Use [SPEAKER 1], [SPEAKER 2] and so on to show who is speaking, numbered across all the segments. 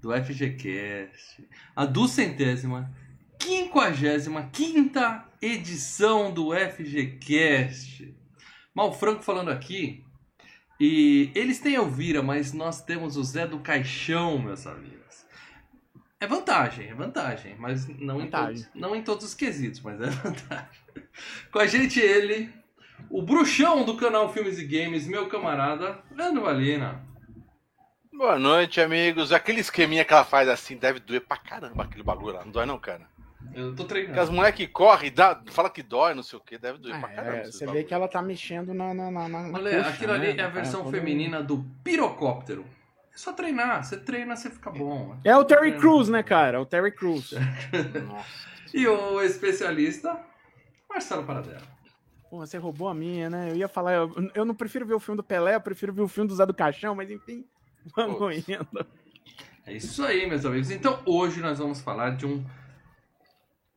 [SPEAKER 1] do FGCast, a duzentésima, quinquagésima quinta edição do FGCast. Mal Franco falando aqui, e eles têm Elvira, mas nós temos o Zé do Caixão, meus amigos. É vantagem, é vantagem, mas não,
[SPEAKER 2] Vantagem.
[SPEAKER 1] Em, todos, não em todos os quesitos, mas é vantagem. Com a gente ele, o bruxão do canal Filmes e Games, meu camarada, Leandro Valina.
[SPEAKER 3] Boa noite, amigos. Aquele esqueminha que ela faz assim deve doer pra caramba aquele bagulho lá. Não dói não, cara.
[SPEAKER 1] Eu tô
[SPEAKER 3] Porque as
[SPEAKER 1] treinando.
[SPEAKER 3] correm correm, dá, fala que dói, não sei o que, deve doer pra caramba.
[SPEAKER 2] É, você vê
[SPEAKER 3] bagulho.
[SPEAKER 2] que ela tá mexendo na, na, na, na
[SPEAKER 1] Olha,
[SPEAKER 2] coxa,
[SPEAKER 1] aquilo ali
[SPEAKER 2] né?
[SPEAKER 1] é a versão
[SPEAKER 2] todo-
[SPEAKER 1] feminina do pirocóptero. É só treinar, você treina, você fica bom.
[SPEAKER 2] É o Terry Crews, né, cara? O Terry Crews.
[SPEAKER 3] Nossa.
[SPEAKER 1] E o especialista, Marcelo Paradela.
[SPEAKER 2] Pô, você roubou a minha, né? Eu ia falar, eu, eu não prefiro ver o filme do Pelé, eu prefiro ver o filme do Zé do Caixão, mas enfim, vamos indo.
[SPEAKER 1] É isso aí, meus amigos. Então, hoje nós vamos falar de um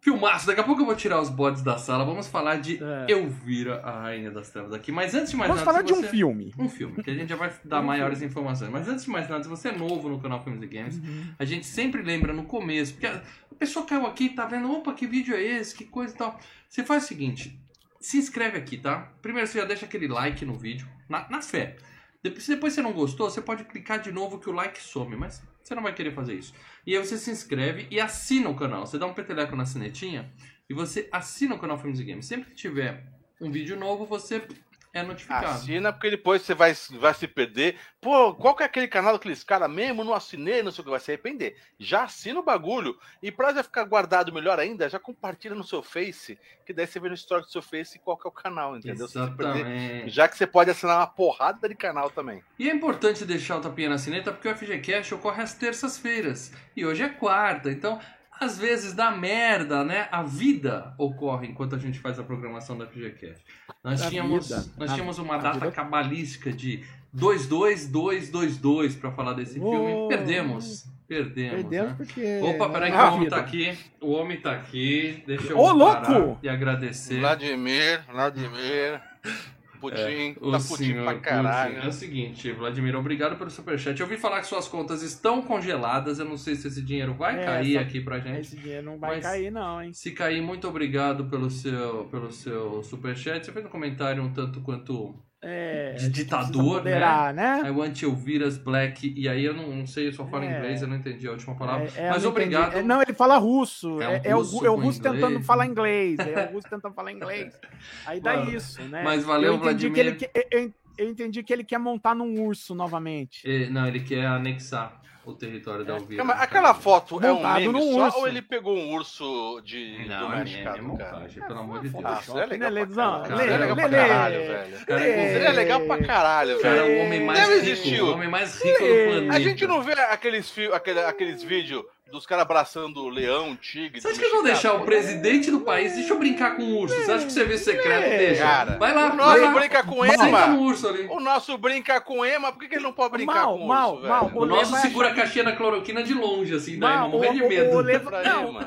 [SPEAKER 1] filmaço. Daqui a pouco eu vou tirar os bodes da sala. Vamos falar de
[SPEAKER 2] É.
[SPEAKER 1] Elvira, a Rainha das Trevas aqui. Mas antes de mais
[SPEAKER 2] Vamos
[SPEAKER 1] nada,
[SPEAKER 2] falar
[SPEAKER 1] se
[SPEAKER 2] de um
[SPEAKER 1] você-
[SPEAKER 2] filme.
[SPEAKER 1] Um filme, que a gente já vai dar maiores informações. Mas antes de mais nada, se você é novo no canal Filmes e Games,
[SPEAKER 2] Uhum.
[SPEAKER 1] a gente sempre lembra no começo, porque a a pessoa caiu aqui e tá vendo, opa, que vídeo é esse, que coisa e tal. Você faz o seguinte, se inscreve aqui, tá? Primeiro você já deixa aquele like no vídeo, na, na fé. Se depois você não gostou, você pode clicar de novo que o like some, mas você não vai querer fazer isso. E aí você se inscreve e assina o canal. Você dá um peteleco na sinetinha e você assina o canal Filmes e Games. Sempre que tiver um vídeo novo, você é notificado.
[SPEAKER 3] Assina, porque depois você vai, vai se perder. Pô, qual que é aquele canal daqueles caras mesmo? Não assinei, não sei o que, vai se arrepender. Já assina o bagulho. E pra já ficar guardado melhor ainda, já compartilha no seu Face, que daí você vê no histórico do seu Face qual que é o canal, entendeu? Perder- já que você pode assinar uma porrada de canal também.
[SPEAKER 1] E é importante deixar o tapinha na sineta porque o FGCast ocorre às terças-feiras. E hoje é quarta, então às vezes dá merda, né? A vida ocorre enquanto a gente faz a programação do FGCast. Nós tínhamos,
[SPEAKER 2] vida.
[SPEAKER 1] nós tínhamos uma data
[SPEAKER 2] vida-
[SPEAKER 1] cabalística de 22222 para falar desse filme.
[SPEAKER 2] Oh.
[SPEAKER 1] Perdemos. Perdemos.
[SPEAKER 2] Perdemos
[SPEAKER 1] né?
[SPEAKER 2] porque.
[SPEAKER 1] Opa, peraí que
[SPEAKER 2] é a
[SPEAKER 1] o homem
[SPEAKER 2] vida.
[SPEAKER 1] tá aqui. O homem tá aqui. Deixa eu
[SPEAKER 2] Ô,
[SPEAKER 1] parar
[SPEAKER 2] louco!
[SPEAKER 1] e agradecer.
[SPEAKER 3] Vladimir, Vladimir, Pudim,
[SPEAKER 1] O
[SPEAKER 3] tá Pudim
[SPEAKER 1] senhor
[SPEAKER 3] pra caralho.
[SPEAKER 1] Putin. É o seguinte, Vladimir, obrigado pelo superchat. Eu ouvi falar que suas contas estão congeladas. Eu não sei se esse dinheiro vai
[SPEAKER 2] É,
[SPEAKER 1] cair
[SPEAKER 2] só-
[SPEAKER 1] aqui pra gente.
[SPEAKER 2] Esse dinheiro não vai cair, não, hein?
[SPEAKER 1] Se cair, muito obrigado pelo seu, pelo seu superchat. Você fez um comentário um tanto quanto
[SPEAKER 2] É.
[SPEAKER 1] de ditador,
[SPEAKER 2] moderar, né?
[SPEAKER 1] I want Elvira's Black. E aí eu não, não sei, eu só falo
[SPEAKER 2] É.
[SPEAKER 1] inglês, eu não entendi a última palavra.
[SPEAKER 2] É, é,
[SPEAKER 1] Mas obrigado.
[SPEAKER 2] entendi. É, não, ele fala russo.
[SPEAKER 1] É um
[SPEAKER 2] o,
[SPEAKER 1] russo
[SPEAKER 2] é o
[SPEAKER 1] com
[SPEAKER 2] russo
[SPEAKER 1] inglês.
[SPEAKER 2] tentando falar inglês. É o russo tentando falar inglês. Aí dá isso, né?
[SPEAKER 1] mas valeu,
[SPEAKER 2] eu
[SPEAKER 1] Vladimir.
[SPEAKER 2] que ele que- eu, eu entendi que ele quer montar num urso novamente.
[SPEAKER 1] Não, ele quer anexar o território da Elvira.
[SPEAKER 3] Calma, aquela foto é um meme
[SPEAKER 2] num
[SPEAKER 3] só
[SPEAKER 2] urso.
[SPEAKER 3] ou ele pegou um urso de
[SPEAKER 1] Não, é
[SPEAKER 3] domesticado,
[SPEAKER 1] é
[SPEAKER 3] cara?
[SPEAKER 1] montagem, pelo amor de Deus.
[SPEAKER 3] Ah, seria legal
[SPEAKER 2] Né,
[SPEAKER 3] pra caralho.
[SPEAKER 1] Lê,
[SPEAKER 3] legal pra caralho,
[SPEAKER 2] lê.
[SPEAKER 3] velho.
[SPEAKER 1] Cara,
[SPEAKER 2] Lê.
[SPEAKER 3] Seria legal pra caralho,
[SPEAKER 1] Cara,
[SPEAKER 3] velho.
[SPEAKER 1] o homem mais
[SPEAKER 3] Deve
[SPEAKER 1] rico, o homem mais rico do planeta.
[SPEAKER 3] A gente não vê aqueles, aquele, aqueles vídeos dos caras abraçando leão, tigre.
[SPEAKER 1] Você acha que eles vão deixar o presidente do país? Deixa eu brincar com o urso. Você acha que o serviço secreto
[SPEAKER 2] É,
[SPEAKER 1] deixa?
[SPEAKER 3] cara.
[SPEAKER 1] vai lá,
[SPEAKER 3] O
[SPEAKER 1] vai
[SPEAKER 3] nosso
[SPEAKER 1] lá.
[SPEAKER 3] brinca com
[SPEAKER 1] Senta
[SPEAKER 3] ema.
[SPEAKER 1] no urso ali.
[SPEAKER 3] O nosso brinca com ema, por que, que ele não pode brincar
[SPEAKER 2] Mal,
[SPEAKER 3] com o
[SPEAKER 2] mal,
[SPEAKER 3] urso,
[SPEAKER 2] mal.
[SPEAKER 3] velho?
[SPEAKER 1] O
[SPEAKER 2] Lê
[SPEAKER 1] nosso segura a caixinha da cloroquina de longe, assim, daí,
[SPEAKER 2] Não,
[SPEAKER 1] morrer de
[SPEAKER 2] o- o-
[SPEAKER 1] medo.
[SPEAKER 2] o Lê-
[SPEAKER 3] Pra
[SPEAKER 2] não.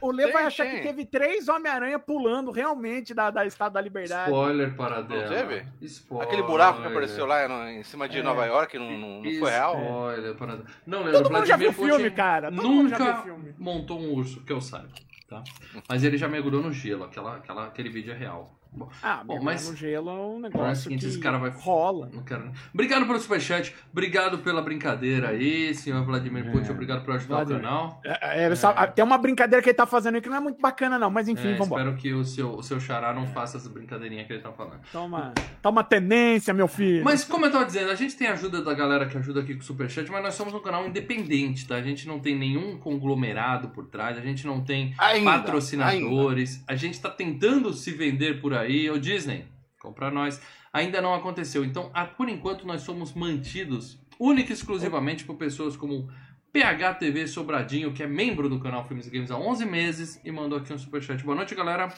[SPEAKER 2] O Lê
[SPEAKER 3] Tem,
[SPEAKER 2] vai achar
[SPEAKER 3] tem.
[SPEAKER 2] que teve três Homem-Aranha pulando realmente da, da Estado da Liberdade.
[SPEAKER 1] Spoiler para dela.
[SPEAKER 3] Teve?
[SPEAKER 1] Spoiler.
[SPEAKER 3] Aquele buraco que apareceu lá no- em cima de
[SPEAKER 2] É.
[SPEAKER 3] Nova York, não, não, não foi real?
[SPEAKER 1] Spoiler para dela. Não,
[SPEAKER 2] Todo
[SPEAKER 1] Leandro,
[SPEAKER 2] mundo já viu o filme,
[SPEAKER 1] Putin
[SPEAKER 2] cara. Todo mundo já viu o
[SPEAKER 1] Nunca
[SPEAKER 2] filme.
[SPEAKER 1] montou um urso, que eu saiba. Tá? Mas ele já mergulhou no gelo, aquela, aquela, aquele vídeo é real. Bom,
[SPEAKER 2] Ah,
[SPEAKER 1] Bom, mas-
[SPEAKER 2] no gelo é um
[SPEAKER 1] é o
[SPEAKER 2] negócio
[SPEAKER 1] seguinte,
[SPEAKER 2] que
[SPEAKER 1] esse cara vai-
[SPEAKER 2] rola.
[SPEAKER 1] Não quero. Obrigado pelo superchat, obrigado pela brincadeira aí, senhor Vladimir Putin,
[SPEAKER 2] É.
[SPEAKER 1] obrigado por ajudar
[SPEAKER 2] Vladimir.
[SPEAKER 1] o canal.
[SPEAKER 2] É, é, só- Tem uma brincadeira que ele tá fazendo aí que não é muito bacana, não. Mas enfim,
[SPEAKER 1] É,
[SPEAKER 2] vambora.
[SPEAKER 1] espero que o seu, o seu xará não faça essa brincadeirinha que ele tá falando.
[SPEAKER 2] Toma, toma tenência, meu filho.
[SPEAKER 1] Mas como eu tava dizendo, a gente tem ajuda da galera que ajuda aqui com o Superchat, mas nós somos um canal independente, tá? A gente não tem nenhum conglomerado por trás, a gente não tem
[SPEAKER 3] Ainda,
[SPEAKER 1] patrocinadores, a gente tá tentando se vender por aí. Ô Disney, compra nós. Ainda não aconteceu. Então, a- por enquanto, nós somos mantidos única e exclusivamente por pessoas como PHTV Sobradinho, que é membro do canal Filmes e Games há 11 meses e mandou aqui um superchat. Boa noite, galera.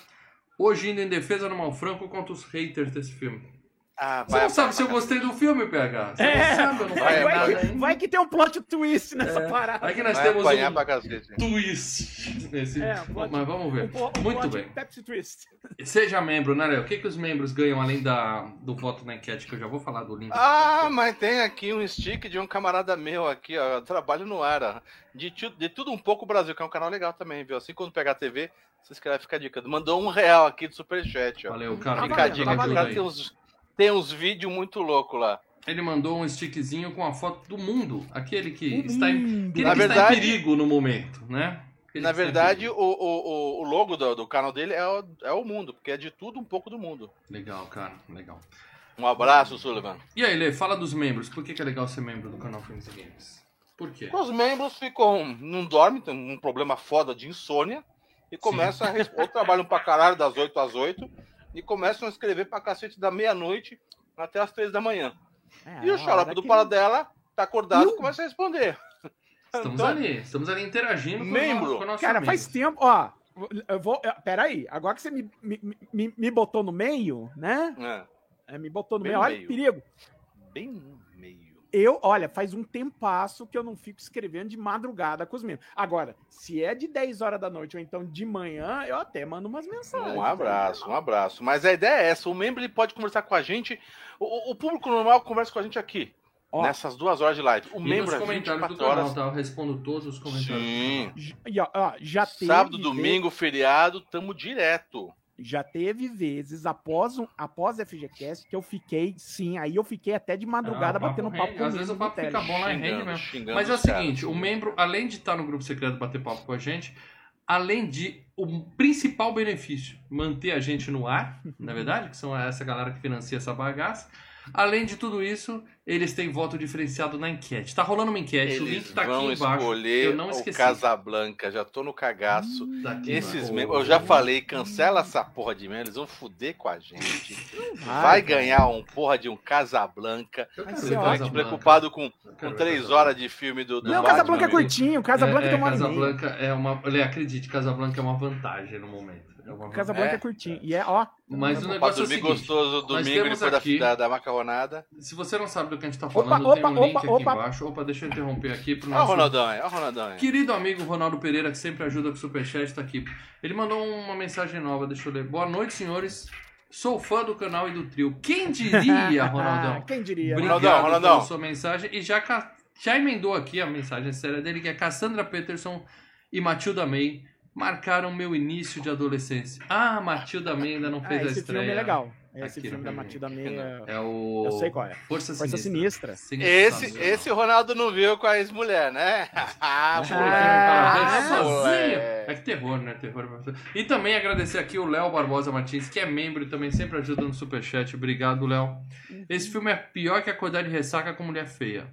[SPEAKER 1] Hoje indo em defesa do Malfranco contra os haters desse filme.
[SPEAKER 3] Ah,
[SPEAKER 1] Você não sabe se eu gostei do filme, PH. Você
[SPEAKER 2] É,
[SPEAKER 1] não sabe, não
[SPEAKER 3] vai,
[SPEAKER 2] Vai, que, vai que tem um plot twist nessa
[SPEAKER 1] É,
[SPEAKER 2] parada.
[SPEAKER 1] Aí que nós
[SPEAKER 3] Vai
[SPEAKER 1] temos um twist nesse...
[SPEAKER 2] É, um plot-
[SPEAKER 1] Mas vamos ver.
[SPEAKER 2] Um um
[SPEAKER 1] Muito bem.
[SPEAKER 2] Pepsi twist.
[SPEAKER 1] Seja membro, né, Léo? O que, que os membros ganham além da, do voto na enquete, que eu já vou falar do link.
[SPEAKER 3] Ah, mas tem aqui um stick de um camarada meu aqui, ó. Trabalho no ar, ó. De, de tudo um pouco Brasil, que é um canal legal também, viu? Assim quando pegar a TV, se inscreve, fica a dica. Mandou um real aqui do Superchat, ó.
[SPEAKER 1] Valeu, cara.
[SPEAKER 2] Tá
[SPEAKER 3] Fica a dica,
[SPEAKER 2] tá
[SPEAKER 3] o cara tem uns, tem uns vídeos muito loucos lá.
[SPEAKER 1] Ele mandou um stickzinho com a foto do mundo. Aquele que está em, aquele
[SPEAKER 3] Na
[SPEAKER 1] que está
[SPEAKER 3] verdade-
[SPEAKER 1] em perigo no momento, né? Aquele
[SPEAKER 3] Na
[SPEAKER 1] está
[SPEAKER 3] verdade, o, o, o- o logo do, do canal dele é o, é o mundo, porque é de tudo um pouco do mundo.
[SPEAKER 1] Legal, cara. Legal.
[SPEAKER 3] Um abraço, Sullivan.
[SPEAKER 1] E aí, Lê, fala dos membros. Por que, que é legal ser membro do canal Filmes e Games? Por quê?
[SPEAKER 3] Os membros ficam. não dormem, tem um problema foda de insônia. E começam a. Ou trabalham pra caralho das 8 às 8 e começam a escrever pra cacete da meia-noite até as 3 da manhã.
[SPEAKER 2] É,
[SPEAKER 3] E o
[SPEAKER 2] a
[SPEAKER 3] xarope do
[SPEAKER 2] que-
[SPEAKER 3] Paradela tá acordado
[SPEAKER 2] E
[SPEAKER 3] começa a responder.
[SPEAKER 1] Estamos
[SPEAKER 3] Então,
[SPEAKER 1] ali. Estamos ali interagindo com,
[SPEAKER 3] Membro.
[SPEAKER 1] o, com nossos
[SPEAKER 2] Cara,
[SPEAKER 1] amigos.
[SPEAKER 2] faz tempo, ó. Eu vou. eu- Peraí, agora que você me, me, me, me botou no meio, né?
[SPEAKER 3] É,
[SPEAKER 2] É, me botou no
[SPEAKER 3] Bem
[SPEAKER 2] meio,
[SPEAKER 3] no
[SPEAKER 2] olha que perigo.
[SPEAKER 3] bem.
[SPEAKER 2] Eu, olha, faz um tempasso que eu não fico escrevendo de madrugada com os membros. Agora, se é de 10 horas da noite ou então de manhã, eu até mando umas mensagens.
[SPEAKER 3] Um abraço, um abraço. Mas a ideia é essa: o membro ele pode conversar com a gente. O, o público normal conversa com a gente aqui,
[SPEAKER 2] Ó.
[SPEAKER 3] nessas duas horas de live. O
[SPEAKER 1] E
[SPEAKER 3] membro
[SPEAKER 1] nos
[SPEAKER 3] é
[SPEAKER 1] comentários do
[SPEAKER 3] 24
[SPEAKER 1] canal,
[SPEAKER 3] horas.
[SPEAKER 1] tá? Eu respondo todos os comentários.
[SPEAKER 3] Sim.
[SPEAKER 2] J- E, ó, já
[SPEAKER 3] Sábado, domingo, feriado, tamo direto.
[SPEAKER 2] Já teve vezes após, um, após FGCast que eu fiquei, sim, aí eu fiquei até de madrugada
[SPEAKER 1] Ah, papo
[SPEAKER 2] batendo
[SPEAKER 1] rende.
[SPEAKER 2] papo com
[SPEAKER 1] Às vezes o papo fica bom lá e rende
[SPEAKER 3] Xingando,
[SPEAKER 1] mesmo.
[SPEAKER 3] xingando
[SPEAKER 1] Mas é o seguinte, o membro, além de estar no grupo secreto bater papo com a gente, além de o principal benefício, manter a gente no ar, na é verdade, que são essa galera que financia essa bagaça. Além de tudo isso, eles têm voto diferenciado na enquete. Tá rolando uma enquete, o link
[SPEAKER 3] Eles
[SPEAKER 1] tá aqui
[SPEAKER 3] vão
[SPEAKER 1] embaixo.
[SPEAKER 3] escolher
[SPEAKER 1] Eu não
[SPEAKER 3] o
[SPEAKER 1] esqueci.
[SPEAKER 3] Casablanca, já tô no cagaço.
[SPEAKER 1] Tá aqui
[SPEAKER 3] Esses membros, eu já falei, cancela essa porra de membro, eles vão fuder com a gente.
[SPEAKER 2] Vai,
[SPEAKER 3] Vai
[SPEAKER 2] cara.
[SPEAKER 3] ganhar um porra de um Casablanca.
[SPEAKER 1] Eu quero ver
[SPEAKER 3] Tá.
[SPEAKER 1] Casablanca.
[SPEAKER 3] preocupado com, com três horas de filme do, do
[SPEAKER 2] Não,
[SPEAKER 3] Batman,
[SPEAKER 2] Casablanca é curtinho, Casablanca
[SPEAKER 1] é,
[SPEAKER 2] tem
[SPEAKER 1] é,
[SPEAKER 2] uma.
[SPEAKER 1] Casablanca é uma. Olha, acredite, Casablanca é uma vantagem no momento. É vantagem.
[SPEAKER 2] Casablanca é,
[SPEAKER 3] É.
[SPEAKER 2] curtinho. E é, ó.
[SPEAKER 1] Mas o negócio é o seguinte.
[SPEAKER 3] gostoso domingo depois da-
[SPEAKER 1] aqui-
[SPEAKER 3] da, da macarronada.
[SPEAKER 1] Se você não sabe do que a gente tá falando,
[SPEAKER 2] opa,
[SPEAKER 1] tem um link
[SPEAKER 2] opa,
[SPEAKER 1] aqui
[SPEAKER 2] opa.
[SPEAKER 1] embaixo. Opa, deixa eu interromper aqui pro nosso
[SPEAKER 3] Ronaldão aí, olha o Ronaldão
[SPEAKER 1] querido amigo Ronaldo Pereira, que sempre ajuda com o Superchat, tá aqui. Ele mandou uma mensagem nova, deixa eu ler. Boa noite, senhores. Sou fã do canal e do trio. Quem diria, Ronaldão?
[SPEAKER 2] Quem diria?
[SPEAKER 1] Obrigado
[SPEAKER 3] Ronaldão, Ronaldão.
[SPEAKER 1] pela sua mensagem. E já, já emendou aqui a mensagem séria dele, que é Cassandra Peterson e Matilda May marcaram meu início de adolescência. Ah, Matilda ainda não
[SPEAKER 2] Ah,
[SPEAKER 1] fez a
[SPEAKER 2] esse
[SPEAKER 1] estreia.
[SPEAKER 2] filme é legal. Esse
[SPEAKER 1] Aqui
[SPEAKER 2] filme da. Matilda Meia.
[SPEAKER 1] É o...
[SPEAKER 2] Eu sei qual é.
[SPEAKER 1] Força,
[SPEAKER 2] Força
[SPEAKER 1] Sinistra.
[SPEAKER 2] Sinistra.
[SPEAKER 3] Esse, esse o Ronaldo não viu com a ex-mulher, né? Ah,
[SPEAKER 1] para ver
[SPEAKER 2] Ah,
[SPEAKER 1] sozinho. É que terror, né? Terror. E também agradecer aqui o Léo Barbosa Martins, que é membro e também sempre ajuda no Superchat. Obrigado, Léo. Esse filme é pior que acordar de ressaca com mulher feia.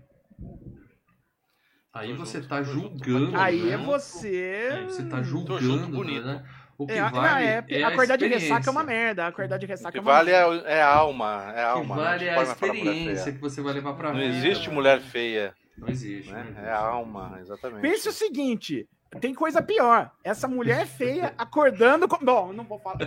[SPEAKER 1] Aí você
[SPEAKER 3] junto,
[SPEAKER 1] tá julgando.
[SPEAKER 2] Aí
[SPEAKER 1] né?
[SPEAKER 2] é você.
[SPEAKER 1] Aí você tá
[SPEAKER 3] Tô junto,
[SPEAKER 1] julgando,
[SPEAKER 3] bonito.
[SPEAKER 1] né? O que
[SPEAKER 2] É,
[SPEAKER 1] vale
[SPEAKER 2] é,
[SPEAKER 1] é, a
[SPEAKER 2] acordar de ressaca é uma merda. Acordar de
[SPEAKER 3] O
[SPEAKER 2] ressaca
[SPEAKER 3] que
[SPEAKER 2] é uma
[SPEAKER 3] vale
[SPEAKER 2] merda.
[SPEAKER 3] é, é a alma, é a
[SPEAKER 1] O que
[SPEAKER 3] alma. né?
[SPEAKER 1] vale
[SPEAKER 3] Não
[SPEAKER 1] é a experiência
[SPEAKER 3] feia.
[SPEAKER 1] que você vai levar pra
[SPEAKER 3] Não
[SPEAKER 1] vida.
[SPEAKER 3] existe mulher feia,
[SPEAKER 1] Não existe.
[SPEAKER 3] né?
[SPEAKER 1] não existe.
[SPEAKER 3] É a alma, exatamente.
[SPEAKER 2] Pense o seguinte: tem coisa pior. Essa mulher feia acordando com. Bom, não vou falar.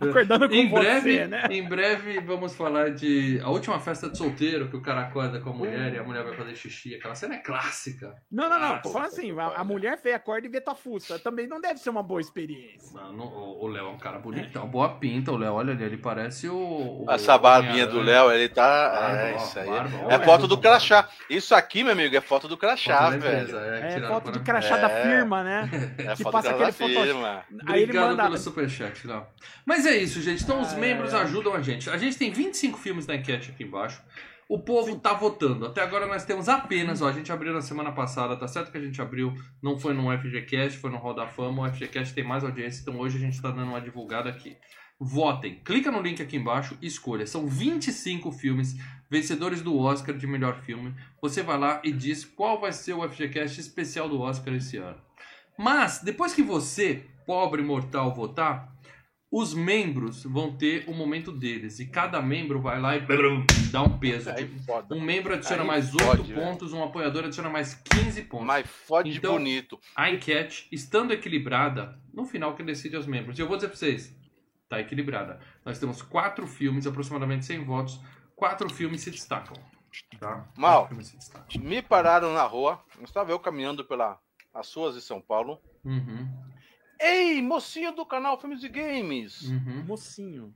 [SPEAKER 2] Acordando com
[SPEAKER 1] Em
[SPEAKER 2] você,
[SPEAKER 1] breve,
[SPEAKER 2] né?
[SPEAKER 1] em breve vamos falar de a última festa de solteiro que o cara acorda com a mulher e a mulher vai fazer xixi. Aquela cena é clássica.
[SPEAKER 2] Não, não, não.
[SPEAKER 1] Ah,
[SPEAKER 2] falando assim: a, a mulher feia acorda e vê tua fuça. Também não deve ser uma boa experiência.
[SPEAKER 1] Mano, o Léo é um cara bonitão, boa pinta. O Léo, olha ali, ele parece o. o
[SPEAKER 3] Essa barbinha do. Léo, ele tá.
[SPEAKER 1] Barba,
[SPEAKER 3] É isso aí.
[SPEAKER 1] barba,
[SPEAKER 3] É foto do crachá. Isso aqui, meu amigo, é foto do crachá,
[SPEAKER 1] Foto
[SPEAKER 3] velho.
[SPEAKER 1] empresa, é,
[SPEAKER 2] É foto de
[SPEAKER 1] para-
[SPEAKER 2] crachá da
[SPEAKER 3] É.
[SPEAKER 2] firma, né?
[SPEAKER 3] É
[SPEAKER 2] que
[SPEAKER 3] foto
[SPEAKER 2] passa
[SPEAKER 3] da
[SPEAKER 2] aquele
[SPEAKER 3] firma.
[SPEAKER 2] Aí ele
[SPEAKER 1] Obrigado
[SPEAKER 2] manda.
[SPEAKER 1] pelo superchat, Léo. Mas é isso, gente. Então os
[SPEAKER 2] Ah,
[SPEAKER 1] membros
[SPEAKER 2] é.
[SPEAKER 1] ajudam a gente. A gente tem 25 filmes na enquete aqui embaixo. O povo tá votando. Até agora nós temos apenas, ó, a gente abriu na semana passada, tá certo que a gente abriu, não foi no FGCast, foi no Roda Fama. O FGCast tem mais audiência, então hoje a gente tá dando uma divulgada aqui. Votem. Clica no link aqui embaixo e escolha. São 25 filmes vencedores do Oscar de melhor filme. Você vai lá e diz qual vai ser o FGCast especial do Oscar esse ano. Mas, depois que você, pobre mortal, votar, Os membros vão ter o momento deles. E cada membro vai lá e dá um peso. Tipo, um membro adiciona
[SPEAKER 3] Aí
[SPEAKER 1] mais 8
[SPEAKER 3] fode, velho.
[SPEAKER 1] pontos, um apoiador adiciona mais 15 pontos.
[SPEAKER 3] Mas fode
[SPEAKER 1] Então-
[SPEAKER 3] bonito.
[SPEAKER 1] A enquete, estando equilibrada, no final quem decide é os membros. E eu vou dizer pra vocês, tá equilibrada. Nós temos quatro filmes, aproximadamente 100 votos. Quatro filmes se destacam. Tá?
[SPEAKER 3] Mal.
[SPEAKER 1] Filmes se destacam.
[SPEAKER 3] Me pararam na rua. Estava eu caminhando pela as ruas de São Paulo.
[SPEAKER 1] Uhum,
[SPEAKER 3] Ei, mocinho do canal Filmes e Games.
[SPEAKER 1] uhum.
[SPEAKER 2] Mocinho.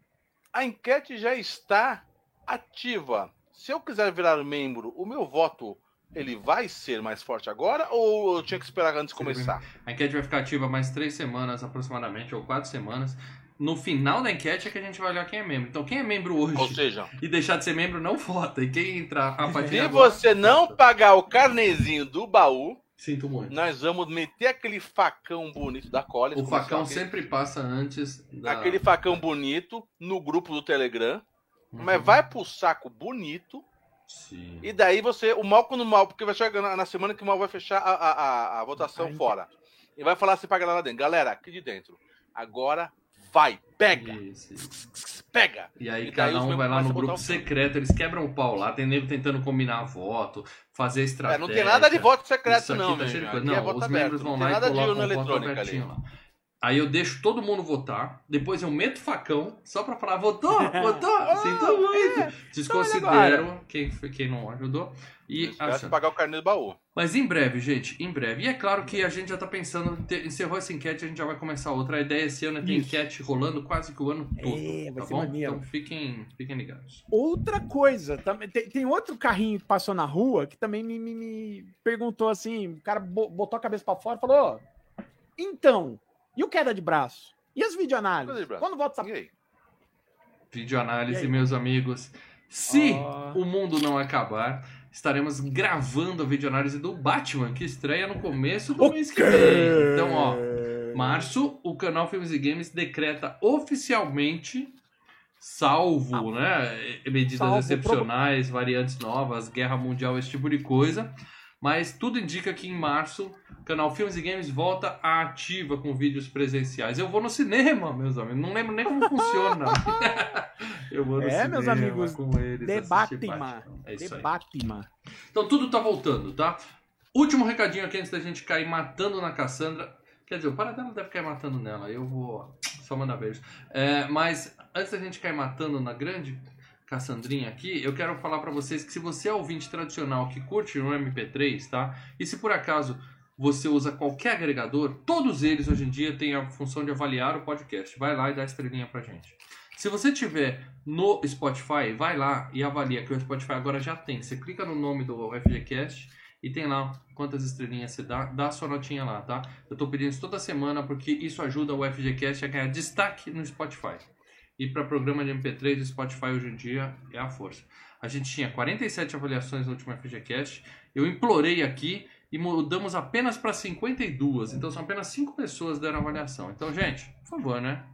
[SPEAKER 3] A enquete já está ativa. Se eu quiser virar membro, o meu voto ele vai ser mais forte agora ou eu tinha que esperar antes de começar?
[SPEAKER 1] A enquete vai ficar ativa mais três semanas, aproximadamente, ou quatro semanas. No final da enquete é que a gente vai olhar quem é membro. Então, quem é membro hoje
[SPEAKER 3] Ou seja,
[SPEAKER 1] e deixar de ser membro não vota. E quem entrar a partir de
[SPEAKER 3] se
[SPEAKER 1] agora,
[SPEAKER 3] você não
[SPEAKER 1] vota.
[SPEAKER 3] pagar o carnezinho do baú,
[SPEAKER 1] Sinto muito.
[SPEAKER 3] nós vamos meter aquele facão bonito da Collins.
[SPEAKER 1] O facão sempre passa antes da...
[SPEAKER 3] Aquele facão bonito no grupo do Telegram.
[SPEAKER 1] Uhum.
[SPEAKER 3] Mas vai pro saco bonito.
[SPEAKER 1] Sim.
[SPEAKER 3] E daí você. O mal quando o mal, porque vai chegar na, na semana que o mal vai fechar a, a, a- a votação
[SPEAKER 2] Ai,
[SPEAKER 3] fora. E vai falar assim pra galera lá dentro. Galera, aqui de dentro. Agora vai, pega!
[SPEAKER 1] Isso, isso.
[SPEAKER 3] Pega!
[SPEAKER 1] E aí
[SPEAKER 3] E
[SPEAKER 1] cada um vai lá no grupo secreto, eles quebram o pau lá, tem nego tentando combinar voto, fazer
[SPEAKER 3] É,
[SPEAKER 1] estratégia.
[SPEAKER 3] não tem nada de voto secreto, não,
[SPEAKER 1] tá.
[SPEAKER 3] Aqui é
[SPEAKER 1] Não,
[SPEAKER 3] voto
[SPEAKER 1] os
[SPEAKER 3] aberto.
[SPEAKER 1] membros vão
[SPEAKER 3] Não
[SPEAKER 1] lá
[SPEAKER 3] tem
[SPEAKER 1] e
[SPEAKER 3] nada de
[SPEAKER 1] colocam o voto abertinho lá. Aí eu deixo todo mundo votar, depois eu meto o facão, só pra falar, votou, votou, sinto muito. Desconsidero quem, foi- quem não ajudou. E aciona.
[SPEAKER 3] pagar o carnê do baú.
[SPEAKER 1] Mas em breve, gente, em breve. E é claro que a gente já tá pensando, encerrou essa enquete, a gente já vai começar outra. A ideia esse ano é ter
[SPEAKER 2] Isso.
[SPEAKER 1] enquete rolando quase que o ano todo.
[SPEAKER 2] É, vai
[SPEAKER 1] tá
[SPEAKER 2] ser
[SPEAKER 1] bom?
[SPEAKER 2] maneiro.
[SPEAKER 1] Então fiquem, fiquem ligados.
[SPEAKER 2] Outra coisa, também tem, tem outro carrinho que passou na rua que também me, me- me perguntou assim: o cara bo- botou a cabeça pra fora e falou: "Ô, então, e o queda de braço? E as videoanálises? Quando volta essa
[SPEAKER 3] E?
[SPEAKER 1] Videoanálise,
[SPEAKER 2] E
[SPEAKER 1] meus amigos. Se
[SPEAKER 2] Ó.
[SPEAKER 1] o mundo não acabar, estaremos gravando a videoanálise do Batman, que estreia no começo do mês que vem. Então, ó, março, o canal Filmes e Games decreta oficialmente, salvo, né, medidas
[SPEAKER 2] Salvo
[SPEAKER 1] excepcionais, variantes novas, guerra mundial, esse tipo de coisa. Mas tudo indica que em março, o canal Filmes e Games volta à ativa com vídeos presenciais. Eu vou no cinema, meus amigos. Não lembro nem como funciona. Eu vou no
[SPEAKER 2] É,
[SPEAKER 1] cinema
[SPEAKER 2] meus amigos,
[SPEAKER 1] com eles. Batman. É isso. Então tudo tá voltando, tá? Último recadinho aqui antes da gente cair matando na Cassandra. Quer dizer, o Paradela deve cair matando nela, eu vou só mandar beijos. É, mas antes da gente cair matando na grande Cassandrinha aqui, eu quero falar pra vocês que se você é ouvinte tradicional que curte no MP3, tá? E se por acaso você usa qualquer agregador, todos eles hoje em dia têm a função de avaliar o podcast. Vai lá e dá estrelinha pra gente. Se você tiver no Spotify, vai lá e avalia, que o Spotify agora já tem. Você clica no nome do FGCast e tem lá quantas estrelinhas você dá, dá sua notinha lá, tá? Eu tô pedindo isso toda semana porque isso ajuda o FGCast a ganhar destaque no Spotify. E para programa de MP3, o Spotify hoje em dia é a força. A gente tinha 47 avaliações no último FGCast. Eu implorei aqui e mudamos apenas para 52. Então são apenas 5 pessoas que deram avaliação. Então, gente, por favor, né?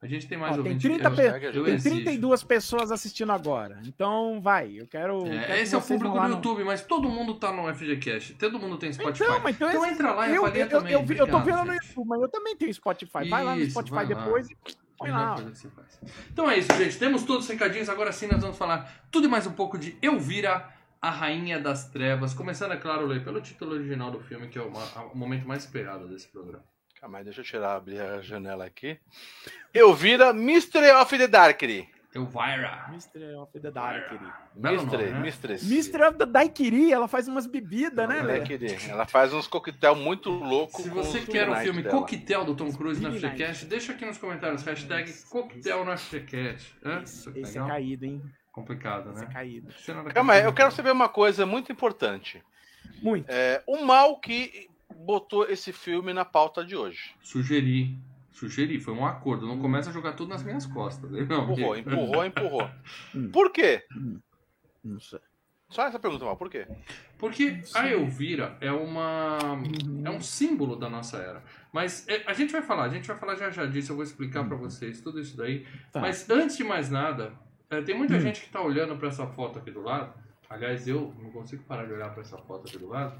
[SPEAKER 1] A gente tem mais
[SPEAKER 2] Ó, tem
[SPEAKER 1] ouvintes.
[SPEAKER 2] 30
[SPEAKER 1] eu-
[SPEAKER 2] pe-
[SPEAKER 1] eu
[SPEAKER 2] Tem
[SPEAKER 1] exijo.
[SPEAKER 2] 32 pessoas assistindo agora. Então, vai. Eu quero.
[SPEAKER 1] É,
[SPEAKER 2] quero que
[SPEAKER 1] esse é o público do
[SPEAKER 2] no-
[SPEAKER 1] YouTube, mas todo mundo tá no FGCast. Todo mundo tem Spotify.
[SPEAKER 2] Então, mas então,
[SPEAKER 1] Então entra lá e
[SPEAKER 2] eu,
[SPEAKER 1] avalia
[SPEAKER 2] eu,
[SPEAKER 1] também.
[SPEAKER 2] eu, vi- eu tô
[SPEAKER 1] Obrigado,
[SPEAKER 2] vendo no
[SPEAKER 1] gente.
[SPEAKER 2] YouTube, mas eu também tenho Spotify. Vai lá no Spotify
[SPEAKER 1] lá.
[SPEAKER 2] depois e põe
[SPEAKER 1] Melhor
[SPEAKER 2] lá.
[SPEAKER 1] coisa que você faz. Então é isso, gente. Temos todos os recadinhos. Agora sim nós vamos falar tudo e mais um pouco de Elvira, a Rainha das Trevas. Começando, é claro, Lê, pelo título original do filme, que é o, o momento mais esperado desse programa.
[SPEAKER 3] Calma aí, deixa eu tirar, abrir a janela aqui. Eu vira Mystery of the Darkly.
[SPEAKER 1] Elvira.
[SPEAKER 2] Mystery of the Daiquiri.
[SPEAKER 3] Mystery,
[SPEAKER 1] né?
[SPEAKER 3] Mistress.
[SPEAKER 2] Mystery of the Daiquiri, ela faz umas bebidas, né?
[SPEAKER 3] Daiquiri. Ela faz uns coquetel muito loucos.
[SPEAKER 1] Se você quer o filme
[SPEAKER 3] dela.
[SPEAKER 1] Coquetel do Tom Cruise
[SPEAKER 2] Midnight.
[SPEAKER 1] FGCast, deixa aqui nos comentários. Hashtag Coquetel no FGCast. Hã? Isso que
[SPEAKER 2] Esse é caído, hein?
[SPEAKER 1] Complicado,
[SPEAKER 2] Esse é
[SPEAKER 1] né?
[SPEAKER 2] caído.
[SPEAKER 3] Calma aí, eu quero saber uma coisa muito importante.
[SPEAKER 2] Muito.
[SPEAKER 3] É, o mal que botou esse filme na pauta de hoje.
[SPEAKER 1] Sugeri. Sugeri, foi um acordo. Não começa a jogar tudo nas minhas costas. né? Não,
[SPEAKER 3] Empurrou, empurrou, empurrou.
[SPEAKER 2] Hum.
[SPEAKER 3] Por quê?
[SPEAKER 2] Não sei.
[SPEAKER 3] Só essa pergunta, mal. Por quê?
[SPEAKER 1] Porque a. Elvira é uma. É um símbolo da nossa era. Mas é, a gente vai falar, a gente vai falar já já disso, eu vou explicar pra vocês tudo isso daí.
[SPEAKER 2] Tá.
[SPEAKER 1] Mas antes de mais nada, é, tem muita
[SPEAKER 2] Hum.
[SPEAKER 1] gente que tá olhando pra essa foto aqui do lado. Aliás, eu não consigo parar de olhar pra essa foto aqui do lado.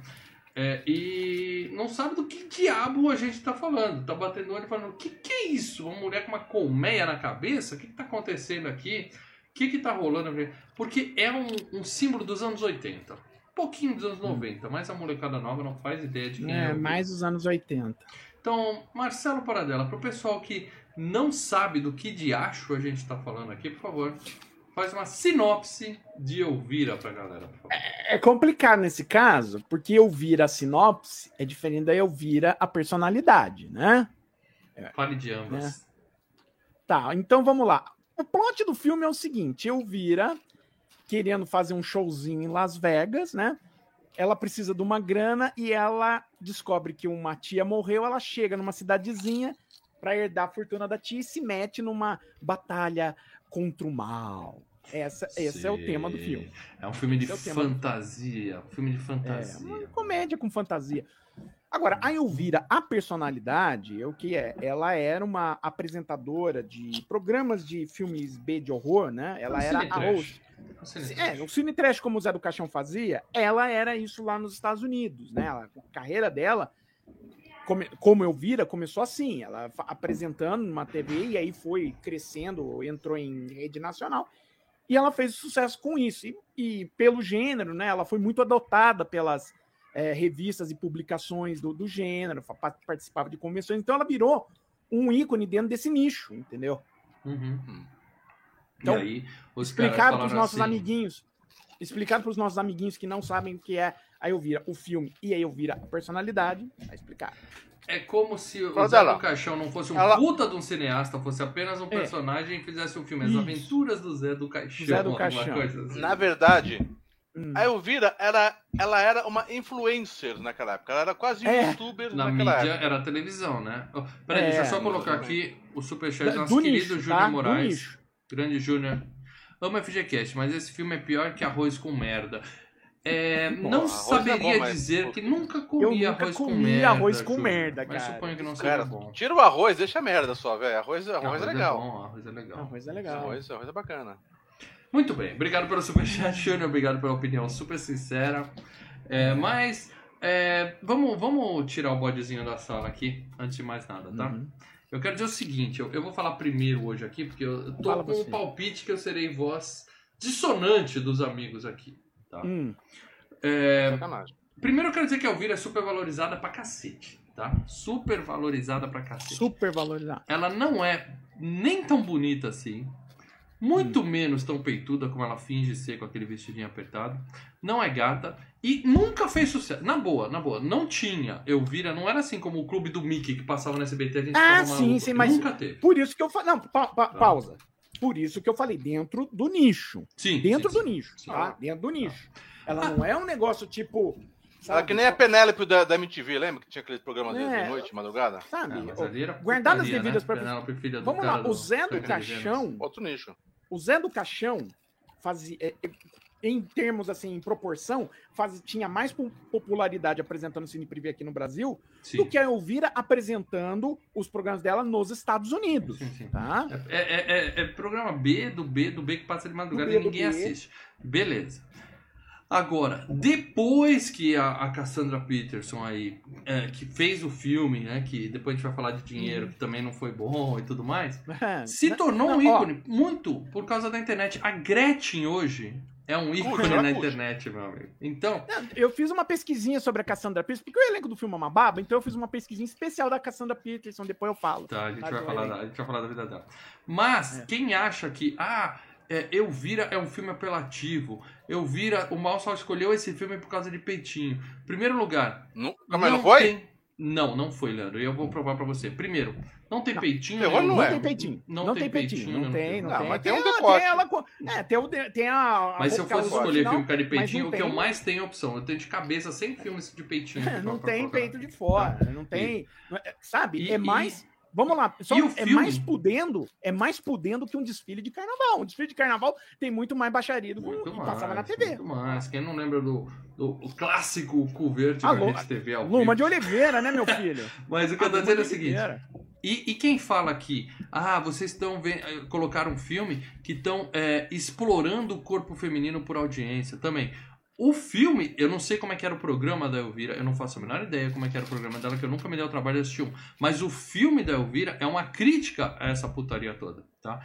[SPEAKER 1] É, e não sabe do que diabo a gente tá falando. Tá batendo o olho falando: o que, que é isso? Uma mulher com uma colmeia na cabeça? O que, que tá acontecendo aqui? O que, que tá rolando? Porque é um, um símbolo dos anos 80. Um pouquinho dos anos 90, mas a molecada nova não faz ideia de quem é.
[SPEAKER 2] É,
[SPEAKER 1] o-
[SPEAKER 2] mais os anos 80.
[SPEAKER 1] Então, Marcelo Paradela, pro pessoal que não sabe do que de acho a gente tá falando aqui, por favor, faz uma sinopse de Elvira pra galera, por favor.
[SPEAKER 2] É complicado nesse caso, porque Elvira a sinopse é diferente da Elvira a personalidade, né?
[SPEAKER 1] Fale de ambas.
[SPEAKER 2] Tá, então vamos lá. O plot do filme é o seguinte: Elvira, querendo fazer um showzinho em Las Vegas, né? Ela precisa de uma grana e ela descobre que uma tia morreu. Ela chega numa cidadezinha para herdar a fortuna da tia e se mete numa batalha contra o mal. Essa, esse é o tema do filme.
[SPEAKER 1] É um filme de
[SPEAKER 2] Esse é
[SPEAKER 1] fantasia. Um filme de
[SPEAKER 2] É,
[SPEAKER 1] fantasia.
[SPEAKER 2] uma comédia com fantasia. Agora, a Elvira, a personalidade, é o que é? Ela era uma apresentadora de programas de filmes B de horror, né? Ela era a host. É, o Cine Trash, como o Zé do Caixão fazia, ela era isso lá nos Estados Unidos, né? Ela- a carreira dela, come- como Elvira, começou assim, ela apresentando numa TV e aí foi crescendo, entrou em rede nacional. E ela fez sucesso com isso. E, e pelo gênero, né? Ela foi muito adotada pelas é, revistas e publicações do, do gênero, participava de convenções. Então ela virou um ícone dentro desse nicho, entendeu?
[SPEAKER 1] Uhum.
[SPEAKER 2] Então,
[SPEAKER 1] e aí, os
[SPEAKER 2] Explicado para os nossos
[SPEAKER 1] assim,
[SPEAKER 2] amiguinhos. Explicado para os nossos amiguinhos que não sabem o que é a Elvira, o filme e a Elvira, a personalidade. Vai explicar.
[SPEAKER 1] É como se o Zé do Caixão não fosse um
[SPEAKER 3] Ela-
[SPEAKER 1] puta de um cineasta, fosse apenas um
[SPEAKER 2] É.
[SPEAKER 1] personagem e fizesse um filme. As
[SPEAKER 2] Isso.
[SPEAKER 1] aventuras do Zé do Caixão.
[SPEAKER 2] Zé do
[SPEAKER 1] alguma
[SPEAKER 2] Caixão.
[SPEAKER 1] coisa assim.
[SPEAKER 3] Na verdade,
[SPEAKER 2] Hum.
[SPEAKER 3] a Elvira era, ela era uma influencer naquela época. Ela era quase um
[SPEAKER 2] É.
[SPEAKER 3] youtuber
[SPEAKER 1] Na
[SPEAKER 3] naquela
[SPEAKER 1] mídia
[SPEAKER 3] época.
[SPEAKER 1] era televisão, né? Oh, peraí,
[SPEAKER 2] É,
[SPEAKER 1] deixa eu só colocar aqui o superchat do
[SPEAKER 2] do
[SPEAKER 1] nosso querido
[SPEAKER 2] nicho,
[SPEAKER 1] Júnior
[SPEAKER 2] tá? Do
[SPEAKER 1] Moraes. Grande Júnior. Amo FGCast, mas esse filme é pior que arroz com merda. É,
[SPEAKER 2] Bom,
[SPEAKER 1] não
[SPEAKER 3] arroz é
[SPEAKER 1] saberia
[SPEAKER 3] bom, mas-
[SPEAKER 1] dizer que nunca
[SPEAKER 2] Eu
[SPEAKER 1] comi
[SPEAKER 2] nunca
[SPEAKER 1] arroz com
[SPEAKER 2] comi
[SPEAKER 1] merda.
[SPEAKER 2] arroz com merda,
[SPEAKER 1] Mas
[SPEAKER 2] cara.
[SPEAKER 1] suponho que não seja
[SPEAKER 3] Cara,
[SPEAKER 1] bom.
[SPEAKER 3] tira o arroz, deixa a merda só, velho. Arroz, arroz, é legal.
[SPEAKER 1] bom, arroz é legal.
[SPEAKER 2] Arroz é legal.
[SPEAKER 3] Arroz, arroz é bacana.
[SPEAKER 1] Muito bem, obrigado pelo superchat, Júnior. Obrigado pela opinião super sincera. É, mas é, vamos, vamos tirar o bodezinho da sala aqui, antes de mais nada, tá?
[SPEAKER 2] Uhum.
[SPEAKER 1] Eu quero dizer o seguinte, eu, eu vou falar primeiro hoje aqui, porque eu tô
[SPEAKER 2] Fala
[SPEAKER 1] com
[SPEAKER 2] você.
[SPEAKER 1] o palpite que eu serei voz dissonante dos amigos aqui. Tá?
[SPEAKER 2] Hum.
[SPEAKER 1] É,
[SPEAKER 3] Sacanagem.
[SPEAKER 1] primeiro eu quero dizer que a Elvira é super valorizada pra cacete, tá? Super valorizada pra cacete.
[SPEAKER 2] Super valorizado.
[SPEAKER 1] Ela não é nem tão bonita assim, muito
[SPEAKER 2] Hum.
[SPEAKER 1] menos tão peituda como ela finge ser com aquele vestidinho apertado. Não é gata e nunca fez sucesso. Na boa, na boa, não tinha. Elvira não era assim como o clube do Mickey que passava no SBT, a gente
[SPEAKER 2] Ah, sim,
[SPEAKER 1] maluco.
[SPEAKER 2] sim, mas-
[SPEAKER 1] Nunca teve.
[SPEAKER 2] Por isso que eu falei. Não, pa- pa-
[SPEAKER 1] Tá.
[SPEAKER 2] pausa. Por isso que eu falei dentro do nicho.
[SPEAKER 1] Sim.
[SPEAKER 2] Dentro
[SPEAKER 1] sim,
[SPEAKER 2] do
[SPEAKER 1] sim.
[SPEAKER 2] nicho,
[SPEAKER 1] Sim.
[SPEAKER 2] tá? Dentro do nicho. Ela não é um negócio tipo.
[SPEAKER 3] Ela
[SPEAKER 2] Sabe,
[SPEAKER 3] que nem a Penélope da, da MTV, lembra que tinha aquele programa de,
[SPEAKER 2] É.
[SPEAKER 3] de noite, madrugada?
[SPEAKER 2] sabe?
[SPEAKER 1] É,
[SPEAKER 2] Guardadas
[SPEAKER 1] putaria,
[SPEAKER 2] devidas
[SPEAKER 1] né?
[SPEAKER 2] pra-
[SPEAKER 1] Penélope, filha do
[SPEAKER 2] Vamos lá,
[SPEAKER 1] do
[SPEAKER 2] o Zé do Caixão.
[SPEAKER 3] Outro nicho.
[SPEAKER 2] O Zé do Caixão fazia. Em termos assim, em proporção, faz- tinha mais po- popularidade apresentando Cine Privé aqui no Brasil
[SPEAKER 1] Sim.
[SPEAKER 2] do que a Elvira apresentando os programas dela nos Estados Unidos.
[SPEAKER 1] Sim, sim.
[SPEAKER 2] Tá?
[SPEAKER 1] É, é- é- é programa B do B do B que passa de madrugada e ninguém assiste. Beleza. Agora, depois que a, a Cassandra Peterson aí, é, que fez o filme, né, que depois a gente vai falar de dinheiro, que também não foi bom e tudo mais, se tornou um
[SPEAKER 2] ó,
[SPEAKER 1] ícone muito por causa da internet. A Gretchen hoje é um ícone
[SPEAKER 3] ela
[SPEAKER 1] na
[SPEAKER 3] curte.
[SPEAKER 1] internet, meu amigo. Então,
[SPEAKER 2] Eu fiz uma pesquisinha sobre a Cassandra Peterson, porque o elenco do filme é uma baba, então eu fiz uma pesquisinha especial da Cassandra Peterson, depois eu falo.
[SPEAKER 1] Tá, a gente,
[SPEAKER 2] Tá
[SPEAKER 1] vai falar da, a gente vai falar da vida dela. Mas,
[SPEAKER 2] É.
[SPEAKER 1] quem acha que, ah, é, Elvira é um filme apelativo, Elvira, o Mal só escolheu esse filme por causa de peitinho. Primeiro lugar,
[SPEAKER 3] Não, mas não foi?
[SPEAKER 1] tem- Não, não foi, Leandro, e eu vou provar pra você. Primeiro, não tem
[SPEAKER 2] Não.
[SPEAKER 1] peitinho. Nenhum.
[SPEAKER 3] não
[SPEAKER 2] Não
[SPEAKER 3] é.
[SPEAKER 2] tem peitinho. Não, tem peitinho. Não tem, não,
[SPEAKER 3] Não,
[SPEAKER 2] tem.
[SPEAKER 3] mas tem um
[SPEAKER 2] a-
[SPEAKER 3] decote.
[SPEAKER 2] Tem, ela, é, tem, o, tem a. a
[SPEAKER 1] Mas se eu fosse escolher
[SPEAKER 2] no
[SPEAKER 1] filme com cara de peitinho,
[SPEAKER 2] não
[SPEAKER 1] o que eu
[SPEAKER 2] tem-
[SPEAKER 1] mais tenho é opção. Eu tenho de cabeça 100 filmes de peitinho.
[SPEAKER 2] Não tem peito de fora, não tem, não é- sabe?
[SPEAKER 1] E-
[SPEAKER 2] é mais, vamos lá, só é
[SPEAKER 1] filme?
[SPEAKER 2] mais pudendo, é mais pudendo que um desfile de carnaval. Um desfile de carnaval tem muito mais baixaria do que
[SPEAKER 1] Muito
[SPEAKER 2] que
[SPEAKER 1] mais,
[SPEAKER 2] passava na TV.
[SPEAKER 1] Muito mais. Quem não lembra do, do clássico cu verde
[SPEAKER 2] Alô,
[SPEAKER 1] TV ao
[SPEAKER 2] Luma
[SPEAKER 1] vivo?
[SPEAKER 2] de Oliveira, né, meu filho?
[SPEAKER 1] Mas o que eu tô dizendo é o seguinte. E, e quem fala aqui, ah, vocês estão vendo, colocaram um filme que estão explorando o corpo feminino por audiência também. O filme, eu não sei como é que era o programa da Elvira, eu não faço a menor ideia como é que era o programa dela, que eu nunca me dei o trabalho de assistir um. Mas o filme da Elvira é uma crítica a essa putaria toda, tá?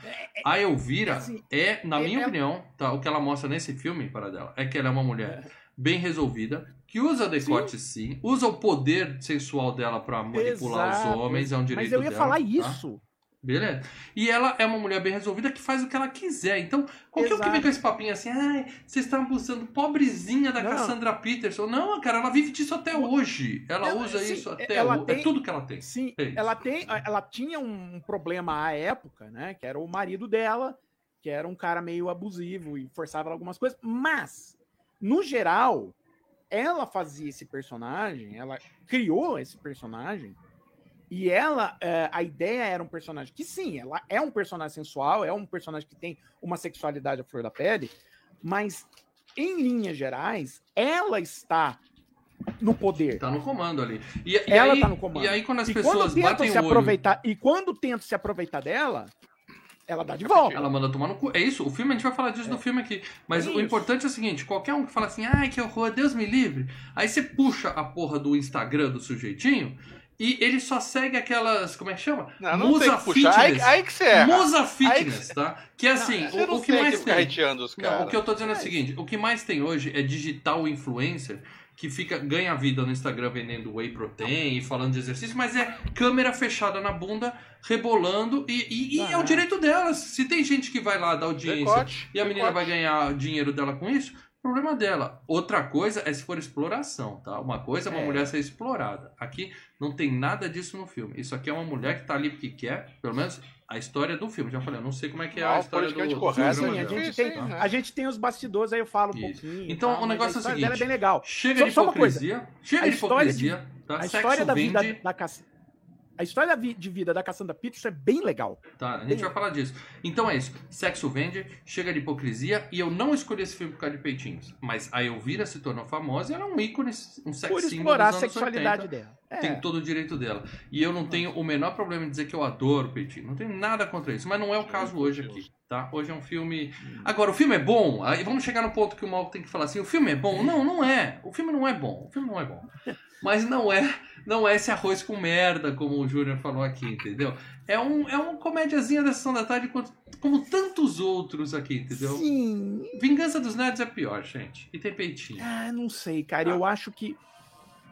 [SPEAKER 1] A Elvira
[SPEAKER 2] assim,
[SPEAKER 1] é, na
[SPEAKER 2] é-
[SPEAKER 1] minha
[SPEAKER 2] é-
[SPEAKER 1] opinião, tá? O que ela mostra nesse filme, para dela, é que ela é uma mulher bem resolvida, que usa decote sim, usa o poder sensual dela pra manipular
[SPEAKER 2] Exato.
[SPEAKER 1] os homens, é um direito
[SPEAKER 2] Mas eu ia
[SPEAKER 1] dela,
[SPEAKER 2] falar
[SPEAKER 1] tá?
[SPEAKER 2] isso.
[SPEAKER 1] Beleza. E ela é uma mulher bem resolvida que faz o que ela quiser. Então, qualquer um que vem com esse papinho assim, ai, vocês estão abusando, pobrezinha da
[SPEAKER 2] Não.
[SPEAKER 1] Cassandra Peterson. Não, cara, ela vive disso até hoje. Ela
[SPEAKER 2] Ela-
[SPEAKER 1] usa
[SPEAKER 2] sim,
[SPEAKER 1] isso até
[SPEAKER 2] ela
[SPEAKER 1] hoje. É
[SPEAKER 2] tem-
[SPEAKER 1] tudo que ela tem.
[SPEAKER 2] Sim,
[SPEAKER 1] É
[SPEAKER 2] ela tem, ela tinha um problema à época, né? Que era o marido dela, que era um cara meio abusivo e forçava algumas coisas. Mas, no geral, ela fazia esse personagem, ela criou esse personagem. E ela, é, a ideia era um personagem que sim, ela é um personagem sensual, é um personagem que tem uma sexualidade à flor da pele, mas em linhas gerais, ela está no poder.
[SPEAKER 1] Tá no comando ali. E, e
[SPEAKER 2] Ela
[SPEAKER 1] aí,
[SPEAKER 2] tá no comando.
[SPEAKER 1] E aí, quando as
[SPEAKER 2] E
[SPEAKER 1] pessoas
[SPEAKER 2] quando
[SPEAKER 1] batem
[SPEAKER 2] se
[SPEAKER 1] o olho,
[SPEAKER 2] aproveitar, e quando tentam se aproveitar dela, ela dá de volta.
[SPEAKER 1] ela manda tomar no cu. É isso, o filme, a gente vai falar disso no filme aqui. Mas
[SPEAKER 2] É
[SPEAKER 1] o importante é o seguinte: qualquer um que fala assim, ai, que horror, Deus me livre. Aí você puxa a porra do Instagram do sujeitinho e ele só segue aquelas. Como é que chama?
[SPEAKER 3] Não, não
[SPEAKER 1] Musa
[SPEAKER 3] que puxar. Aí,
[SPEAKER 1] Fitness.
[SPEAKER 3] aí que você erra.
[SPEAKER 1] Musa Fitness, tá? Que é assim,
[SPEAKER 3] Você
[SPEAKER 1] o,
[SPEAKER 3] não
[SPEAKER 1] o que mais tem. Não, o que eu tô dizendo é o seguinte: o que mais tem hoje é digital influencer que fica ganha vida no Instagram vendendo whey protein e falando de exercício, mas é câmera fechada na bunda, rebolando e, e- e é o
[SPEAKER 2] Ah.
[SPEAKER 1] direito delas. Se tem gente que vai lá dar audiência
[SPEAKER 3] Decote,
[SPEAKER 1] e a menina
[SPEAKER 3] decote.
[SPEAKER 1] vai ganhar dinheiro dela com isso, problema dela. Outra coisa é se for exploração, tá? Uma coisa é uma
[SPEAKER 2] É.
[SPEAKER 1] mulher ser explorada. Aqui não tem nada disso no filme. Isso aqui é uma mulher que tá ali porque quer, pelo menos a história do filme. Já falei, eu não sei como é que é a história do, do
[SPEAKER 3] correto,
[SPEAKER 2] Sim,
[SPEAKER 1] programa
[SPEAKER 2] a gente,
[SPEAKER 3] Sim,
[SPEAKER 2] tem,
[SPEAKER 3] sim, né?
[SPEAKER 2] a gente tem os bastidores, aí eu falo um
[SPEAKER 1] Isso.
[SPEAKER 2] pouquinho.
[SPEAKER 1] Então,
[SPEAKER 2] tal,
[SPEAKER 1] o negócio é
[SPEAKER 2] a
[SPEAKER 1] o
[SPEAKER 2] história dela
[SPEAKER 1] seguinte,
[SPEAKER 2] é bem legal.
[SPEAKER 1] Chega
[SPEAKER 2] Só-
[SPEAKER 1] de
[SPEAKER 2] só uma coisa.
[SPEAKER 1] hipocrisia. Chega
[SPEAKER 2] A
[SPEAKER 1] de
[SPEAKER 2] história de-
[SPEAKER 1] hipocrisia. tá?
[SPEAKER 2] A
[SPEAKER 1] Sexo
[SPEAKER 2] história da
[SPEAKER 1] vende.
[SPEAKER 2] vida da Cass... A história de vida da Cassandra Peterson é bem legal.
[SPEAKER 1] Tá, a gente vai falar disso. Então é isso. Sexo vende, chega de hipocrisia. E eu não escolhi esse filme por causa de peitinhos. Mas a Elvira se tornou famosa e era um ícone, um sex
[SPEAKER 2] Por explorar a
[SPEAKER 1] dos anos
[SPEAKER 2] sexualidade
[SPEAKER 1] 80.
[SPEAKER 2] dela. É.
[SPEAKER 1] Tem todo o direito dela. E eu não tenho o menor problema em dizer que eu adoro peitinho. Não tenho nada contra isso. Mas não é o caso hoje aqui, tá? Hoje é um filme. Agora, o filme é bom. Aí vamos chegar no ponto que o Mal tem que falar assim: o filme é bom? Não, não é. O filme não é bom. O filme não é bom. Mas não é, não é esse arroz com merda, como o Júnior falou aqui, entendeu? É um, é uma comédiazinha da sessão da tarde, como tantos outros aqui, entendeu?
[SPEAKER 2] Sim.
[SPEAKER 1] Vingança dos Nerds é pior, gente. E tem peitinho.
[SPEAKER 2] Ah, não sei, cara.
[SPEAKER 1] Ah.
[SPEAKER 2] Eu acho que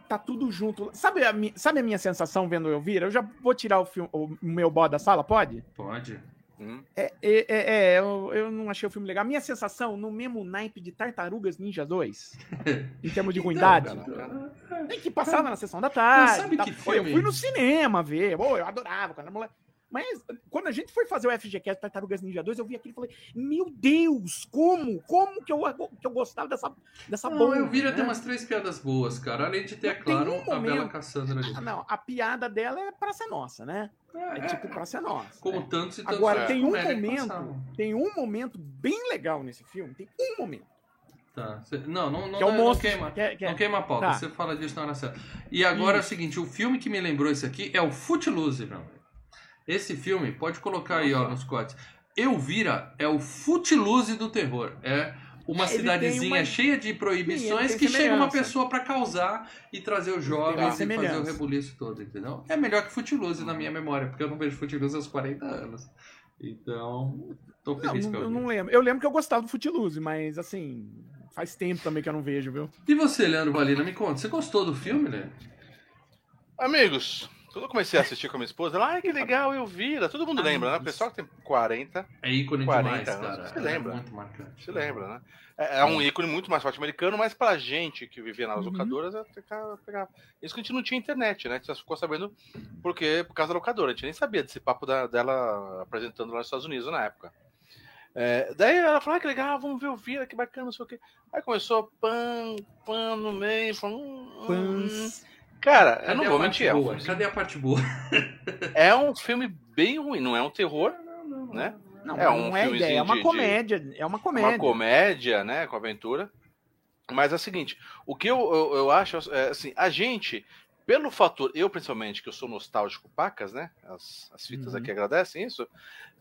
[SPEAKER 2] tá tudo junto. Sabe a, sabe a minha sensação vendo eu vir? Eu já vou tirar o, filme, o meu bó da sala, pode?
[SPEAKER 1] Pode.
[SPEAKER 3] Hum.
[SPEAKER 2] É, é, é, é, eu, eu não achei o filme legal. Minha sensação, no mesmo naipe de Tartarugas Ninja 2, em termos de ruindade,
[SPEAKER 1] Então,
[SPEAKER 2] nem que passava na sessão da tarde.
[SPEAKER 1] sabe que
[SPEAKER 2] Pô, Eu
[SPEAKER 1] filme-
[SPEAKER 2] fui no cinema ver, pô, eu adorava quando era moleque. Mas quando a gente foi fazer o FGCast Tartarugas Ninja 2, eu vi aquilo e falei, meu Deus, como? Como que eu, que eu gostava dessa, dessa
[SPEAKER 1] Não,
[SPEAKER 2] bomba?
[SPEAKER 1] eu vira
[SPEAKER 2] né?
[SPEAKER 1] tem umas três piadas boas, cara. Além de ter, é claro,
[SPEAKER 2] um
[SPEAKER 1] a Bela Cassandra ali.
[SPEAKER 2] Ah, não, a piada dela é Praça Nossa, né? É,
[SPEAKER 1] É,
[SPEAKER 2] tipo Praça Nossa.
[SPEAKER 1] como
[SPEAKER 2] né?
[SPEAKER 1] tantos e tantos
[SPEAKER 2] Agora, tem um momento, tem um momento bem legal nesse filme, tem um momento,
[SPEAKER 1] Tá. Não, não, não,
[SPEAKER 2] que é o
[SPEAKER 1] não queima.
[SPEAKER 2] que é- que é-
[SPEAKER 1] Não queima a pauta,
[SPEAKER 2] Tá.
[SPEAKER 1] você fala disso na hora certa. E agora é o seguinte, o filme que me lembrou esse aqui é o Footloose, meu amigo. Esse filme, pode colocar aí, ó, nos cortes. Elvira é o Footloose do terror. É uma
[SPEAKER 2] tem
[SPEAKER 1] cidadezinha
[SPEAKER 2] uma-
[SPEAKER 1] cheia de
[SPEAKER 2] Sim,
[SPEAKER 1] proibições
[SPEAKER 2] ele
[SPEAKER 1] que chega uma pessoa pra causar e trazer os jovens e fazer o rebuliço todo, entendeu? É melhor que Footloose na minha memória, porque eu não vejo Footloose há uns 40 anos. Então, tô
[SPEAKER 2] Não,
[SPEAKER 1] feliz
[SPEAKER 2] não-
[SPEAKER 1] com
[SPEAKER 2] eu
[SPEAKER 1] ele.
[SPEAKER 2] não lembro. Eu lembro que eu gostava do Footloose, mas assim, faz tempo também que eu não vejo, viu?
[SPEAKER 1] E você, Leandro Valina, me conta, você gostou do filme, Leandro?
[SPEAKER 3] Amigos, quando eu comecei a assistir com a minha esposa, ela, ai que legal, eu vira. Todo mundo lembra, né? O pessoal que tem 40
[SPEAKER 1] É ícone
[SPEAKER 3] 40
[SPEAKER 1] demais,
[SPEAKER 3] anos,
[SPEAKER 1] cara.
[SPEAKER 3] se
[SPEAKER 1] É
[SPEAKER 3] lembra.
[SPEAKER 1] muito marcante.
[SPEAKER 3] se lembra, né? É, é um ícone muito mais forte americano, mas pra gente que vivia nas
[SPEAKER 2] Uhum.
[SPEAKER 3] locadoras, é pegar- pegar- isso que a gente não tinha internet, né? A gente só ficou sabendo porque, por causa da locadora. A gente nem sabia desse papo da- dela apresentando lá nos Estados Unidos na época. É, daí ela falou, ah, que legal, vamos ver o Vira, que bacana, não sei o quê. Aí começou pan, pan no meio, falou, hum, hum. Cara, eu
[SPEAKER 1] Cadê
[SPEAKER 3] não
[SPEAKER 1] a
[SPEAKER 3] vou mentir, é um,
[SPEAKER 1] Cadê a parte boa?
[SPEAKER 3] é um filme bem ruim, não é um terror, né?
[SPEAKER 2] Não,
[SPEAKER 3] É um
[SPEAKER 2] não é ideia, é uma
[SPEAKER 3] de- de-
[SPEAKER 2] comédia. É uma comédia.
[SPEAKER 3] uma comédia, né, com aventura. Mas é o seguinte, o que eu, eu, eu acho, é, assim, a gente, pelo fator, eu principalmente, que eu sou nostálgico pacas, né, as, as fitas
[SPEAKER 2] Uhum.
[SPEAKER 3] aqui agradecem isso,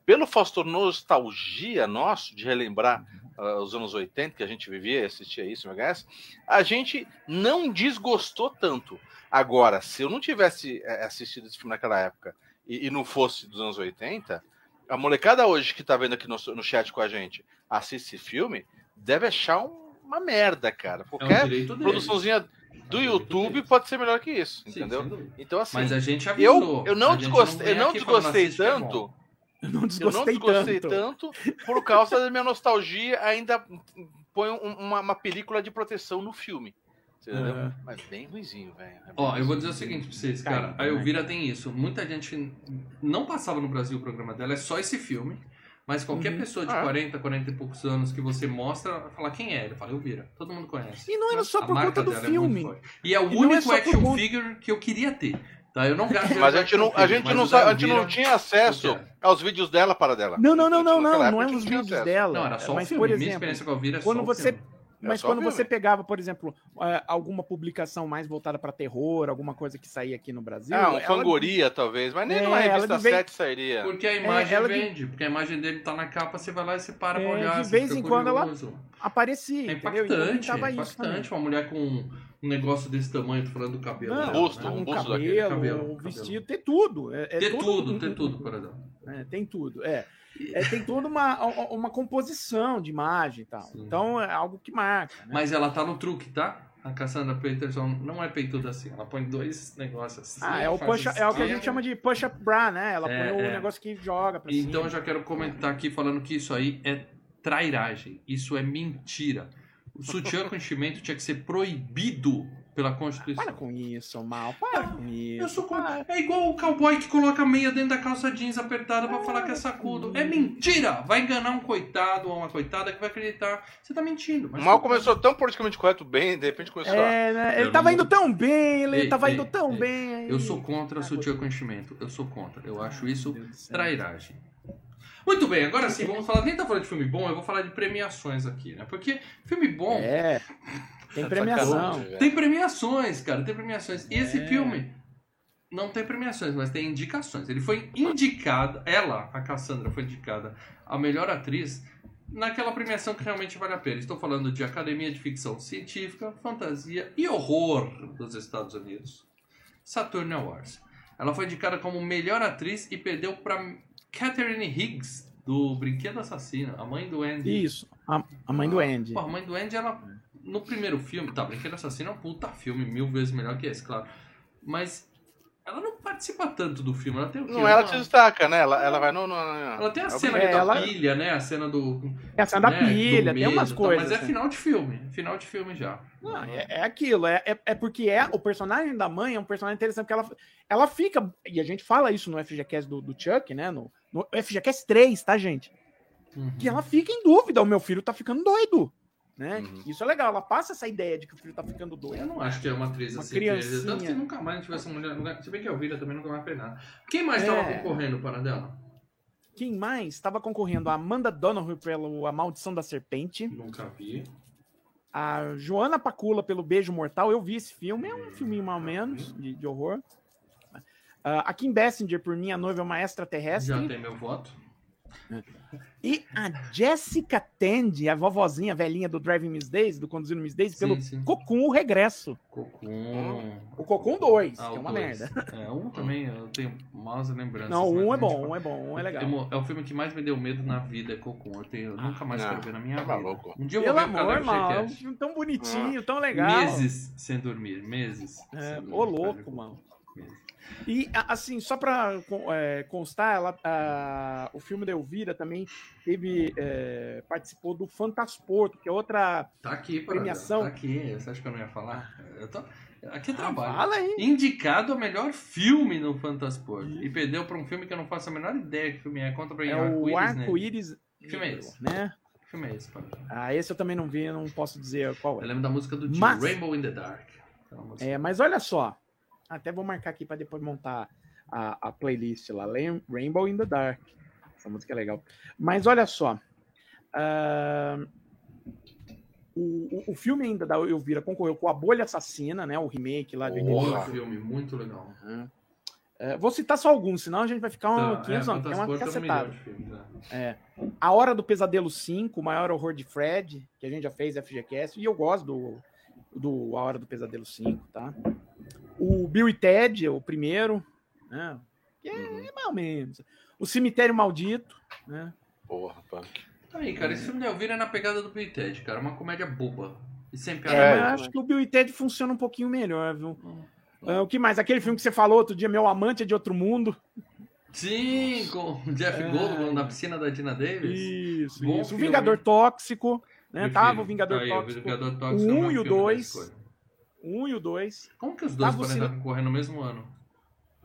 [SPEAKER 3] pelo fator nostalgia nosso, de relembrar uh, os anos 80, que a gente vivia e assistia isso VHS, a gente não desgostou tanto. Agora, se eu não tivesse é, assistido esse filme naquela época e, e não fosse dos anos 80, a molecada hoje que tá vendo aqui no, no chat com a gente assiste esse filme, deve achar um, uma merda, cara. Qualquer
[SPEAKER 1] é um
[SPEAKER 3] produçãozinha do YouTube pode ser melhor que isso, Sim, entendeu? Então, assim.
[SPEAKER 1] Mas a gente avisou.
[SPEAKER 3] Eu, eu não desgostei, não eu não desgostei tanto.
[SPEAKER 2] Eu não desgostei,
[SPEAKER 3] eu não desgostei tanto. tanto. por causa da minha nostalgia. Ainda põe uma, uma película de proteção no filme. Uhum. Mas bem ruizinho, velho. É
[SPEAKER 1] Ó, eu vou dizer o seguinte pra vocês, cara. A Elvira tem isso. Muita gente não passava no Brasil o programa dela, é só esse filme. Mas qualquer uhum. pessoa de ah. 40, 40 e poucos anos que você mostra, fala quem é. Ele fala, Elvira. Todo mundo conhece.
[SPEAKER 2] E não era só por conta do
[SPEAKER 1] é
[SPEAKER 2] filme.
[SPEAKER 1] É e é o e único é action por... figure que eu queria ter. Tá? Eu não
[SPEAKER 3] Mas a gente não, a gente não, a gente não tinha acesso aos vídeos dela para dela.
[SPEAKER 2] Não, não, não, não, não. Não é os vídeos dela.
[SPEAKER 1] Não, era só mas, um. Por exemplo, Minha experiência com a Elvira é
[SPEAKER 2] quando
[SPEAKER 1] só
[SPEAKER 2] você
[SPEAKER 1] filme.
[SPEAKER 2] É Mas quando você pegava, por exemplo, é, alguma publicação mais voltada para terror, alguma coisa que saía aqui no Brasil.
[SPEAKER 3] Ah, um Fangoria, talvez, mas nem é, numa revista vez... 7 sairia.
[SPEAKER 1] Porque a é, imagem é, vende, de... porque a imagem dele tá na capa, você vai lá e você para pra
[SPEAKER 2] é,
[SPEAKER 1] olhar.
[SPEAKER 2] De vez em quando ela aparecia.
[SPEAKER 1] É impactante, é impactante uma mulher com um negócio desse tamanho, tô falando do cabelo.
[SPEAKER 2] Não, dela, busto, né? um, um cabelo, cabelo, um vestido, tem tudo. É,
[SPEAKER 1] é ter tudo, ter tudo, exemplo.
[SPEAKER 2] É, tem tudo, é. É, tem toda uma, uma composição de imagem e tal. Sim. Então é algo que marca. Né?
[SPEAKER 1] Mas ela tá no truque, tá? A Cassandra Peterson não é peituda assim. Ela põe dois negócios assim.
[SPEAKER 2] Ah, é o, push, é o que a gente chama de push-up bra, né? Ela é, põe o é. negócio que joga pra
[SPEAKER 1] Então cima. eu já quero comentar aqui falando que isso aí é trairagem. Isso é mentira. O sutiã com enchimento tinha que ser proibido pela Constituição.
[SPEAKER 2] Para com isso, mal. Para com isso.
[SPEAKER 1] Eu sou com... É igual o cowboy que coloca a meia dentro da calça jeans apertada para falar que é sacudo. É mentira! Vai enganar um coitado ou uma coitada que vai acreditar. Você tá mentindo.
[SPEAKER 3] Mas mal começou tão politicamente correto bem, de repente começou
[SPEAKER 2] é, né? Ele tava não... indo tão bem, ele ei, tava ei, indo tão ei, bem.
[SPEAKER 1] Eu sou contra sutiã com enchimento. Eu sou contra. Eu acho isso trairagem. Muito bem, agora sim, vamos falar. Nem tá falando de filme bom, eu vou falar de premiações aqui, né? Porque filme bom.
[SPEAKER 2] É. Tem premiação.
[SPEAKER 1] Tem premiações, cara, tem premiações. E esse é. filme não tem premiações, mas tem indicações. Ele foi indicado, ela, a Cassandra, foi indicada a melhor atriz naquela premiação que realmente vale a pena. Estou falando de Academia de Ficção Científica, Fantasia e Horror dos Estados Unidos. Saturn Awards. Ela foi indicada como melhor atriz e perdeu para Catherine Higgs, do Brinquedo Assassino, a mãe do Andy.
[SPEAKER 2] Isso, a, a mãe do Andy.
[SPEAKER 1] Pô, a mãe do Andy, ela no primeiro filme, tá, Brinquedo Assassino é um puta filme, mil vezes melhor que esse, claro. Mas ela não participa tanto do filme. Ela tem o quê?
[SPEAKER 3] Não, ela se destaca, né? Ela, ela vai no. no...
[SPEAKER 1] Ela tem a cena é, da ela... pilha, né? A cena do.
[SPEAKER 2] É a cena né? da pilha, medo, tem umas coisas.
[SPEAKER 1] mas é assim. final de filme. Final de filme já.
[SPEAKER 2] Não, é, é, aquilo. É, é, é, porque é, o personagem da mãe é um personagem interessante, porque ela, ela fica. E a gente fala isso no FGCast do, do Chuck, né? No, no FGCast 3, tá, gente? Uhum. Que ela fica em dúvida. O meu filho tá ficando doido. Né? Uhum. Isso é legal, ela passa essa ideia de que o filho tá ficando doido.
[SPEAKER 1] Eu não acho que é uma atriz uma assim. Criancinha. Tanto que nunca mais tivesse uma mulher. Se bem que a Elvira também nunca mais fez nada. Quem mais estava é... concorrendo para dela?
[SPEAKER 2] Quem mais estava concorrendo? A Amanda Donoghue pelo A Maldição da Serpente.
[SPEAKER 1] Nunca vi.
[SPEAKER 2] A Joana Pacula pelo Beijo Mortal. Eu vi esse filme, é um filminho mais ou menos de, de horror. Uh, a Kim Bessinger por Minha Noiva é uma Extraterrestre.
[SPEAKER 1] Já tem meu voto.
[SPEAKER 2] E a Jessica Tandy, a vovozinha velhinha do Driving Miss Daisy, do Conduzindo Miss Daisy, pelo sim. Cocum, o Regresso.
[SPEAKER 1] Cocum.
[SPEAKER 2] O Cocum 2, ah, que é uma dois. merda.
[SPEAKER 1] É, um também eu tenho maus lembranças.
[SPEAKER 2] Não, um é bom, um é bom, um é legal.
[SPEAKER 1] É o filme que mais me deu medo na vida, é Cocum. Eu, tenho, eu nunca mais ah, quero ver na minha tá vida.
[SPEAKER 2] Um dia eu vou Pelo ver amor, mal, é um filme tão bonitinho, ah. tão legal.
[SPEAKER 1] Meses sem dormir, meses.
[SPEAKER 2] É, ô louco, mano. E, assim, só para é, constar, ela, a, o filme da Elvira também teve, é, participou do Fantasporto, que é outra
[SPEAKER 1] tá aqui,
[SPEAKER 2] premiação.
[SPEAKER 1] Tá aqui, você acha que eu não ia falar? Eu tô... Aqui é ah, trabalho. Fala aí. Indicado a melhor filme no Fantasporto. E perdeu para um filme que eu não faço a menor ideia que filme é. Conta pra mim.
[SPEAKER 2] É o Arco-Íris.
[SPEAKER 1] Que filme é esse?
[SPEAKER 2] Né?
[SPEAKER 1] Que filme é esse?
[SPEAKER 2] Ah, esse eu também não vi, não posso dizer qual é.
[SPEAKER 1] Eu lembro da música do Mas... Rainbow in the Dark.
[SPEAKER 2] É, mas olha só. Até vou marcar aqui para depois montar a, a, playlist lá. Rainbow in the Dark. Essa música é legal. Mas olha só. Uh, o, o, filme ainda da Elvira concorreu com A Bolha Assassina, né? O remake lá de
[SPEAKER 1] oh, filme muito legal. Uhum.
[SPEAKER 2] É, vou citar só alguns, senão a gente vai ficar um
[SPEAKER 1] Tá,
[SPEAKER 2] 500 não,
[SPEAKER 1] Fantasma
[SPEAKER 2] é uma
[SPEAKER 1] Porto é um
[SPEAKER 2] cacetada.
[SPEAKER 1] milhão de filmes, é.
[SPEAKER 2] É. A Hora do Pesadelo 5, o maior horror de Fred, que a gente já fez FGCast, e eu gosto do, do A Hora do Pesadelo 5, tá? O Bill e Ted, o primeiro, né? Que é,
[SPEAKER 3] Uhum.
[SPEAKER 2] é mais ou menos. O Cemitério Maldito, né?
[SPEAKER 3] Porra, punk.
[SPEAKER 1] Aí, cara, esse filme da Elvira é na pegada do Bill e Ted, cara. Uma comédia boba. E sem
[SPEAKER 2] É,
[SPEAKER 1] piada.
[SPEAKER 2] mas
[SPEAKER 1] nenhuma.
[SPEAKER 2] acho que o Bill e Ted funciona um pouquinho melhor, viu?
[SPEAKER 1] Hum.
[SPEAKER 2] Ah, o que mais? Aquele filme que você falou outro dia, Meu Amante é de Outro Mundo.
[SPEAKER 1] Sim, com o Jeff
[SPEAKER 2] É.
[SPEAKER 1] Goldblum na piscina da Dina Davis.
[SPEAKER 2] Isso,
[SPEAKER 1] Bom
[SPEAKER 2] isso. O
[SPEAKER 1] filme.
[SPEAKER 2] Vingador Tóxico, né? Tava o Vingador
[SPEAKER 1] Tá aí,
[SPEAKER 2] Tóxico.
[SPEAKER 1] O Vingador Tóxico
[SPEAKER 2] o
[SPEAKER 1] é o
[SPEAKER 2] um
[SPEAKER 1] meu
[SPEAKER 2] e o
[SPEAKER 1] filme da
[SPEAKER 2] dois.
[SPEAKER 1] escolha.
[SPEAKER 2] O 1 e o 2.
[SPEAKER 1] Como que os dois
[SPEAKER 2] Tava o
[SPEAKER 1] podem estar concorrendo no mesmo ano?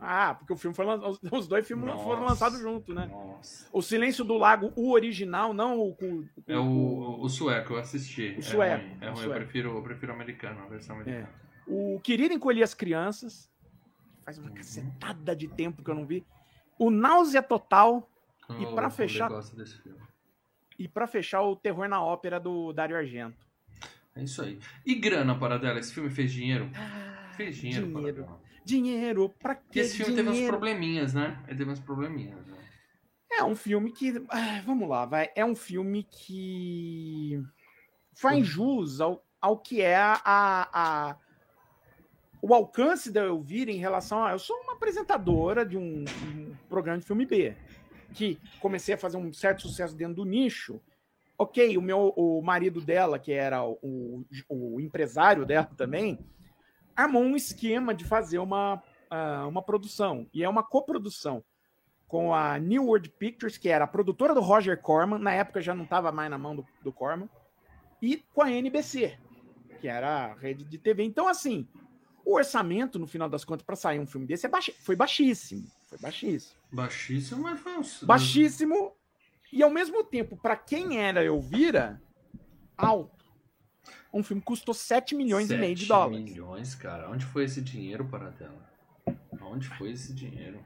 [SPEAKER 2] Ah, porque o filme foi lan- os- dois filmes
[SPEAKER 1] Nossa.
[SPEAKER 2] foram lançados juntos, né?
[SPEAKER 1] Nossa.
[SPEAKER 2] O Silêncio do Lago, o original, não o. o-
[SPEAKER 1] É o, o sueco, eu assisti.
[SPEAKER 2] O
[SPEAKER 1] É
[SPEAKER 2] sueco,
[SPEAKER 1] ruim, É ruim, eu
[SPEAKER 2] sueco.
[SPEAKER 1] prefiro, eu prefiro o americano, a versão americana.
[SPEAKER 2] o Querido Encolher as Crianças. Faz uma
[SPEAKER 1] Uhum.
[SPEAKER 2] cacetada de tempo que eu não vi. O Náusea Total. E pra
[SPEAKER 1] o
[SPEAKER 2] fechar-. E pra fechar, o Terror na Ópera do Dario Argento.
[SPEAKER 1] É isso aí. E grana para dela? Esse filme fez dinheiro? Fez dinheiro,
[SPEAKER 2] dinheiro.
[SPEAKER 1] para dela.
[SPEAKER 2] Dinheiro, pra
[SPEAKER 1] Porque esse filme teve uns
[SPEAKER 2] dinheiro?
[SPEAKER 1] probleminhas, né? Ele teve uns probleminhas. Né?
[SPEAKER 2] É um filme que. ah, Vamos lá, vai. É um filme que faz jus ao, ao que é a, a- o alcance da Elvira em relação a. Eu sou uma apresentadora de um, um programa de filme B, que comecei a fazer um certo sucesso dentro do nicho. Ok, o meu o marido dela, que era o, o empresário dela também, armou um esquema de fazer uma, ah, uma produção. E é uma coprodução com a New World Pictures, que era a produtora do Roger Corman, na época já não estava mais na mão do, do Corman, e com a NBC, que era a rede de TV. Então, assim, o orçamento, no final das contas, para sair um filme desse é foi baixíssimo. Foi baixíssimo.
[SPEAKER 1] Baixíssimo, mas foi um...
[SPEAKER 2] Baixíssimo, e ao mesmo tempo, para quem era Elvira, alto. Um filme que custou 7 milhões e meio de
[SPEAKER 1] 7
[SPEAKER 2] dólares.
[SPEAKER 1] milhões, cara. Onde foi esse dinheiro para dela? Onde foi esse dinheiro?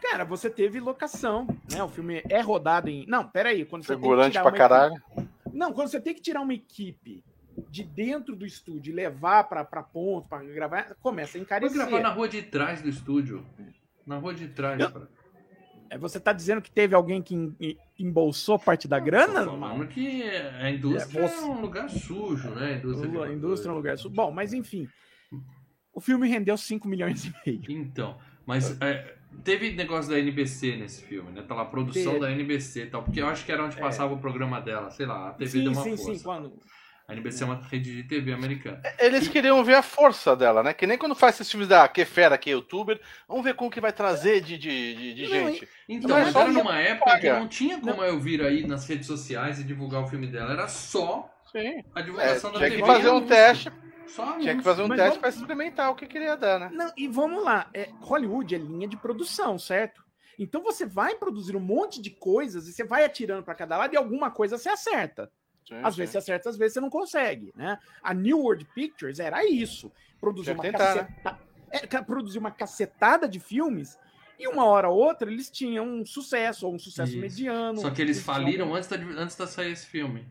[SPEAKER 2] Cara, você teve locação, né? O filme é rodado em. Não, peraí. Quando você tem que
[SPEAKER 3] Figurante
[SPEAKER 2] tirar
[SPEAKER 3] pra caralho.
[SPEAKER 2] Não, quando você tem que tirar uma equipe de dentro do estúdio e levar pra, pra ponto, pra gravar, começa a
[SPEAKER 1] Foi
[SPEAKER 2] encarecer.
[SPEAKER 1] gravar na rua de trás do estúdio. Na rua de trás.
[SPEAKER 2] Eu-
[SPEAKER 1] cara.
[SPEAKER 2] É, Você tá dizendo que teve alguém que em- em- embolsou parte da grana?
[SPEAKER 1] Falando que a indústria
[SPEAKER 2] É,
[SPEAKER 1] é,
[SPEAKER 2] você-
[SPEAKER 1] um lugar sujo, né? A indústria,
[SPEAKER 2] A indústria é um lugar. su- Bom, mas enfim. O filme rendeu 5 milhões e meio.
[SPEAKER 1] Então, mas é, teve negócio da NBC nesse filme, né? Tá lá, a produção
[SPEAKER 2] Teve.
[SPEAKER 1] da NBC e tal, porque eu acho que era onde
[SPEAKER 2] É.
[SPEAKER 1] passava o programa dela, sei lá, a TV
[SPEAKER 2] sim,
[SPEAKER 1] deu uma
[SPEAKER 2] sim,
[SPEAKER 1] força.
[SPEAKER 2] sim. Quando...
[SPEAKER 1] A NBC é uma rede de TV americana.
[SPEAKER 3] Eles queriam ver a força dela, né? Que nem quando faz esses filmes da Que Fera, que é youtuber. Vamos ver como que vai trazer de, de, de, de
[SPEAKER 2] Não,
[SPEAKER 3] gente.
[SPEAKER 1] Então,
[SPEAKER 3] Mas
[SPEAKER 1] era numa época que
[SPEAKER 3] paga.
[SPEAKER 1] não tinha como eu vir aí nas redes sociais e divulgar o filme dela, era só
[SPEAKER 3] Sim.
[SPEAKER 1] a
[SPEAKER 3] É,
[SPEAKER 1] divulgação da
[SPEAKER 3] tinha
[SPEAKER 1] TV.
[SPEAKER 3] que fazer
[SPEAKER 1] e
[SPEAKER 3] um teste.
[SPEAKER 1] Só
[SPEAKER 3] Tinha que fazer um
[SPEAKER 2] Mas
[SPEAKER 3] teste
[SPEAKER 2] vamos-
[SPEAKER 3] pra experimentar o que queria dar, né?
[SPEAKER 2] Não, e vamos lá. É, Hollywood é linha de produção, certo? Então você vai produzir um monte de coisas e você vai atirando para cada lado e alguma coisa você acerta.
[SPEAKER 3] Sim,
[SPEAKER 2] Às
[SPEAKER 3] sim.
[SPEAKER 2] vezes você acerta, às vezes você não consegue, né? A New World Pictures era isso. Produzir uma,
[SPEAKER 3] tentar, né?
[SPEAKER 2] caceta... é, produzir uma cacetada de filmes e uma hora ou outra eles tinham um sucesso, ou um sucesso
[SPEAKER 1] Isso.
[SPEAKER 2] mediano.
[SPEAKER 1] Só que eles
[SPEAKER 2] tinham-
[SPEAKER 1] faliram antes da, antes da sair esse filme.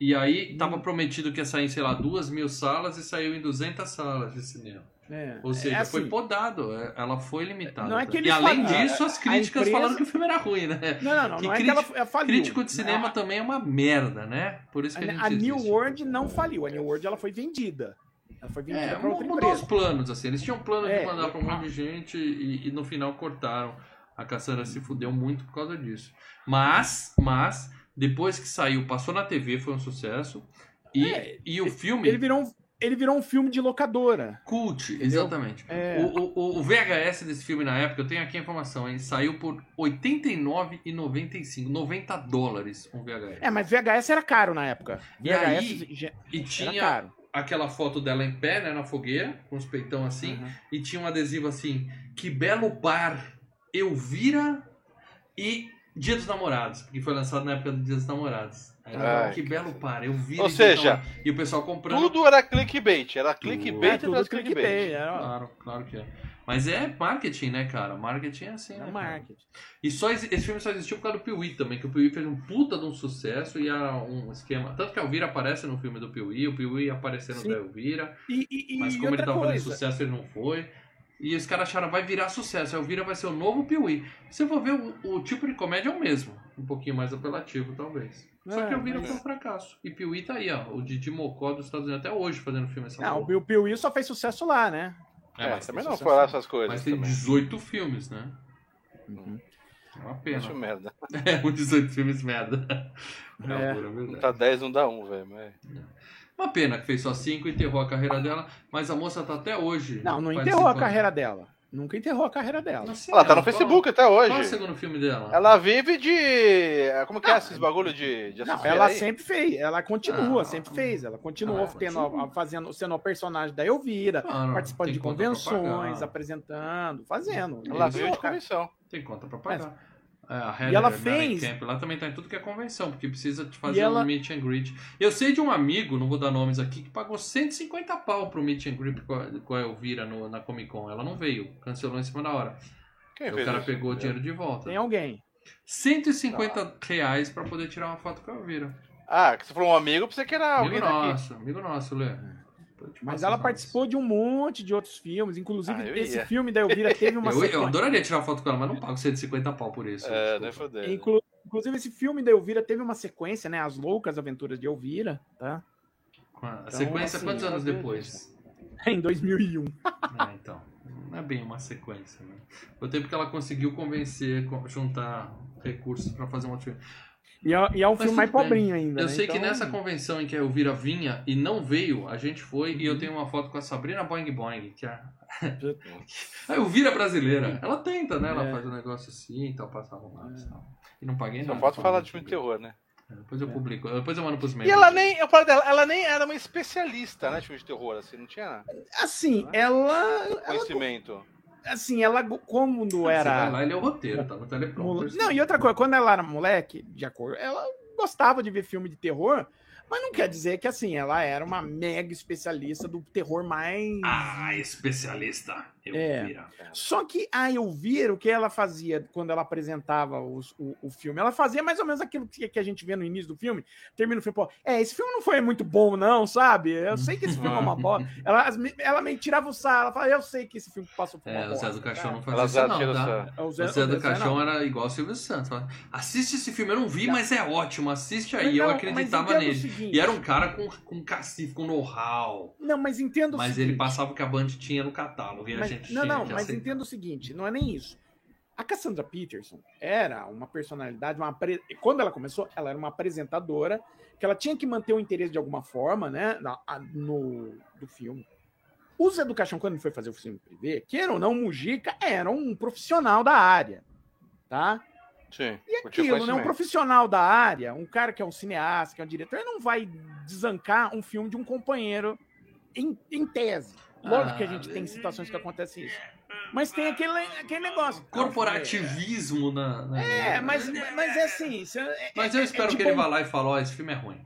[SPEAKER 1] E aí
[SPEAKER 2] Hum.
[SPEAKER 1] tava prometido que ia sair em, sei lá, duas mil salas e saiu em 200 salas de cinema.
[SPEAKER 2] É,
[SPEAKER 1] Ou seja,
[SPEAKER 2] é
[SPEAKER 1] foi
[SPEAKER 2] assim.
[SPEAKER 1] podado, é, ela foi limitada.
[SPEAKER 2] Não é que
[SPEAKER 1] e além
[SPEAKER 2] faliram,
[SPEAKER 1] disso, as
[SPEAKER 2] a
[SPEAKER 1] críticas
[SPEAKER 2] empresa-
[SPEAKER 1] falando que o filme era ruim, né?
[SPEAKER 2] Não, não, não.
[SPEAKER 1] Que
[SPEAKER 2] não é
[SPEAKER 1] crítico-
[SPEAKER 2] que ela faliu.
[SPEAKER 1] Crítico de cinema
[SPEAKER 2] A-
[SPEAKER 1] também é uma merda, né? Por isso que a, gente
[SPEAKER 2] A, a New
[SPEAKER 1] existe.
[SPEAKER 2] World não faliu. A New World ela foi vendida. Ela foi vendida
[SPEAKER 1] É,
[SPEAKER 2] para outra
[SPEAKER 1] mudou os
[SPEAKER 2] empresa.
[SPEAKER 1] planos, assim. Eles tinham plano
[SPEAKER 2] É,
[SPEAKER 1] de mandar pra um monte de gente e, e no final cortaram. A Cassandra se fudeu muito por causa disso. Mas, mas, depois que saiu, passou na TV, foi um sucesso. E,
[SPEAKER 2] É,
[SPEAKER 1] e o filme.
[SPEAKER 2] Ele virou, um, ele virou um filme de locadora.
[SPEAKER 1] Cult, exatamente.
[SPEAKER 2] É.
[SPEAKER 1] O, o, o VHS desse filme na época, eu tenho aqui a informação, hein? Saiu por R$ 89,95. 90 dólares um VHS.
[SPEAKER 2] É, mas VHS era caro na época.
[SPEAKER 1] E
[SPEAKER 2] VHS
[SPEAKER 1] aí,
[SPEAKER 2] já-
[SPEAKER 1] E tinha aquela foto dela em pé, né, na fogueira, com os peitão assim.
[SPEAKER 2] Uhum.
[SPEAKER 1] e tinha um adesivo assim: Que belo bar, Elvira e Dia dos Namorados, porque foi lançado na época do Dia dos Namorados.
[SPEAKER 3] Ai,
[SPEAKER 1] que belo par, Elvira
[SPEAKER 3] Ou
[SPEAKER 1] e Dia dos
[SPEAKER 3] seja,
[SPEAKER 1] e o pessoal comprando.
[SPEAKER 3] Tudo era clickbait. Era clickbait
[SPEAKER 2] É, tudo
[SPEAKER 3] atrás
[SPEAKER 2] clickbait.
[SPEAKER 3] clickbait.
[SPEAKER 2] Era,
[SPEAKER 1] Claro, claro que é. Mas é marketing, né, cara? Marketing é assim,
[SPEAKER 2] era
[SPEAKER 1] né? cara?
[SPEAKER 2] marketing.
[SPEAKER 1] E só esse, esse filme só existiu por causa do Piuí também, que o Piuí fez um puta de um sucesso e era um esquema. Tanto que a Elvira aparece no filme do Piuí, o Piuí aparecendo
[SPEAKER 2] Sim.
[SPEAKER 1] da Elvira.
[SPEAKER 2] E, e, e
[SPEAKER 1] Mas como ele tava fazendo
[SPEAKER 2] coisa.
[SPEAKER 1] sucesso, ele não foi. E os caras acharam vai virar sucesso. A Elvira vai ser o novo Piuí. Se eu for ver, o, o tipo de comédia é o mesmo. Um pouquinho mais apelativo, talvez. Só
[SPEAKER 2] É,
[SPEAKER 1] que Elvira
[SPEAKER 2] mas-
[SPEAKER 1] foi um fracasso. E Piuí tá aí, ó. O Didi Mocó dos Estados Unidos até hoje fazendo filme essa
[SPEAKER 2] Não, o
[SPEAKER 1] porra.
[SPEAKER 2] Bill Piuí só fez sucesso lá, né?
[SPEAKER 3] É,
[SPEAKER 1] mas,
[SPEAKER 3] também não
[SPEAKER 2] sucesso.
[SPEAKER 3] foi lá essas coisas.
[SPEAKER 1] mas tem
[SPEAKER 3] também.
[SPEAKER 1] 18 filmes, né?
[SPEAKER 2] Uhum.
[SPEAKER 1] É uma pena.
[SPEAKER 3] Acho merda.
[SPEAKER 1] É, um 18 filmes merda. É,
[SPEAKER 2] É.
[SPEAKER 1] pura verdade.
[SPEAKER 3] Tá 10, não dá um, velho. Mas...
[SPEAKER 1] Uma pena que fez só 5 e enterrou a carreira dela, mas a moça tá até hoje.
[SPEAKER 2] Não, não enterrou a carreira dela. Nunca enterrou a carreira dela.
[SPEAKER 1] Sei,
[SPEAKER 3] Ela tá no
[SPEAKER 1] qual-
[SPEAKER 3] Facebook até
[SPEAKER 1] Qual é o
[SPEAKER 3] hoje.
[SPEAKER 1] segundo filme dela?
[SPEAKER 3] Ela vive de. Como que é esses bagulho de, de
[SPEAKER 2] Não, ela
[SPEAKER 3] aí?
[SPEAKER 2] sempre fez, ela continua,
[SPEAKER 1] Ah.
[SPEAKER 2] sempre fez. Ela continuou
[SPEAKER 1] Ah,
[SPEAKER 2] tendo,
[SPEAKER 1] continua.
[SPEAKER 2] fazendo, sendo a personagem da Elvira,
[SPEAKER 1] Claro,
[SPEAKER 2] participando de convenções, apresentando, fazendo.
[SPEAKER 3] Ela vive de comissão.
[SPEAKER 1] Tem conta pra pagar. É, a
[SPEAKER 2] E ela fez-
[SPEAKER 1] Mellencamp, Lá também tá em tudo que é convenção, porque precisa de fazer
[SPEAKER 2] E ela-
[SPEAKER 1] um meet and greet. Eu sei de um amigo, não vou dar nomes aqui, que pagou 150 pau pro meet and greet com a, com a Elvira no- na Comic Con. Ela não veio, cancelou em cima da hora.
[SPEAKER 3] Quem
[SPEAKER 1] o cara
[SPEAKER 3] isso?
[SPEAKER 1] pegou o dinheiro de volta.
[SPEAKER 2] Tem alguém.
[SPEAKER 1] 150 reais pra poder tirar uma foto com a Elvira.
[SPEAKER 3] Ah, que você falou um amigo, pensei que era alguém
[SPEAKER 1] Amigo
[SPEAKER 3] daqui.
[SPEAKER 1] nosso, amigo nosso, Lê.
[SPEAKER 2] Mas ela participou de um monte de outros filmes, inclusive
[SPEAKER 3] Ah, eu
[SPEAKER 2] esse
[SPEAKER 3] ia.
[SPEAKER 2] filme da Elvira teve uma
[SPEAKER 1] Eu, eu
[SPEAKER 2] sequência.
[SPEAKER 1] adoraria tirar foto com ela, mas não pago 150 pau por isso.
[SPEAKER 3] É, nem foder.
[SPEAKER 2] Inclu- Inclusive, esse filme da Elvira teve uma sequência, né? As Loucas Aventuras de Elvira, tá?
[SPEAKER 1] A
[SPEAKER 2] Então,
[SPEAKER 1] sequência,
[SPEAKER 2] assim,
[SPEAKER 1] quantos anos depois?
[SPEAKER 2] Em 2001.
[SPEAKER 1] É, então. Não é bem uma sequência, né? Foi o tempo que ela conseguiu convencer, co- juntar recursos pra fazer um outro filme.
[SPEAKER 2] E é, e é um
[SPEAKER 1] Mas
[SPEAKER 2] filme mais
[SPEAKER 1] bem.
[SPEAKER 2] pobrinho ainda.
[SPEAKER 1] Eu
[SPEAKER 2] né?
[SPEAKER 1] sei que
[SPEAKER 2] Então,
[SPEAKER 1] nessa convenção em que a Elvira vinha e não veio, a gente foi e
[SPEAKER 2] Uhum.
[SPEAKER 1] eu tenho uma foto com a Sabrina Boing Boing, que é a Elvira brasileira. Ela tenta, né? Ela
[SPEAKER 2] É.
[SPEAKER 1] faz um negócio assim e tal, passa arrumado e tal. E não paguei
[SPEAKER 3] Só
[SPEAKER 1] nada.
[SPEAKER 3] falta
[SPEAKER 1] pra
[SPEAKER 3] falar de filme terror, né?
[SPEAKER 1] É, Depois eu publico, depois eu mando pros
[SPEAKER 3] E
[SPEAKER 1] membros.
[SPEAKER 3] ela nem, eu falo dela, ela nem era uma especialista, né, filme de terror, assim, não tinha
[SPEAKER 2] Assim, ela. ela
[SPEAKER 3] conhecimento.
[SPEAKER 2] Assim, ela como
[SPEAKER 1] Você vai
[SPEAKER 2] era.
[SPEAKER 1] lá, ele é o roteiro, tá no teleprompter.
[SPEAKER 2] Não, e outra coisa, quando ela era moleque, de acordo, ela gostava de ver filme de terror, mas não quer dizer que assim, ela era uma mega especialista do terror mais.
[SPEAKER 1] Ah, especialista.
[SPEAKER 2] É.
[SPEAKER 1] Elvira.
[SPEAKER 2] Só que a Elvira, o que ela fazia quando ela apresentava os- o, o filme? Ela fazia mais ou menos aquilo que, que a gente vê no início do filme. Termina o filme, pô, é, esse filme não foi muito bom, não, sabe? Eu sei que esse filme é uma bosta. Ela, ela meio tirava o sarro, ela falava, eu sei que esse filme passou por uma
[SPEAKER 1] É, o Zé do Caixão não fazia isso não, tá?
[SPEAKER 3] essa.
[SPEAKER 2] O
[SPEAKER 1] O Zé do
[SPEAKER 2] Zé
[SPEAKER 1] Caixão
[SPEAKER 2] não.
[SPEAKER 1] era igual o Silvio Santos. Fala, Assiste esse filme, eu não vi, mas é ótimo, assiste aí.
[SPEAKER 2] Mas
[SPEAKER 1] eu
[SPEAKER 2] não,
[SPEAKER 1] acreditava nele.
[SPEAKER 2] seguinte-
[SPEAKER 1] E era um cara com, com cacife, com know-how.
[SPEAKER 2] Não, mas entendo o
[SPEAKER 1] Mas
[SPEAKER 2] seguinte.
[SPEAKER 1] ele passava o que a Band tinha no catálogo e a
[SPEAKER 2] Mas- não, não, mas
[SPEAKER 1] aceitar.
[SPEAKER 2] entenda o seguinte, não é nem isso. A Cassandra Peterson era uma personalidade, uma apre- quando ela começou, ela era uma apresentadora que ela tinha que manter o interesse de alguma forma, né, na- a- no do filme. O Zé do Caixão, quando ele foi fazer o filme privê, queira ou não, o Mujica era um profissional da área, tá?
[SPEAKER 3] Sim.
[SPEAKER 2] E aquilo, né? Um profissional da área, um cara que é um cineasta, que é um diretor, ele não vai desancar um filme de um companheiro em, em tese. Lógico que a gente
[SPEAKER 1] Ah,
[SPEAKER 2] tem situações que acontecem isso. Mas tem aquele, aquele negócio.
[SPEAKER 1] Corporativismo na. na-
[SPEAKER 2] É, mas, mas é assim. isso é-
[SPEAKER 1] Mas eu
[SPEAKER 2] é-
[SPEAKER 1] espero
[SPEAKER 2] é
[SPEAKER 1] que ele
[SPEAKER 2] bom-
[SPEAKER 1] vá lá e fale: ó, esse filme é ruim.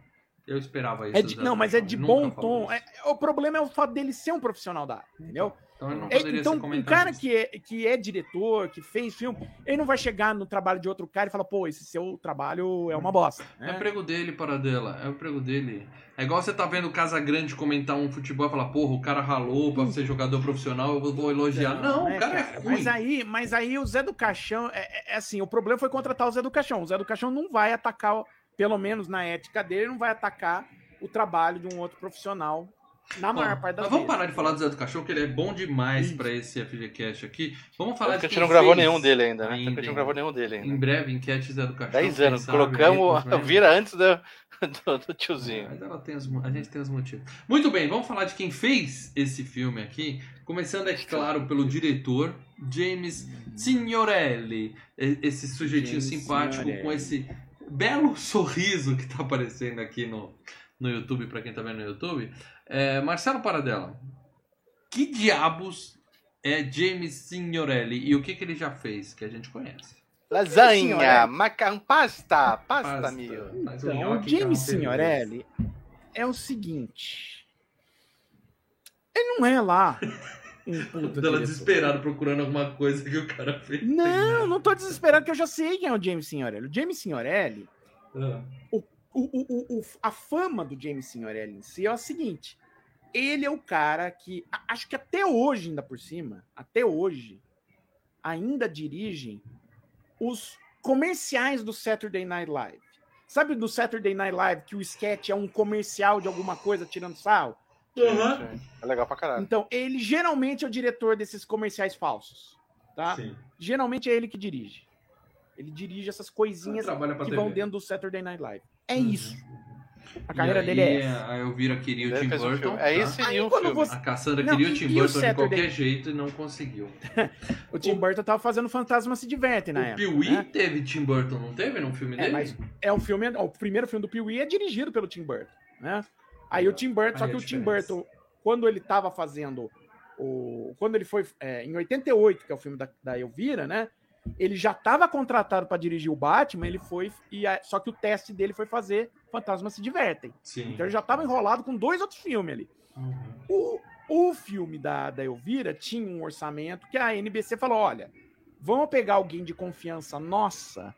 [SPEAKER 1] Eu esperava isso.
[SPEAKER 2] é
[SPEAKER 1] do
[SPEAKER 2] de- não, mas é de
[SPEAKER 1] Ele
[SPEAKER 2] bom tom.
[SPEAKER 1] isso.
[SPEAKER 2] É- o problema é o fato dele ser um profissional da área, entendeu?
[SPEAKER 1] Então ele não
[SPEAKER 2] É,
[SPEAKER 1] poderia
[SPEAKER 2] então, um cara que é, que é diretor, que fez filme, ele não vai chegar no trabalho de outro cara e falar, pô, esse seu trabalho é uma bosta.
[SPEAKER 1] É o
[SPEAKER 2] né?
[SPEAKER 1] emprego dele, Paradela. É o emprego dele. É igual você tá vendo o Casa Grande comentar um futebol e falar, porra, o cara ralou pra ser jogador profissional, eu vou elogiar. Não,
[SPEAKER 2] né,
[SPEAKER 1] o cara, é
[SPEAKER 2] cara?
[SPEAKER 1] ruim.
[SPEAKER 2] Mas aí, mas aí o Zé do Caixão, é, é- é assim, o problema foi contratar o Zé do Caixão. O Zé do Caixão não vai atacar, pelo menos na ética dele, ele não vai atacar o trabalho de um outro profissional na
[SPEAKER 1] Bom,
[SPEAKER 2] maior parte das
[SPEAKER 1] mas vamos parar de falar do Zé do Cachorro, que ele é bom demais
[SPEAKER 2] Isso.
[SPEAKER 1] pra esse FGCast aqui. Vamos falar
[SPEAKER 3] Porque
[SPEAKER 1] de
[SPEAKER 3] a gente não gravou nenhum dele ainda, né?
[SPEAKER 1] ainda,
[SPEAKER 3] Porque a gente não gravou nenhum dele
[SPEAKER 1] Em
[SPEAKER 3] ainda.
[SPEAKER 1] breve, enquete Zé do Cachorro.
[SPEAKER 3] 10
[SPEAKER 1] quem
[SPEAKER 3] anos.
[SPEAKER 1] sabe,
[SPEAKER 3] Colocamos vira antes do, do, do
[SPEAKER 1] É,
[SPEAKER 3] tiozinho.
[SPEAKER 1] mas ela tem os a gente tem os motivos. Muito bem, vamos falar de quem fez esse filme aqui. Começando, é claro, pelo diretor James Signorelli. Esse sujeitinho
[SPEAKER 2] James
[SPEAKER 1] simpático
[SPEAKER 2] Signorelli.
[SPEAKER 1] com esse belo sorriso que tá aparecendo aqui no, no YouTube, pra quem tá vendo no YouTube. É, Marcelo Paradela, que diabos é James Signorelli e o que, que ele já fez que a gente conhece?
[SPEAKER 3] Lasanha, macarrão, pasta, pasta,
[SPEAKER 1] Pasta, faz
[SPEAKER 2] Então, o
[SPEAKER 1] que é
[SPEAKER 2] James. Signorelli é o seguinte. Ele não é lá
[SPEAKER 1] Dela
[SPEAKER 2] diretor.
[SPEAKER 1] desesperada procurando alguma coisa que o cara fez.
[SPEAKER 2] Não, não tô desesperado que eu já sei quem é o James Signorelli. O James Signorelli,
[SPEAKER 1] Ah.
[SPEAKER 2] o, o, o, o- a fama do James Signorelli em si é o seguinte. ele é o cara que, a- acho que até hoje, ainda por cima, até hoje, ainda dirige os comerciais do Saturday Night Live. Sabe do Saturday Night Live que o sketch é um comercial de alguma coisa tirando sal?
[SPEAKER 3] Sim, É legal pra caralho.
[SPEAKER 2] Então, ele geralmente é o diretor desses comerciais falsos, tá?
[SPEAKER 1] Sim.
[SPEAKER 2] Geralmente é ele que dirige. Ele dirige essas coisinhas que
[SPEAKER 1] TV.
[SPEAKER 2] vão dentro do Saturday Night Live. É
[SPEAKER 1] Uhum.
[SPEAKER 2] isso. A carreira
[SPEAKER 1] E
[SPEAKER 2] dele é
[SPEAKER 1] aí,
[SPEAKER 2] essa.
[SPEAKER 1] A Elvira queria o Tim
[SPEAKER 3] fez um
[SPEAKER 1] Burton.
[SPEAKER 3] filme. É
[SPEAKER 1] tá?
[SPEAKER 3] isso
[SPEAKER 2] Aí
[SPEAKER 3] e
[SPEAKER 2] quando
[SPEAKER 3] filme.
[SPEAKER 2] você-
[SPEAKER 1] A Cassandra
[SPEAKER 2] Não,
[SPEAKER 1] queria o Tim
[SPEAKER 2] e o
[SPEAKER 1] Burton de qualquer jeito e não conseguiu.
[SPEAKER 2] O Tim Burton tava fazendo Fantasma se diverte na
[SPEAKER 1] o
[SPEAKER 2] época.
[SPEAKER 1] Pee-wee
[SPEAKER 2] né?
[SPEAKER 1] teve Tim Burton, não teve num filme
[SPEAKER 2] É,
[SPEAKER 1] dele?
[SPEAKER 2] mas é um filme, o primeiro filme do Pee-wee é dirigido pelo Tim Burton, né? Aí o Tim Burton, só que
[SPEAKER 1] a
[SPEAKER 2] o Tim. Burton, quando ele tava fazendo o, quando ele foi é, em 88, que é o filme da, da Elvira, né? Ele já estava contratado para dirigir o Batman, ele foi e a- só que o teste dele foi fazer Fantasmas se divertem.
[SPEAKER 1] Sim.
[SPEAKER 2] Então ele já estava enrolado com dois outros filmes ali.
[SPEAKER 1] Uhum.
[SPEAKER 2] O, o filme da, da Elvira tinha um orçamento que a NBC falou: olha, vamos pegar alguém de confiança nossa.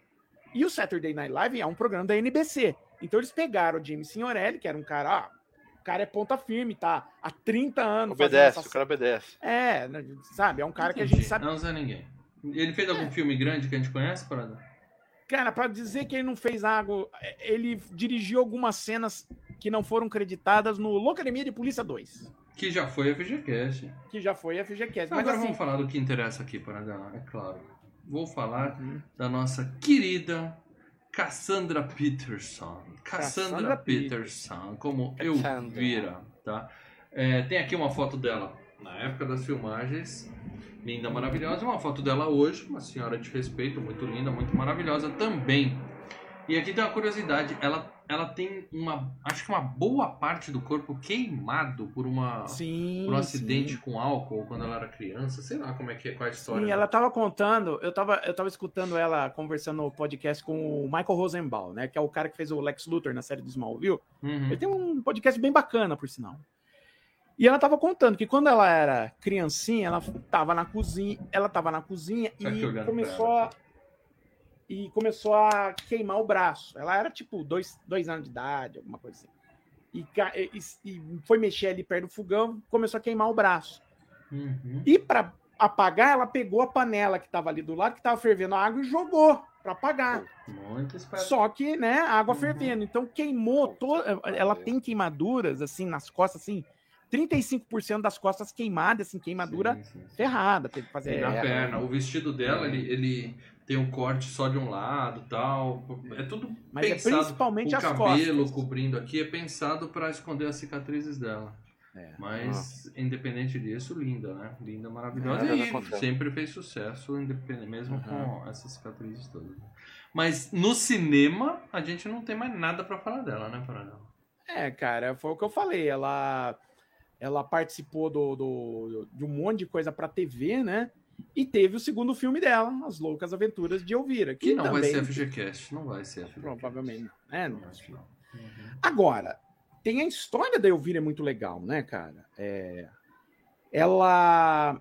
[SPEAKER 2] E o Saturday Night Live é um programa da NBC. Então eles pegaram o James Signorelli, que era um cara, ah, o cara é ponta firme, tá? Há 30 anos.
[SPEAKER 3] Obedece,
[SPEAKER 2] essa-
[SPEAKER 3] o cara obedece.
[SPEAKER 2] É, né, sabe? É um cara que a
[SPEAKER 1] Entendi.
[SPEAKER 2] gente sabe.
[SPEAKER 1] Não usa ninguém. Ele fez algum filme grande que a gente conhece, Parada?
[SPEAKER 2] Cara, pra dizer que ele não fez algo. Ele dirigiu algumas cenas que não foram creditadas no Locademia de Polícia 2,
[SPEAKER 1] Que já foi a FGCast.
[SPEAKER 2] que já foi a FGCast. Mas
[SPEAKER 1] agora
[SPEAKER 2] assim.
[SPEAKER 1] vamos falar do que interessa aqui, Parada, é claro. Vou falar
[SPEAKER 2] Uhum.
[SPEAKER 1] da nossa querida Cassandra Peterson. Cassandra,
[SPEAKER 2] Cassandra
[SPEAKER 1] Peterson, como eu
[SPEAKER 3] Cassandra.
[SPEAKER 1] vira, tá? É, tem aqui uma foto dela na época das filmagens. Linda, maravilhosa. Uma foto dela hoje, uma senhora de respeito, muito linda, muito maravilhosa também. E aqui tem uma curiosidade, ela, ela tem uma, acho que uma boa parte do corpo queimado por uma
[SPEAKER 2] Sim.
[SPEAKER 1] por um acidente
[SPEAKER 2] sim.
[SPEAKER 1] com álcool quando ela era criança, sei lá como é que é, qual é a história.
[SPEAKER 2] Sim, ela tava contando, eu tava, eu tava escutando ela conversando no podcast com o Michael Rosenbaum, né? Que é o cara que fez o Lex Luthor na série do Smallville.
[SPEAKER 1] Uhum.
[SPEAKER 2] Ele tem um podcast bem bacana, por sinal. E ela tava contando que quando ela era criancinha, ela tava na cozinha, ela tava na cozinha e começou
[SPEAKER 1] ela.
[SPEAKER 2] a, e começou a queimar o braço. Ela era tipo dois, dois anos de idade, alguma coisa assim. E, e- e foi mexer ali perto do fogão, começou a queimar o braço.
[SPEAKER 1] Uhum.
[SPEAKER 2] E para apagar, ela pegou a panela que estava ali do lado, que estava fervendo a água, e jogou para apagar. Só que, né, a água
[SPEAKER 1] Uhum.
[SPEAKER 2] fervendo. Então queimou toda. Ela tem queimaduras, assim, nas costas, assim. 35% das costas queimadas, assim, queimadura
[SPEAKER 1] Sim, sim, sim.
[SPEAKER 2] ferrada. Teve que
[SPEAKER 1] E
[SPEAKER 2] fazer.
[SPEAKER 1] na
[SPEAKER 3] É.
[SPEAKER 1] perna. O vestido dela, ele, ele tem um corte só de um lado tal. É tudo
[SPEAKER 2] Mas é
[SPEAKER 1] pensado.
[SPEAKER 2] principalmente
[SPEAKER 1] o
[SPEAKER 2] as
[SPEAKER 1] cabelo
[SPEAKER 2] costas.
[SPEAKER 1] cobrindo aqui é pensado para esconder as cicatrizes dela.
[SPEAKER 2] É.
[SPEAKER 1] Mas, independente disso, linda, né? Linda, maravilhosa.
[SPEAKER 3] É,
[SPEAKER 1] e sempre fez sucesso, independente, mesmo
[SPEAKER 2] Uhum.
[SPEAKER 1] com essas cicatrizes todas. Mas no cinema, a gente não tem mais nada para falar dela, né, Paranel?
[SPEAKER 2] É, cara, foi o que eu falei. Ela, ela participou do, do- de um monte de coisa pra TV, né? E teve o segundo filme dela, As Loucas Aventuras de Elvira. Que,
[SPEAKER 1] Que não vai
[SPEAKER 2] também,
[SPEAKER 1] ser FGCast, não vai ser FGCast.
[SPEAKER 2] Provavelmente. É,
[SPEAKER 1] Não,
[SPEAKER 2] não.
[SPEAKER 1] Uhum.
[SPEAKER 2] Agora, tem a história da Elvira é muito legal, né, cara? É, ela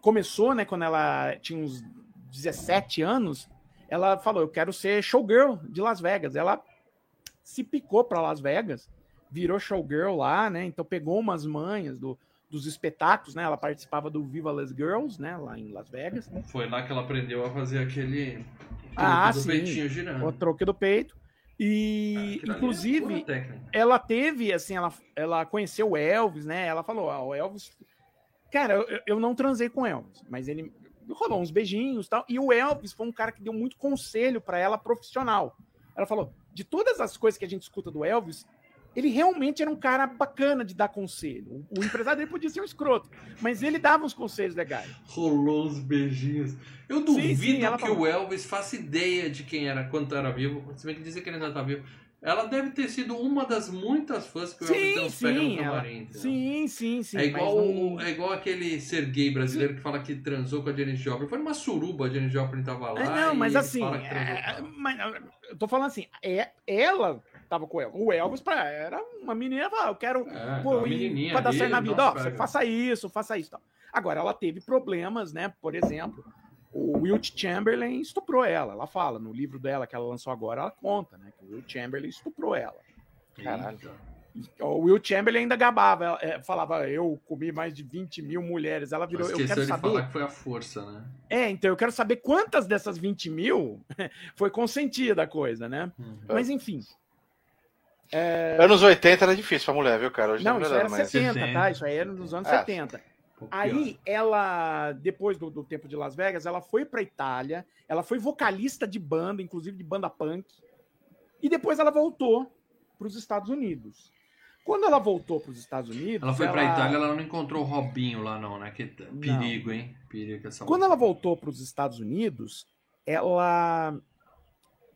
[SPEAKER 2] começou, né, quando ela tinha uns 17 anos, ela falou, eu quero ser showgirl de Las Vegas. Ela se picou para Las Vegas, virou showgirl lá, né? Então pegou umas manhas do, dos espetáculos, né? Ela participava do Viva Las Girls, né, lá em Las Vegas.
[SPEAKER 1] Foi lá que ela aprendeu a fazer aquele.
[SPEAKER 2] Ah,
[SPEAKER 1] do
[SPEAKER 2] sim.
[SPEAKER 1] peitinho girando.
[SPEAKER 2] O troque do peito.
[SPEAKER 1] Ah,
[SPEAKER 2] E,
[SPEAKER 1] é
[SPEAKER 2] inclusive,
[SPEAKER 1] técnica.
[SPEAKER 2] ela teve, assim, ela, ela conheceu o Elvis, né? Ela falou, ah, o Elvis. Cara, eu, eu não transei com o Elvis, mas ele rolou uns beijinhos e tal. E o Elvis foi um cara que deu muito conselho para ela profissional. Ela falou: de todas as coisas que a gente escuta do Elvis, ele realmente era um cara bacana de dar conselho. O, empresário dele podia ser um escroto, mas ele dava uns conselhos legais.
[SPEAKER 1] Rolou os beijinhos. Eu
[SPEAKER 2] Sim,
[SPEAKER 1] duvido
[SPEAKER 2] sim, ela
[SPEAKER 1] que
[SPEAKER 2] falou.
[SPEAKER 1] o Elvis faça ideia de quem era quando era vivo. Se bem que dizer que ele ainda tá vivo. Ela deve ter sido uma das muitas fãs que o Elvis
[SPEAKER 2] Sim,
[SPEAKER 1] pega no
[SPEAKER 2] sim, ela-
[SPEAKER 1] camarim. entendeu?
[SPEAKER 2] sim, sim, sim.
[SPEAKER 1] é, igual,
[SPEAKER 2] não-
[SPEAKER 1] é igual aquele ser gay brasileiro que fala que transou com a Janis Joplin. Foi numa suruba, a Janis Joplin tava lá.
[SPEAKER 2] É, não, mas assim, é, mas, eu tô falando assim, é, ela tava com o Elvis. O Elvis pra, era uma menina, falava, eu quero
[SPEAKER 1] É,
[SPEAKER 2] pô,
[SPEAKER 1] uma
[SPEAKER 2] ir
[SPEAKER 1] menininha
[SPEAKER 2] pra dar certo na vida, ó, você faça isso, faça isso. Tal. Agora, ela teve problemas, né? Por exemplo, o Wilt Chamberlain estuprou ela. Ela fala, no livro dela que ela lançou agora, ela conta, né? Que o Wilt Chamberlain estuprou ela.
[SPEAKER 3] Caralho.
[SPEAKER 2] O Will Chamberlain ainda gabava, é, falava, eu comi mais de 20 mil mulheres. Ela virou, eu quero
[SPEAKER 1] de falar
[SPEAKER 2] saber.
[SPEAKER 1] que foi a força, né?
[SPEAKER 2] É, então eu quero saber quantas dessas 20 mil foi consentida a coisa, né?
[SPEAKER 1] Uhum.
[SPEAKER 2] Mas enfim.
[SPEAKER 3] Anos 80 era difícil pra mulher, viu, cara? Hoje
[SPEAKER 2] Não,
[SPEAKER 3] tá
[SPEAKER 2] isso era
[SPEAKER 3] mas...
[SPEAKER 2] 70,
[SPEAKER 1] 70.
[SPEAKER 2] tá? Isso aí era nos anos
[SPEAKER 3] É.
[SPEAKER 2] 70.
[SPEAKER 1] Um pouco
[SPEAKER 2] Aí ela, depois do, do tempo de Las Vegas, ela foi pra Itália, ela foi vocalista de banda, inclusive de banda punk, e depois ela voltou para os Estados Unidos. Quando ela voltou para os Estados Unidos,
[SPEAKER 1] Ela foi pra Itália, ela não encontrou o Robinho lá, não, né? Que perigo, hein? Perigo essa
[SPEAKER 2] Quando ela voltou para os Estados Unidos, ela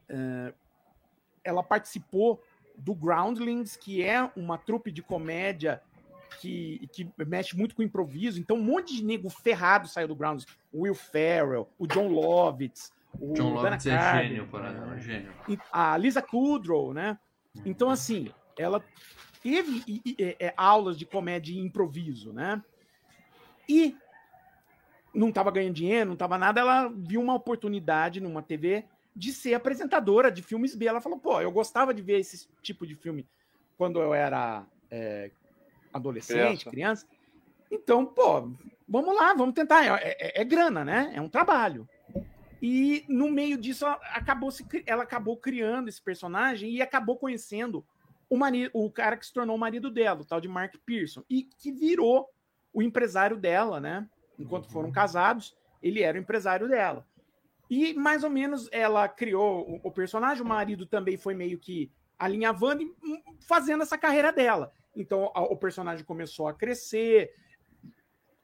[SPEAKER 2] eh, ela participou do Groundlings, que é uma trupe de comédia que, que mexe muito com improviso. Então, um monte de nego ferrado saiu do Groundlings. O Will Ferrell, o John Lovitz, o
[SPEAKER 1] John Lovitz é gênio, parada, é gênio.
[SPEAKER 2] e a Lisa Kudrow, né? Então, assim, ela teve e- e- é, é, aulas de comédia e improviso, né? E não estava ganhando dinheiro, não estava nada, ela viu uma oportunidade numa TV de ser apresentadora de filmes B. Ela falou, pô, eu gostava de ver esse tipo de filme quando eu era é, adolescente,
[SPEAKER 3] Criança.
[SPEAKER 2] criança. Então, pô, vamos lá, vamos tentar. É, é- é grana, né? É um trabalho. E no meio disso, ela acabou, se, ela acabou criando esse personagem e acabou conhecendo o, marido, o cara que se tornou o marido dela, o tal de Mark Pearson, e que virou o empresário dela, né? Enquanto foram casados, ele era o empresário dela. E mais ou menos ela criou o, personagem, o marido também foi meio que alinhavando e hum, fazendo essa carreira dela. Então o personagem começou a crescer.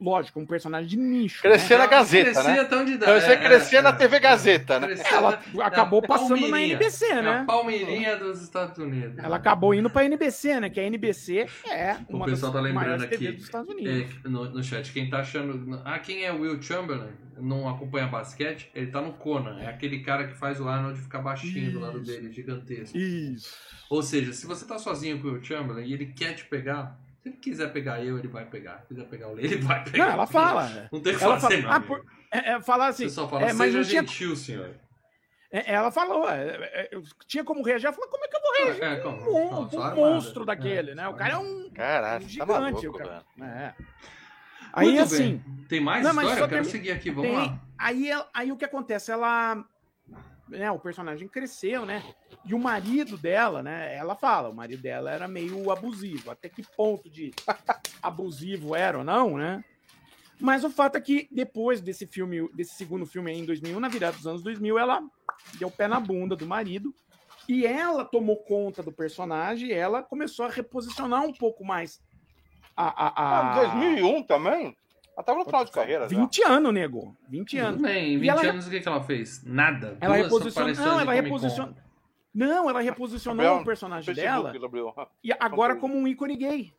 [SPEAKER 2] Lógico, um personagem de nicho. né?
[SPEAKER 3] Crescer na Gazeta,
[SPEAKER 1] crescia
[SPEAKER 3] né?
[SPEAKER 1] até onde dá.
[SPEAKER 3] Então você
[SPEAKER 1] É,
[SPEAKER 3] crescia
[SPEAKER 1] é,
[SPEAKER 3] na
[SPEAKER 1] é.
[SPEAKER 3] TV Gazeta, né?
[SPEAKER 2] Ela
[SPEAKER 1] na-
[SPEAKER 2] acabou
[SPEAKER 1] na
[SPEAKER 2] passando na. NBC, né?
[SPEAKER 1] a Palmeirinha dos Estados Unidos.
[SPEAKER 2] Ela acabou indo para a NBC, né? Que a NBC é
[SPEAKER 1] O
[SPEAKER 2] uma
[SPEAKER 1] pessoal tá lembrando aqui,
[SPEAKER 2] TVs dos Estados Unidos.
[SPEAKER 1] É, no, no chat, quem tá achando. Ah, quem é o Will Chamberlain? Não acompanha basquete? Ele tá no Conan. É aquele cara que faz o Arnold ficar baixinho do lado
[SPEAKER 2] Isso.
[SPEAKER 1] dele, gigantesco.
[SPEAKER 2] Isso.
[SPEAKER 1] Ou seja, se você tá sozinho com o Will Chamberlain e ele quer te pegar, se ele quiser pegar eu, ele vai pegar. Se quiser pegar o Lee, ele vai pegar.
[SPEAKER 2] Não, ela fala.
[SPEAKER 1] Não tem o que
[SPEAKER 2] Ela
[SPEAKER 1] fazer,
[SPEAKER 2] fala,
[SPEAKER 1] meu
[SPEAKER 2] ah, por- é, é, falar assim.
[SPEAKER 1] Você só fala,
[SPEAKER 2] é, mas
[SPEAKER 1] seja
[SPEAKER 2] tinha-
[SPEAKER 1] gentil, senhor.
[SPEAKER 2] é, ela falou, é, é, eu tinha como reagir. Ela falou, como é que eu vou reagir?
[SPEAKER 1] É, como?
[SPEAKER 2] com um,
[SPEAKER 1] Não,
[SPEAKER 2] um monstro daquele,
[SPEAKER 1] É,
[SPEAKER 2] né? O cara é um,
[SPEAKER 3] Caralho,
[SPEAKER 2] um
[SPEAKER 3] tá
[SPEAKER 2] gigante.
[SPEAKER 3] maluco,
[SPEAKER 2] o cara. É. Aí,
[SPEAKER 1] Muito
[SPEAKER 2] assim,
[SPEAKER 1] bem. Tem mais
[SPEAKER 2] Não, mas
[SPEAKER 1] história?
[SPEAKER 2] só
[SPEAKER 1] Eu quero
[SPEAKER 2] tem-
[SPEAKER 1] seguir aqui, vamos
[SPEAKER 2] tem-
[SPEAKER 1] lá.
[SPEAKER 2] Aí, aí o que acontece? Ela. Né, o personagem cresceu, né? E o marido dela, né? Ela fala, o marido dela era meio abusivo. Até que ponto de abusivo era ou não, né? Mas o fato é que depois desse filme, desse segundo filme aí em 2001, na virada dos anos 2000, ela deu pé na bunda do marido e ela tomou conta do personagem e ela começou a reposicionar um pouco mais a. a, a...
[SPEAKER 3] Ah, 2001 também? Ela tava no final de carreira, já.
[SPEAKER 2] 20 anos, nego. 20
[SPEAKER 1] Tudo
[SPEAKER 2] anos.
[SPEAKER 1] bem, em
[SPEAKER 2] E
[SPEAKER 1] 20
[SPEAKER 2] ela-
[SPEAKER 1] anos o que, que ela fez? Nada.
[SPEAKER 2] Ela
[SPEAKER 1] Duas
[SPEAKER 2] reposicionou. Não, ela reposicionou. Não, ela reposicionou
[SPEAKER 3] Gabriel,
[SPEAKER 2] o personagem
[SPEAKER 3] Facebook,
[SPEAKER 2] dela
[SPEAKER 3] Gabriel.
[SPEAKER 2] e agora como um ícone gay.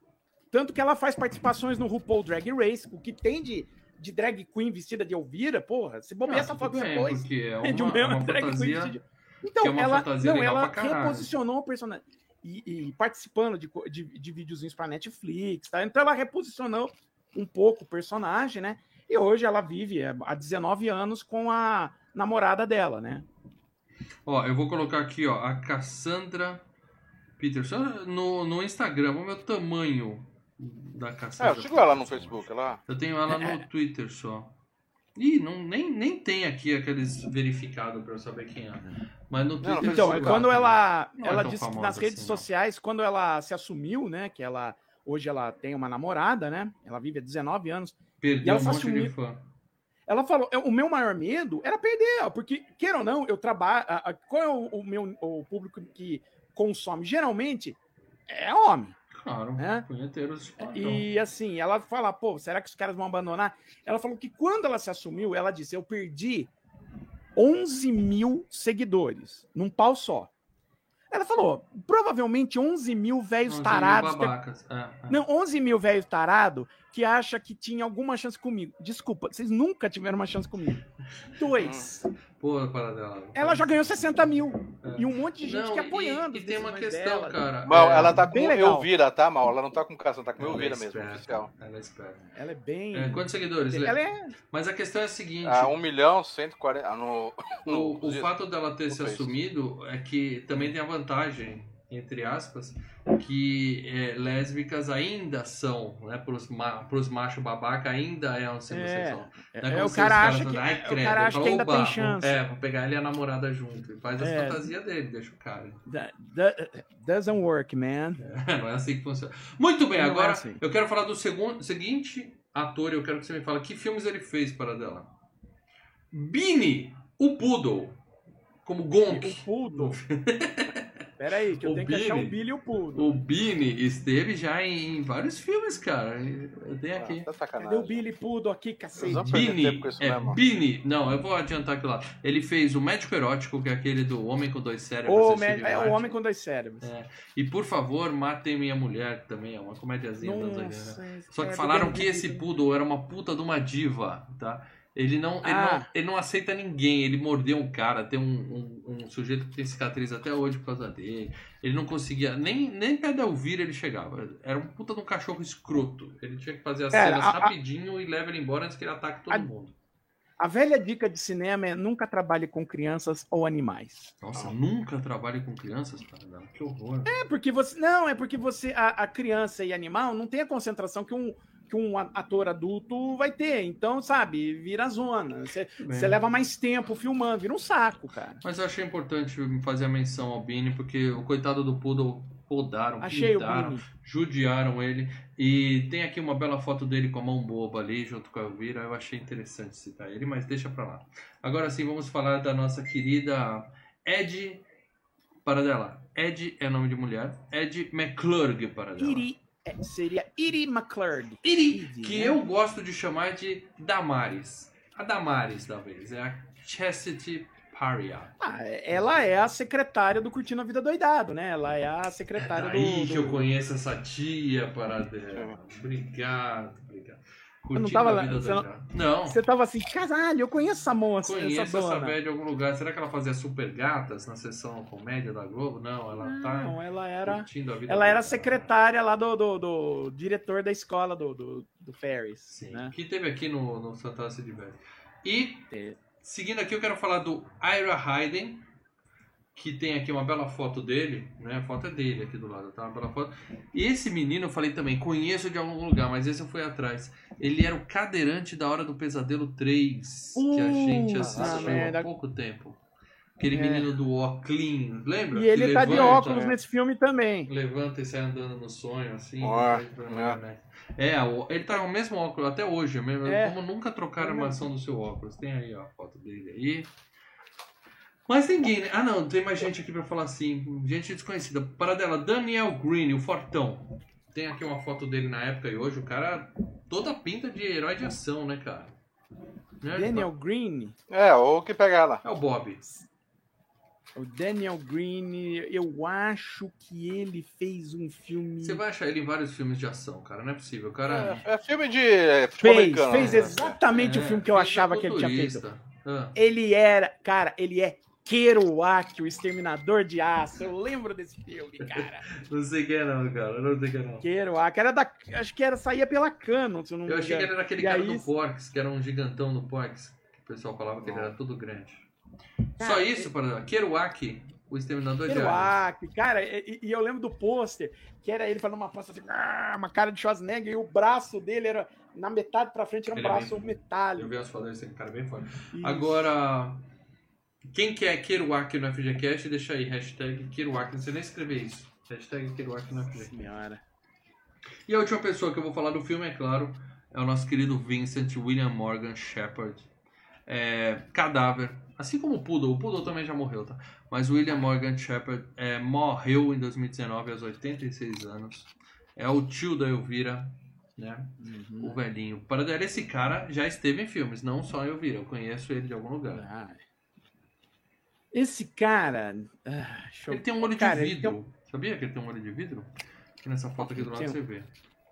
[SPEAKER 2] Tanto que ela faz participações no RuPaul Drag Race, o que tem de, de drag queen vestida de Elvira, porra, se bobear essa foto depois.
[SPEAKER 1] é
[SPEAKER 2] É de
[SPEAKER 1] uma,
[SPEAKER 2] uma,
[SPEAKER 1] uma
[SPEAKER 2] drag queen
[SPEAKER 1] fantasia...
[SPEAKER 2] vestida de- Então,
[SPEAKER 1] que é uma
[SPEAKER 2] ela, não, ela reposicionou o personagem. E, e participando de, de, de videozinhos pra Netflix, tá? Então ela reposicionou um pouco o personagem, né? E hoje ela vive é, há 19 anos com a namorada dela, né?
[SPEAKER 1] Ó, eu vou colocar aqui, ó, a Cassandra Peterson no, no Instagram. Vamos ver o tamanho da
[SPEAKER 3] É,
[SPEAKER 1] Cassandra.
[SPEAKER 3] eu sigo ela no Facebook, ela.
[SPEAKER 1] Eu tenho ela
[SPEAKER 2] É.
[SPEAKER 1] no Twitter só. Ih, não, nem, nem tem aqui aqueles verificados pra eu saber quem é. Mas no Twitter.
[SPEAKER 3] não,
[SPEAKER 2] Então,
[SPEAKER 1] eu
[SPEAKER 2] é quando ela,
[SPEAKER 1] é
[SPEAKER 2] ela disse que nas redes
[SPEAKER 1] assim, não.
[SPEAKER 2] sociais, quando ela se assumiu, né, que ela hoje ela tem uma namorada, né? Ela vive há 19 anos. E
[SPEAKER 1] Perdeu
[SPEAKER 2] ela
[SPEAKER 1] um monte de
[SPEAKER 2] assumiu-
[SPEAKER 1] fã.
[SPEAKER 2] Ela falou: "É, o meu maior medo era perder, porque queira ou não, eu trabalho, qual é o, o meu o público que consome geralmente é homem.
[SPEAKER 1] Claro,
[SPEAKER 2] É?
[SPEAKER 1] punheteiros de.
[SPEAKER 2] E assim, ela fala, pô, será que os caras vão abandonar? Ela falou que quando ela se assumiu, ela disse: eu perdi 11 mil seguidores num pau só. Ela falou, provavelmente 11 mil velhos tarados. que-
[SPEAKER 1] babacas. É, é.
[SPEAKER 2] Não, 11 mil velhos tarados que acha que tinha alguma chance comigo. Desculpa, vocês nunca tiveram uma chance comigo. Dois.
[SPEAKER 1] Pô, para dela.
[SPEAKER 2] Ela já ganhou 60 mil.
[SPEAKER 1] É.
[SPEAKER 2] E um monte de gente
[SPEAKER 1] Não,
[SPEAKER 2] que
[SPEAKER 1] e-
[SPEAKER 2] apoiando.
[SPEAKER 1] E,
[SPEAKER 2] as
[SPEAKER 1] tem uma questão,
[SPEAKER 2] dela.
[SPEAKER 1] cara.
[SPEAKER 3] Mal,
[SPEAKER 1] é,
[SPEAKER 3] ela tá com
[SPEAKER 2] legal.
[SPEAKER 3] Elvira, tá, Mal? Ela não tá com Cassandra, tá com
[SPEAKER 1] ela é
[SPEAKER 3] Elvira mesmo,
[SPEAKER 1] esperta,
[SPEAKER 3] oficial.
[SPEAKER 1] Ela é esperta.
[SPEAKER 2] Ela é bem.
[SPEAKER 1] É, quantos seguidores?
[SPEAKER 2] Ela é.
[SPEAKER 1] Mas a questão é a seguinte:
[SPEAKER 3] Ah, 1 milhão 140. Ah, no, no,
[SPEAKER 1] o, o fato dela ter
[SPEAKER 3] no
[SPEAKER 1] se assumido é que também tem a vantagem entre aspas, que é, lésbicas ainda são, né, pros, ma pros machos babaca ainda é um sexual.
[SPEAKER 2] É,
[SPEAKER 1] Não
[SPEAKER 2] é,
[SPEAKER 1] como
[SPEAKER 2] o
[SPEAKER 1] se
[SPEAKER 2] cara acha que,
[SPEAKER 1] falam, "Ai,
[SPEAKER 2] é, o
[SPEAKER 1] credo",
[SPEAKER 2] cara acha que ainda
[SPEAKER 1] "Oba,
[SPEAKER 2] tem chance.
[SPEAKER 1] É, vou pegar ele e a namorada junto. E faz as
[SPEAKER 2] É.
[SPEAKER 1] fantasias dele, deixa o cara.
[SPEAKER 2] That- that- doesn't work, man.
[SPEAKER 1] Não é assim que funciona. Muito bem,
[SPEAKER 2] Não é
[SPEAKER 1] agora
[SPEAKER 2] assim.
[SPEAKER 1] eu quero falar do segundo, seguinte ator, eu quero que você me fale que filmes ele fez para dela. Bini, o Poodle, como
[SPEAKER 2] O
[SPEAKER 1] Gonk.
[SPEAKER 2] Poodle. Pera aí, que eu
[SPEAKER 1] O
[SPEAKER 2] tenho que achar
[SPEAKER 1] Billy.
[SPEAKER 2] o Billy e o Poodle.
[SPEAKER 1] O Bini esteve já em vários filmes, cara. Eu tenho aqui.
[SPEAKER 3] Ah, tá
[SPEAKER 2] Cadê o. Billy e Poodle aqui, cacete?
[SPEAKER 1] Bini, é,
[SPEAKER 3] mesmo.
[SPEAKER 1] Bini, não, eu vou adiantar aquilo lá. Ele fez o Médico Erótico, que é aquele do Homem com Dois Cérebros.
[SPEAKER 2] O, é
[SPEAKER 1] Duarte.
[SPEAKER 2] o Homem com dois cérebros.
[SPEAKER 1] É. E por favor, matem minha mulher, que também é uma anos 80, né?
[SPEAKER 2] Nossa,
[SPEAKER 1] Só que
[SPEAKER 2] é,
[SPEAKER 1] falaram que esse poodle era uma puta de uma diva, tá? Ele não, ele,
[SPEAKER 2] Ah.
[SPEAKER 1] não, ele não aceita ninguém, ele mordeu um cara, tem um, um, um sujeito que tem cicatriz até hoje por causa dele. Ele não conseguia, nem, nem pé da Elvira ele chegava. Era um puta de um cachorro escroto. Ele tinha que fazer as
[SPEAKER 2] Era,
[SPEAKER 1] cenas
[SPEAKER 2] a- a-
[SPEAKER 1] rapidinho e leva ele embora antes que ele ataque todo
[SPEAKER 2] A-
[SPEAKER 1] mundo.
[SPEAKER 2] A velha dica de cinema é nunca trabalhe com crianças ou animais.
[SPEAKER 1] Nossa, nunca trabalhe com crianças, cara. Que horror.
[SPEAKER 2] É porque você. Não, é porque você. A, a criança e animal não tem a concentração que um, que um ator adulto vai ter. Então, sabe, vira zona. Você,
[SPEAKER 1] Bem.
[SPEAKER 2] você leva mais tempo filmando, vira um saco, cara.
[SPEAKER 1] Mas eu achei importante fazer a menção ao Bini, porque o coitado do Poodle podaram,
[SPEAKER 2] Achei o
[SPEAKER 1] pintaram, judiaram ele. E tem aqui uma bela foto dele com a mão boba ali, junto com a Elvira. Eu achei interessante citar ele, mas deixa pra lá. Agora sim, vamos falar da nossa querida Ed Paradela. Ed é nome de mulher. Ed McClurg Paradela.
[SPEAKER 2] É, seria Iri McClurg.
[SPEAKER 1] Iri,
[SPEAKER 2] Iri,
[SPEAKER 1] que
[SPEAKER 2] né?
[SPEAKER 1] eu gosto de chamar de Damares. A Damares, talvez. É a Chastity Paria.
[SPEAKER 2] Ah, ela é a secretária do Curtindo a Vida Doidado, né? Ela é a secretária do.
[SPEAKER 1] Aí que eu conheço essa tia, Paradela. Obrigado,
[SPEAKER 2] Eu não
[SPEAKER 1] Curtindo
[SPEAKER 2] tava
[SPEAKER 1] a
[SPEAKER 2] lá-
[SPEAKER 1] vida
[SPEAKER 2] você não- Você tava assim, caralho, eu conheço essa moça,
[SPEAKER 1] conheço
[SPEAKER 2] essa
[SPEAKER 1] essa, velha de algum lugar. Será que ela fazia Super Gatas na sessão comédia da Globo? Não, ela tá
[SPEAKER 2] Não, ela era.
[SPEAKER 1] curtindo a vida
[SPEAKER 2] Ela era secretária lá do, do, do diretor da escola do, do, do Ferris.
[SPEAKER 1] Sim,
[SPEAKER 2] Né?
[SPEAKER 1] que teve aqui no, no se diverte. E,
[SPEAKER 2] É.
[SPEAKER 1] seguindo aqui, eu quero falar do Ira Hayden, que tem aqui uma bela foto dele, né? A foto é dele aqui do lado, tá? Uma bela foto. E esse menino, eu falei também, conheço de algum lugar, mas esse eu fui atrás. Ele era o cadeirante da Hora do Pesadelo 3, que a gente
[SPEAKER 2] Puta
[SPEAKER 1] assistiu
[SPEAKER 2] merda.
[SPEAKER 1] há pouco tempo. Aquele
[SPEAKER 2] É.
[SPEAKER 1] menino do óculos, lembra?
[SPEAKER 2] E ele
[SPEAKER 1] Que
[SPEAKER 2] tá de
[SPEAKER 1] levanta,
[SPEAKER 2] óculos
[SPEAKER 1] né?
[SPEAKER 2] nesse filme também.
[SPEAKER 1] Levanta e sai andando no sonho, assim. Pra- né? É, ele tá com o mesmo óculos até hoje, mesmo,
[SPEAKER 2] É.
[SPEAKER 1] como nunca trocaram a
[SPEAKER 2] É
[SPEAKER 1] maçã do seu óculos. Tem aí ó, a foto dele aí. Mas ninguém, né? Ah não, tem mais gente aqui pra falar assim, gente desconhecida. Paradela, Daniel Green, o Fortão. Tem aqui uma foto dele na época e hoje, o cara toda pinta de herói de ação, né, cara? Né?
[SPEAKER 2] Daniel Green.
[SPEAKER 3] É, ou que pega ela.
[SPEAKER 1] É o Bob.
[SPEAKER 2] O Daniel Green, eu acho que ele fez um filme.
[SPEAKER 1] Você vai achar ele em vários filmes de ação, cara. Não é possível. O cara.
[SPEAKER 3] É, é filme de é, futebol
[SPEAKER 2] Fez,
[SPEAKER 3] americano.
[SPEAKER 2] fez
[SPEAKER 3] né?
[SPEAKER 2] exatamente o
[SPEAKER 1] É,
[SPEAKER 2] filme que eu
[SPEAKER 1] fez
[SPEAKER 2] achava que ele tinha feito.
[SPEAKER 1] Ah.
[SPEAKER 2] Ele era, cara, ele é Kerouac, o Exterminador de Aço. Eu lembro desse filme, cara.
[SPEAKER 1] Não sei quem é não, cara. Não sei quem é não.
[SPEAKER 2] Kerouac era da, acho que era saía pela Canon, se eu não me
[SPEAKER 1] Eu achei que era aquele
[SPEAKER 2] E
[SPEAKER 1] cara
[SPEAKER 2] aí-
[SPEAKER 1] do Porks, que era um gigantão do Porks. Que o pessoal falava que ele era tudo grande.
[SPEAKER 2] Cara,
[SPEAKER 1] Só isso, para Kerouac, o exterminador de aliens.
[SPEAKER 2] Kerouac, cara, e, e eu lembro do pôster, que era ele falando uma pasta assim, "Ah", uma cara de Schwarzenegger, e o braço dele era, na metade pra frente, era um
[SPEAKER 1] Ele é
[SPEAKER 2] braço
[SPEAKER 1] bem- Eu
[SPEAKER 2] metálico.
[SPEAKER 1] vi as fotos desse cara bem forte.
[SPEAKER 2] Isso.
[SPEAKER 1] Agora, quem quer Kerouac no FGCast, deixa aí, hashtag Kerouac. Não sei nem escrever isso. Hashtag Kerouac no FGCast.
[SPEAKER 2] Senhora.
[SPEAKER 1] E a última pessoa que eu vou falar do filme, é claro, é o nosso querido Vincent William Morgan Shepard. É, cadáver. Assim como o Poodle. O Poodle também já morreu, tá? Mas o William Morgan Shepard é, morreu em 2019 aos 86 anos. É o tio da Elvira, né?
[SPEAKER 2] Uhum.
[SPEAKER 1] O velhinho. Para dar esse cara já esteve em filmes, não só eu Elvira. Eu conheço ele de algum lugar.
[SPEAKER 2] Ah. Esse cara. ah, eu-
[SPEAKER 1] Ele tem um olho
[SPEAKER 2] Cara,
[SPEAKER 1] de vidro.
[SPEAKER 2] tem
[SPEAKER 1] Sabia que ele tem um olho de vidro? Aqui nessa foto aqui do lado
[SPEAKER 2] Tem
[SPEAKER 1] você vê.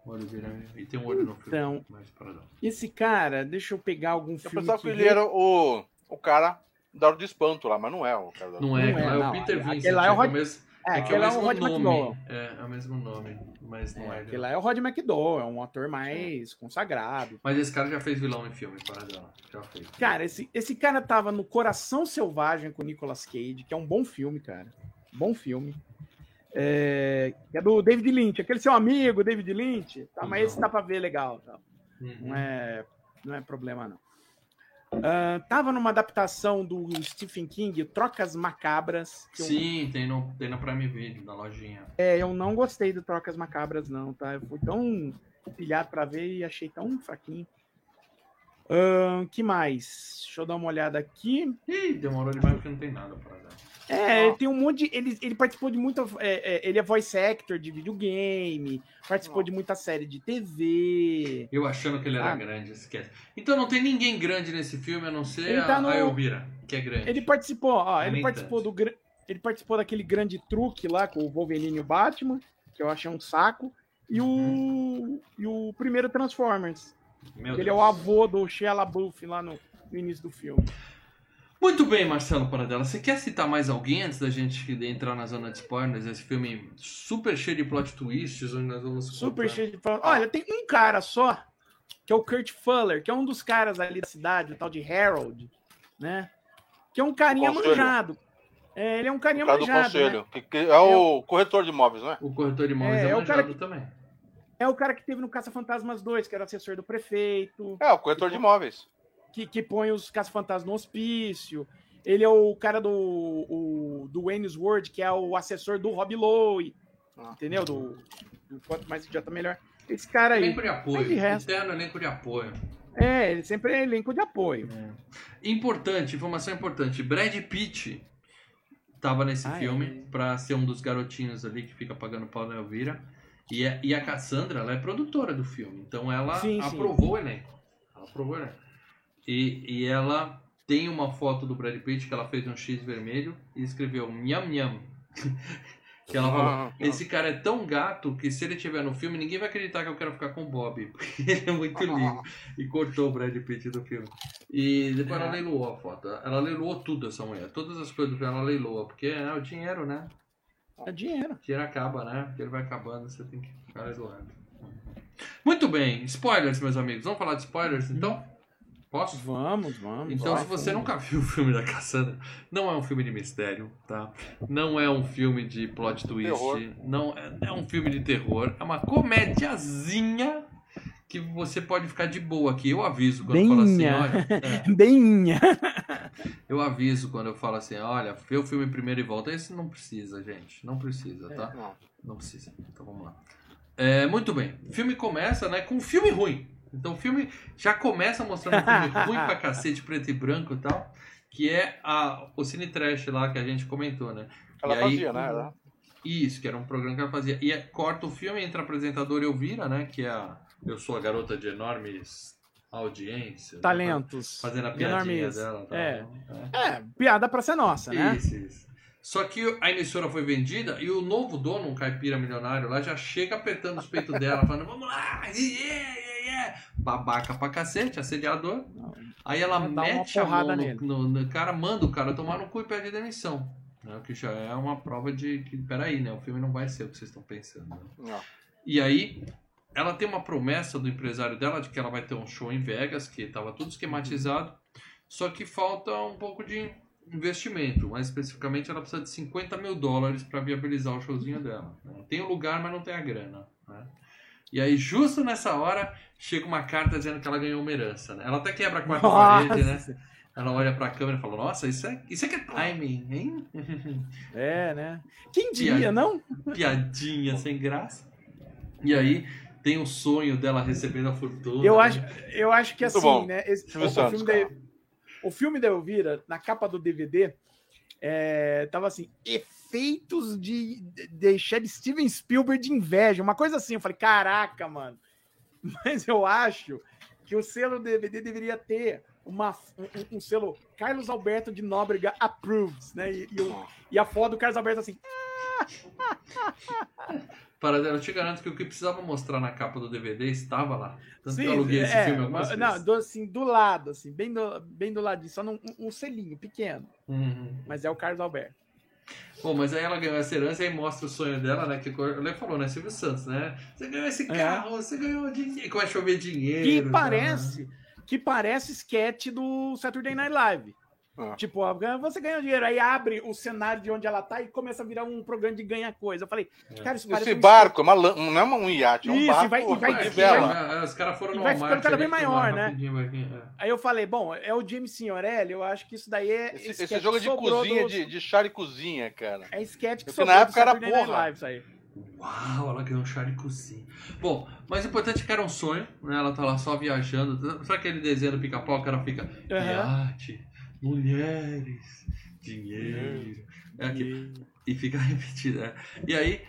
[SPEAKER 1] Olho dele é- e tem um olho no filme.
[SPEAKER 2] Então,
[SPEAKER 1] Mas para não.
[SPEAKER 2] Esse cara, deixa eu pegar algum
[SPEAKER 3] Eu
[SPEAKER 2] filme.
[SPEAKER 3] pensava que
[SPEAKER 2] que
[SPEAKER 3] ele era o, o cara da hora de espanto lá, mas não é o cara da
[SPEAKER 1] Não é,
[SPEAKER 2] Não é,
[SPEAKER 1] lá é o
[SPEAKER 2] não.
[SPEAKER 1] Peter
[SPEAKER 2] Aquele
[SPEAKER 1] Vincent.
[SPEAKER 2] lá é o
[SPEAKER 1] que
[SPEAKER 2] Rod-
[SPEAKER 1] mesmo,
[SPEAKER 2] É,
[SPEAKER 1] é que é
[SPEAKER 2] aquele
[SPEAKER 1] o
[SPEAKER 2] lá é o
[SPEAKER 1] mesmo
[SPEAKER 2] Rod
[SPEAKER 1] nome.
[SPEAKER 2] McDowell.
[SPEAKER 1] É, é o mesmo nome, mas não é.
[SPEAKER 2] É, lá é o Rod McDowell, é um ator mais consagrado.
[SPEAKER 1] Mas esse cara já fez vilão em filme, para dela. Já fez.
[SPEAKER 2] Cara, esse, esse cara tava no Coração Selvagem com o Nicolas Cage, que é um bom filme, cara. Bom filme. É, é do David Lynch, aquele seu amigo, David Lynch. Tá, mas
[SPEAKER 1] Não.
[SPEAKER 2] esse dá pra ver legal. Tá?
[SPEAKER 1] Uhum.
[SPEAKER 2] Não, é, não é problema, não. Ah, tava numa adaptação do Stephen King, Trocas Macabras. que eu-
[SPEAKER 1] Sim, tem no, tem no Prime Video, na lojinha.
[SPEAKER 2] é, eu não gostei do Trocas Macabras, não, tá? Eu fui tão pilhado pra ver e achei tão fraquinho. Ahn, que mais? Deixa eu dar uma olhada aqui.
[SPEAKER 1] Ih, demorou demais porque não tem nada pra dar.
[SPEAKER 2] É, ele tem um monte de. Ele, ele participou de muita. é, é, ele é voice actor de videogame, participou
[SPEAKER 3] Ó.
[SPEAKER 2] de muita série de TV.
[SPEAKER 1] Eu achando que ele era
[SPEAKER 2] Ah.
[SPEAKER 1] grande, esquece. Então não tem ninguém grande nesse filme, a não ser
[SPEAKER 2] Ele
[SPEAKER 1] a,
[SPEAKER 2] tá no-
[SPEAKER 1] a Elvira, que é grande.
[SPEAKER 2] Ele participou, ó,
[SPEAKER 1] É
[SPEAKER 2] ele
[SPEAKER 1] nem
[SPEAKER 2] participou
[SPEAKER 1] tanto.
[SPEAKER 2] do. Ele participou daquele grande truque lá com o Wolverine e o Batman, que eu achei um saco. E o. E o primeiro Transformers.
[SPEAKER 1] Meu
[SPEAKER 2] ele é
[SPEAKER 1] Deus.
[SPEAKER 2] o avô do Shia LaBeouf lá no, no início do filme.
[SPEAKER 1] Muito bem, Marcelo Paradela. Você quer citar mais alguém antes da gente entrar na zona de spoilers? Esse filme super cheio de plot twists, onde nós vamos
[SPEAKER 2] Super
[SPEAKER 1] contar.
[SPEAKER 2] cheio de. Olha, tem um cara só, que é o Kurt Fuller, que é um dos caras ali da cidade, o tal de Harold, né? Que é um carinha
[SPEAKER 3] Conselho.
[SPEAKER 2] manjado. É, ele é um carinha
[SPEAKER 3] O cara do
[SPEAKER 2] manjado. né?
[SPEAKER 3] conselho. Que, que é o corretor de imóveis, não é?
[SPEAKER 1] O corretor de imóveis é,
[SPEAKER 2] É, é o cara
[SPEAKER 1] manjado também.
[SPEAKER 2] É o cara que teve no Caça-Fantasmas 2, que era assessor do prefeito,
[SPEAKER 3] É, o corretor de imóveis.
[SPEAKER 2] Que, que põe os Caça-Fantasmas no hospício. Ele é o cara do, o, do Wayne's World, que é o assessor do Rob Lowe,
[SPEAKER 3] Ah.
[SPEAKER 2] entendeu? Do, do quanto mais idiota melhor. Esse cara aí.
[SPEAKER 1] Elenco de apoio.
[SPEAKER 2] De resto-
[SPEAKER 1] Interno elenco de apoio.
[SPEAKER 2] É, ele sempre é elenco de apoio.
[SPEAKER 1] Importante, informação importante. Brad Pitt tava nesse
[SPEAKER 2] Ah,
[SPEAKER 1] filme pra ser um dos garotinhos ali que fica pagando pau na Elvira. E a, e a Cassandra, ela é produtora do filme. Então ela
[SPEAKER 2] Sim, sim.
[SPEAKER 1] aprovou o elenco. Ela aprovou o elenco. E, e ela tem uma foto do Brad Pitt que ela fez um X vermelho e escreveu nham nham. que ela falou, esse cara é tão gato que se ele estiver no filme, ninguém vai acreditar que eu quero ficar com o Bob. Porque ele é muito lindo. E cortou o Brad Pitt do filme. E depois ela
[SPEAKER 2] É.
[SPEAKER 1] leiloou a foto. Ela leiloou tudo, essa mulher. Todas as coisas do filme ela leiloa. Porque é o dinheiro, né?
[SPEAKER 2] É dinheiro.
[SPEAKER 1] O dinheiro acaba, né? Porque ele vai acabando, você tem que ficar leiloando. Muito bem. Spoilers, meus amigos. Vamos falar de spoilers, então? Posso?
[SPEAKER 2] Vamos, vamos.
[SPEAKER 1] Então,
[SPEAKER 2] vai,
[SPEAKER 1] se você
[SPEAKER 2] vamos.
[SPEAKER 1] nunca viu o filme da Cassandra, não é um filme de mistério, tá? Não é um filme de plot twist,
[SPEAKER 3] Terror.
[SPEAKER 1] não é, é um filme de terror, é uma comédiazinha que você pode ficar de boa aqui. Eu aviso quando eu falo assim, olha, é,
[SPEAKER 2] Beinha.
[SPEAKER 1] eu aviso quando eu falo assim, olha, vê o filme primeiro e volta. Esse não precisa, gente, não precisa, tá?
[SPEAKER 3] Não.
[SPEAKER 1] Não precisa. Então vamos lá. É, muito bem. O filme começa, né, com um filme ruim. Então o filme já começa mostrando um filme ruim pra cacete, preto e branco e tal. Que é a, o Cine Trash lá que a gente comentou, né?
[SPEAKER 3] Ela
[SPEAKER 1] E aí-
[SPEAKER 3] fazia, né? Ela-
[SPEAKER 1] Isso, que era um programa que ela fazia. E é, corta o filme entre a apresentadora Elvira, né? Que é a. Eu sou a garota de enormes audiências. né,
[SPEAKER 2] Talentos.
[SPEAKER 1] Fazendo a piadinha
[SPEAKER 2] enormes.
[SPEAKER 1] dela. Tá?
[SPEAKER 2] É. É, piada pra ser nossa, né?
[SPEAKER 1] Isso, isso. Só que a emissora foi vendida e o novo dono, um caipira milionário lá, já chega apertando os peitos dela, falando: vamos lá, yeah, yeah. Babaca pra cacete, assediador. Aí ela mete a mão no,
[SPEAKER 2] nele.
[SPEAKER 1] no- no cara, manda o cara tomar no cu e pede demissão. Né? O que já é uma prova de que, peraí, né? O filme não vai ser o que vocês estão pensando. né? E aí, ela tem uma promessa do empresário dela de que ela vai ter um show em Vegas, que estava tudo esquematizado, só que falta um pouco de investimento. Mais especificamente, ela precisa de 50 mil dólares para viabilizar o showzinho dela. né? Tem o lugar, mas não tem a grana. né? E aí, justo nessa hora, chega uma carta dizendo que ela ganhou uma herança. Né? Ela até quebra a quarta parede, né?
[SPEAKER 2] Nossa.
[SPEAKER 1] Ela olha pra câmera e fala, nossa, isso é, isso é que é timing, hein?
[SPEAKER 2] É, né? Quem diria, não?
[SPEAKER 1] Piadinha sem graça. E aí tem o sonho dela recebendo a fortuna.
[SPEAKER 2] Eu
[SPEAKER 1] né?
[SPEAKER 2] acho, eu acho que
[SPEAKER 3] Muito
[SPEAKER 2] assim,
[SPEAKER 3] bom.
[SPEAKER 2] né? esse- o,
[SPEAKER 3] Santos,
[SPEAKER 2] filme
[SPEAKER 3] cara.
[SPEAKER 2] da, o filme da Elvira, na capa do DVD, é, tava assim, efeitos de, de deixar de Steven Spielberg de inveja, uma coisa assim. Eu falei, caraca, mano. Mas eu acho que o selo DVD deveria ter uma, um, um selo Carlos Alberto de Nóbrega Approves, né? E, e o- e a foto do Carlos Alberto assim,
[SPEAKER 1] Para, eu te garanto que o que precisava mostrar na capa do DVD estava lá. Tanto que
[SPEAKER 2] Sim,
[SPEAKER 1] eu aluguei esse
[SPEAKER 2] é,
[SPEAKER 1] filme algumas
[SPEAKER 2] mas-
[SPEAKER 1] vezes.
[SPEAKER 2] Não, do, assim, do lado, assim, bem do, bem do ladinho, só num um, um selinho pequeno.
[SPEAKER 1] Uhum.
[SPEAKER 2] Mas é o Carlos Alberto.
[SPEAKER 1] Bom, mas aí ela ganhou essa herança e aí mostra o sonho dela, né? Que ele falou, né? Silvio Santos, né? Você ganhou esse
[SPEAKER 2] É.
[SPEAKER 1] carro, você ganhou dinheiro. Começa a chover dinheiro.
[SPEAKER 2] Que
[SPEAKER 1] tá?
[SPEAKER 2] parece, que parece sketch do Saturday Night Live.
[SPEAKER 3] Ah.
[SPEAKER 2] Tipo, ó, você ganha dinheiro. Aí abre o cenário de onde ela tá e começa a virar um programa de ganhar coisa. Eu falei, cara, isso parece
[SPEAKER 3] Esse
[SPEAKER 2] um
[SPEAKER 3] barco é uma, não é um iate, é um
[SPEAKER 2] Isso, e
[SPEAKER 3] barco
[SPEAKER 2] vai- e vai- e vai-
[SPEAKER 1] É, os caras foram
[SPEAKER 2] E vai ficando cada vez maior, né?
[SPEAKER 1] vai é.
[SPEAKER 2] Aí eu falei, bom, é o James Signorelli, eu acho que isso daí é.
[SPEAKER 3] Esse, esse jogo é de cozinha,
[SPEAKER 2] dos-
[SPEAKER 3] de, de chá e cozinha, cara.
[SPEAKER 2] É sketch que sobrou
[SPEAKER 3] na
[SPEAKER 2] do
[SPEAKER 3] época era porra.
[SPEAKER 2] Live, isso aí.
[SPEAKER 1] Uau, ela ganhou um chá de cozinha. Bom, mas o importante é que era um sonho, né? Ela tá lá só viajando. Sabe aquele desenho do pica-pau que ela fica
[SPEAKER 2] Aham.
[SPEAKER 1] iate, mulheres, dinheiro. É aqui. E fica repetido. é. E aí,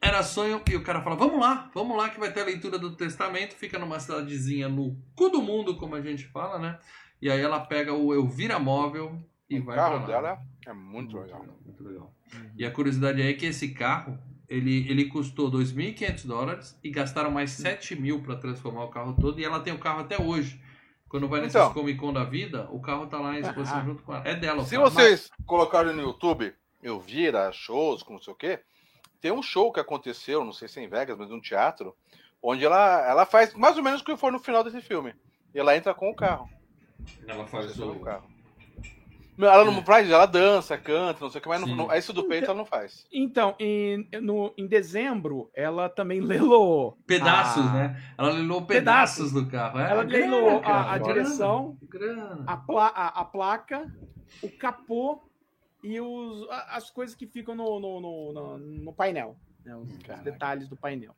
[SPEAKER 1] era sonho e o cara fala: Vamos lá, vamos lá que vai ter a leitura do testamento. Fica numa cidadezinha no cu do mundo, como a gente fala, né? E aí ela pega o Elvira Móvel e
[SPEAKER 3] O
[SPEAKER 1] vai
[SPEAKER 3] carro
[SPEAKER 1] pra lá.
[SPEAKER 3] dela é muito legal.
[SPEAKER 1] Muito legal. E a curiosidade aí é que esse carro, ele, ele custou 2.500 dólares e gastaram mais 7 mil para transformar o carro todo. E ela tem o carro até hoje. Quando vai nesses
[SPEAKER 3] Então.
[SPEAKER 1] Comic Con da vida, o carro tá lá em exposição
[SPEAKER 2] Ah.
[SPEAKER 1] junto com ela. É dela o
[SPEAKER 3] Se
[SPEAKER 1] carro.
[SPEAKER 3] vocês colocarem no YouTube, eu vira shows, como não sei o quê, tem um show que aconteceu, não sei se é em Vegas, mas num teatro, onde ela, ela faz mais ou menos o que foi no final desse filme. E ela entra com o carro.
[SPEAKER 1] Ela faz o...
[SPEAKER 3] o carro. Ela não faz, ela dança, canta, não sei o que, mas não, não, isso do peito ela não faz.
[SPEAKER 2] Então, em, no, em dezembro, ela também leilou.
[SPEAKER 1] Pedaços,
[SPEAKER 2] a-
[SPEAKER 1] né? Ela leilou pedaços,
[SPEAKER 2] Pedaços.
[SPEAKER 1] do carro. É,
[SPEAKER 2] Ela leilou a, a direção,
[SPEAKER 1] Grana.
[SPEAKER 2] a, pla- a, a placa, o capô e os, as coisas que ficam no, no, no, no- no painel. né, os, os detalhes do painel.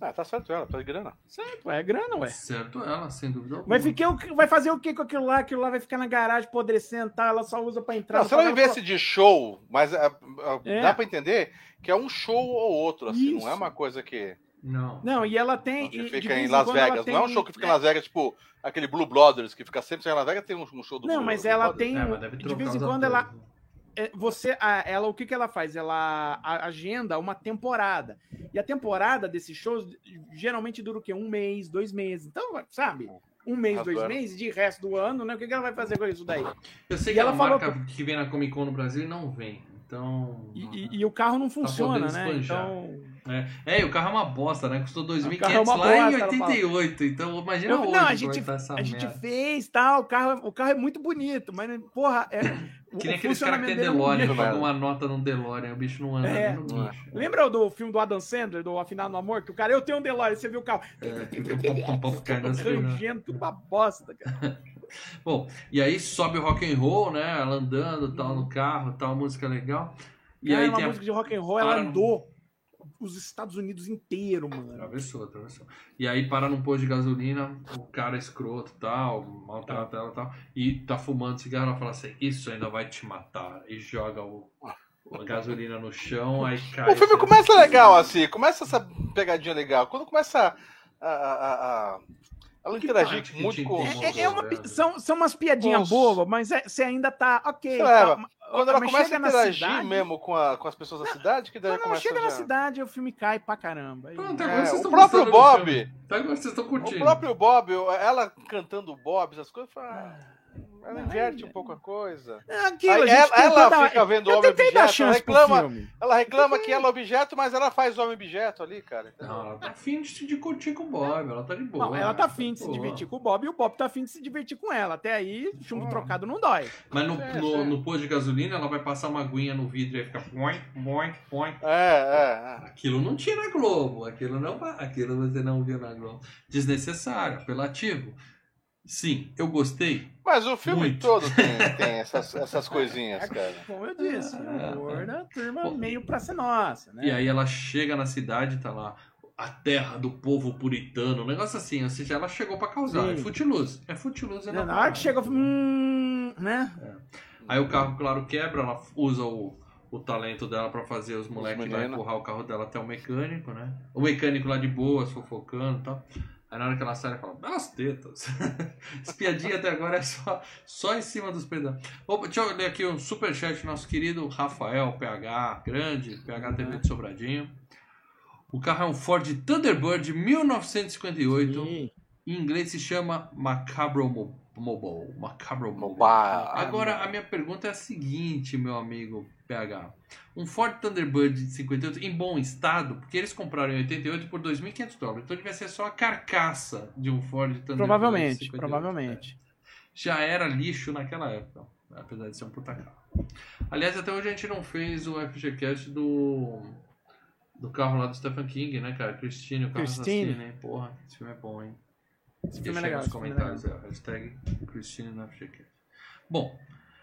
[SPEAKER 3] Ah, tá certo ela, tá de grana.
[SPEAKER 2] Certo, é grana, ué.
[SPEAKER 1] Certo ela, sem dúvida alguma.
[SPEAKER 2] Vai, ficar, o que- vai fazer o que com aquilo lá? Aquilo lá vai ficar na garagem apodrecendo, tá? Ela só usa pra entrar.
[SPEAKER 3] Não, se ela vivesse de show, mas ah, ah,
[SPEAKER 2] É.
[SPEAKER 3] dá pra entender que é um show ou outro, assim, não é
[SPEAKER 2] Isso.
[SPEAKER 3] uma coisa que,
[SPEAKER 1] Não.
[SPEAKER 2] Não, e ela tem.
[SPEAKER 3] que
[SPEAKER 2] de
[SPEAKER 3] fica
[SPEAKER 2] vez
[SPEAKER 3] em Las Vegas. Não é um
[SPEAKER 2] tem-
[SPEAKER 3] show que fica em Las Vegas, tipo aquele Blue Brothers, que fica sempre em Las Vegas, tem um, show do
[SPEAKER 2] Não,
[SPEAKER 3] Blue
[SPEAKER 2] mas
[SPEAKER 3] Blue
[SPEAKER 2] ela
[SPEAKER 3] Brothers.
[SPEAKER 2] tem.
[SPEAKER 1] É, mas
[SPEAKER 2] de vez em quando ela. É, Você, ela, o que, que ela faz? Ela agenda uma temporada. E a temporada desses shows geralmente dura o quê? Um mês, dois meses. Então, sabe? Um mês, dois
[SPEAKER 3] Adoro.
[SPEAKER 2] meses, de resto do ano, né? O que, que ela vai fazer com isso daí?
[SPEAKER 1] Eu sei
[SPEAKER 2] E
[SPEAKER 1] que
[SPEAKER 2] ela
[SPEAKER 1] ela é
[SPEAKER 2] falou
[SPEAKER 1] marca que vem na Comic Con no Brasil e não vem. Então.
[SPEAKER 2] E, e- e o carro não funciona,
[SPEAKER 1] podendo
[SPEAKER 2] né? Então.
[SPEAKER 1] É, e o carro é uma bosta, né? Custou 2.500
[SPEAKER 2] carro é uma
[SPEAKER 1] lá em
[SPEAKER 2] bosta, fala.
[SPEAKER 1] 88. Então imagina
[SPEAKER 2] Eu-
[SPEAKER 1] hoje
[SPEAKER 2] não, a gente,
[SPEAKER 1] é tá
[SPEAKER 2] a gente
[SPEAKER 1] merda.
[SPEAKER 2] fez, tal, o carro, o carro é muito bonito, mas, porra, é, o-
[SPEAKER 1] Que nem aqueles caras que tem
[SPEAKER 2] é
[SPEAKER 1] DeLorean, uma nota num DeLorean, o bicho não anda
[SPEAKER 2] É.
[SPEAKER 1] no bicho.
[SPEAKER 2] Lembra do filme do Adam Sandler, do Afinado no Amor? Que o cara, eu tenho um DeLorean, você viu o carro
[SPEAKER 1] É,
[SPEAKER 2] rangendo, tudo uma bosta, cara.
[SPEAKER 1] Bom, e aí sobe o rock and roll, né? Ela andando, tal, no carro, tal, música legal. E
[SPEAKER 2] Cara,
[SPEAKER 1] aí
[SPEAKER 2] uma
[SPEAKER 1] tem a...
[SPEAKER 2] música de rock and roll, ela
[SPEAKER 1] Para no-
[SPEAKER 2] andou os Estados Unidos inteiro, mano.
[SPEAKER 1] Atravessou, atravessou. E aí para num posto de gasolina, o cara é escroto tal, maltrata ela e tal, e tá fumando cigarro, ela fala assim, isso ainda vai te matar. E joga o, a gasolina no chão, aí cai.
[SPEAKER 3] O filme
[SPEAKER 1] assim.
[SPEAKER 3] começa legal, assim, começa essa pegadinha legal. Quando começa a. a, a, a- ela interagir muito com.
[SPEAKER 2] É, é uma,
[SPEAKER 1] velho.
[SPEAKER 2] são, são umas piadinhas
[SPEAKER 3] Nossa.
[SPEAKER 2] bobas, mas é- você ainda tá ok. Tá,
[SPEAKER 3] Quando ela começa a interagir
[SPEAKER 2] cidade-
[SPEAKER 3] mesmo com, a- com as pessoas da cidade, que daí
[SPEAKER 2] Quando ela
[SPEAKER 3] começa
[SPEAKER 2] chega
[SPEAKER 3] já...
[SPEAKER 2] na cidade, o filme cai pra caramba.
[SPEAKER 1] Pronto,
[SPEAKER 3] É,
[SPEAKER 1] agora vocês
[SPEAKER 3] o próprio Bob-.
[SPEAKER 1] Tá, vocês estão
[SPEAKER 3] O
[SPEAKER 1] curtindo.
[SPEAKER 3] próprio Bob, ela cantando o Bob, essas coisas, fala, ah, ela inverte
[SPEAKER 2] é-
[SPEAKER 3] um pouco a coisa.
[SPEAKER 2] É aquilo,
[SPEAKER 3] Aí ela, ela
[SPEAKER 2] dar-
[SPEAKER 3] fica vendo o homem objeto, ela reclama, ela reclama que ela é objeto, mas ela faz homem objeto ali, cara. entendeu?
[SPEAKER 1] Não, ela tá afim de, de curtir com o Bob, ela tá de boa.
[SPEAKER 2] Não, ela tá afim de se divertir com o Bob e o Bob tá afim de se divertir com ela. Até aí, chumbo
[SPEAKER 3] Ah.
[SPEAKER 2] trocado não dói.
[SPEAKER 1] Mas no,
[SPEAKER 3] É,
[SPEAKER 1] no,
[SPEAKER 3] é.
[SPEAKER 1] no posto de gasolina, ela vai passar uma aguinha no vidro e aí fica poink, poink, poink.
[SPEAKER 3] É, é, é.
[SPEAKER 1] Aquilo não tinha na Globo, aquilo não vai, aquilo você não viu na Globo. Desnecessário, apelativo. Sim, eu gostei.
[SPEAKER 3] Mas o filme
[SPEAKER 1] Muito.
[SPEAKER 3] todo tem, tem essas, essas coisinhas, cara.
[SPEAKER 2] Como eu disse,
[SPEAKER 1] É,
[SPEAKER 2] o humor da turma
[SPEAKER 1] Bom,
[SPEAKER 2] meio pra ser nossa, né?
[SPEAKER 1] E aí ela chega na cidade, tá lá a terra do povo puritano, um negócio assim, ou seja, ela chegou pra causar.
[SPEAKER 2] Sim.
[SPEAKER 1] É Footloose. É Footloose.
[SPEAKER 2] Na hora que chega, hum, né?
[SPEAKER 1] Aí o carro, claro, quebra, ela usa o, o talento dela pra fazer os moleques lá empurrar o carro dela até o mecânico, né? O mecânico lá de boa, fofocando e tal. Aí na hora que ela sai, ela fala, belas tetas. Essa piadinha até agora é só, só em cima dos pedaços. Opa, deixa eu ler aqui um superchat do nosso querido Rafael PH, grande, PH TV de Sobradinho. O carro é um Ford Thunderbird 1958.
[SPEAKER 2] Sim.
[SPEAKER 1] Em inglês se chama Macabro Mo- Mobile. Macabro Mobile.
[SPEAKER 3] Mobile.
[SPEAKER 1] Agora, a minha pergunta é a seguinte, meu amigo PH. Um Ford Thunderbird de 58 em bom estado, porque eles compraram em 88 por 2.500 dólares. Então devia ser só a carcaça de um Ford Thunderbird. de
[SPEAKER 2] Provavelmente,
[SPEAKER 1] 58.
[SPEAKER 2] provavelmente.
[SPEAKER 1] Já era lixo naquela época. Apesar de ser um puta carro. Aliás, até hoje a gente não fez o FGCast do. Do carro lá do Stephen King, né, cara? Christine, o carro
[SPEAKER 2] Christine.
[SPEAKER 1] assassino, hein? Porra, esse filme é bom, hein?
[SPEAKER 2] Esse filme
[SPEAKER 1] Deixa
[SPEAKER 2] é
[SPEAKER 1] aí
[SPEAKER 2] legal.
[SPEAKER 1] nos
[SPEAKER 2] filme é
[SPEAKER 1] comentários
[SPEAKER 2] legal.
[SPEAKER 1] ó, hashtag Christine no FGCast. Bom,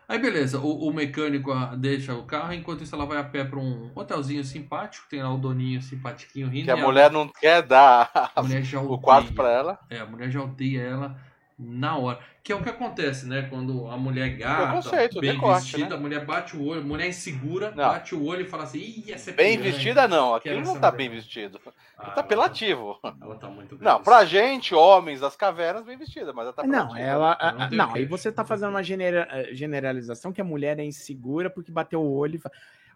[SPEAKER 1] aí beleza, o, o mecânico ah, deixa o carro, enquanto isso ela vai a pé pra um hotelzinho simpático, tem lá o doninho simpatiquinho rindo.
[SPEAKER 3] Que a mulher não quer dar
[SPEAKER 1] a mulher já
[SPEAKER 3] o
[SPEAKER 1] odeia.
[SPEAKER 3] quarto pra ela.
[SPEAKER 1] É, a mulher já odeia ela na hora. Que é o que acontece, né? Quando a mulher gata,
[SPEAKER 3] Preconceito,
[SPEAKER 1] bem
[SPEAKER 3] decote,
[SPEAKER 1] vestida,
[SPEAKER 3] né?
[SPEAKER 1] a mulher bate o olho, a mulher insegura,
[SPEAKER 3] Não.
[SPEAKER 1] bate o olho e fala assim, ih, essa é
[SPEAKER 3] Bem
[SPEAKER 1] piranha."
[SPEAKER 3] vestida não, aquilo não tá bem vestido.
[SPEAKER 1] Ah,
[SPEAKER 3] Tá
[SPEAKER 1] ela
[SPEAKER 3] apelativo.
[SPEAKER 1] Ela tá muito bem
[SPEAKER 3] Não,
[SPEAKER 1] vestida.
[SPEAKER 3] pra gente, homens das cavernas, bem vestida, mas ela tá
[SPEAKER 2] Não,
[SPEAKER 3] apelativa.
[SPEAKER 2] ela.
[SPEAKER 1] Eu não
[SPEAKER 2] a-
[SPEAKER 1] tenho
[SPEAKER 2] Não, aí você tá fazendo uma genera- eh, generalização que a mulher é insegura porque bateu o olho. e fa-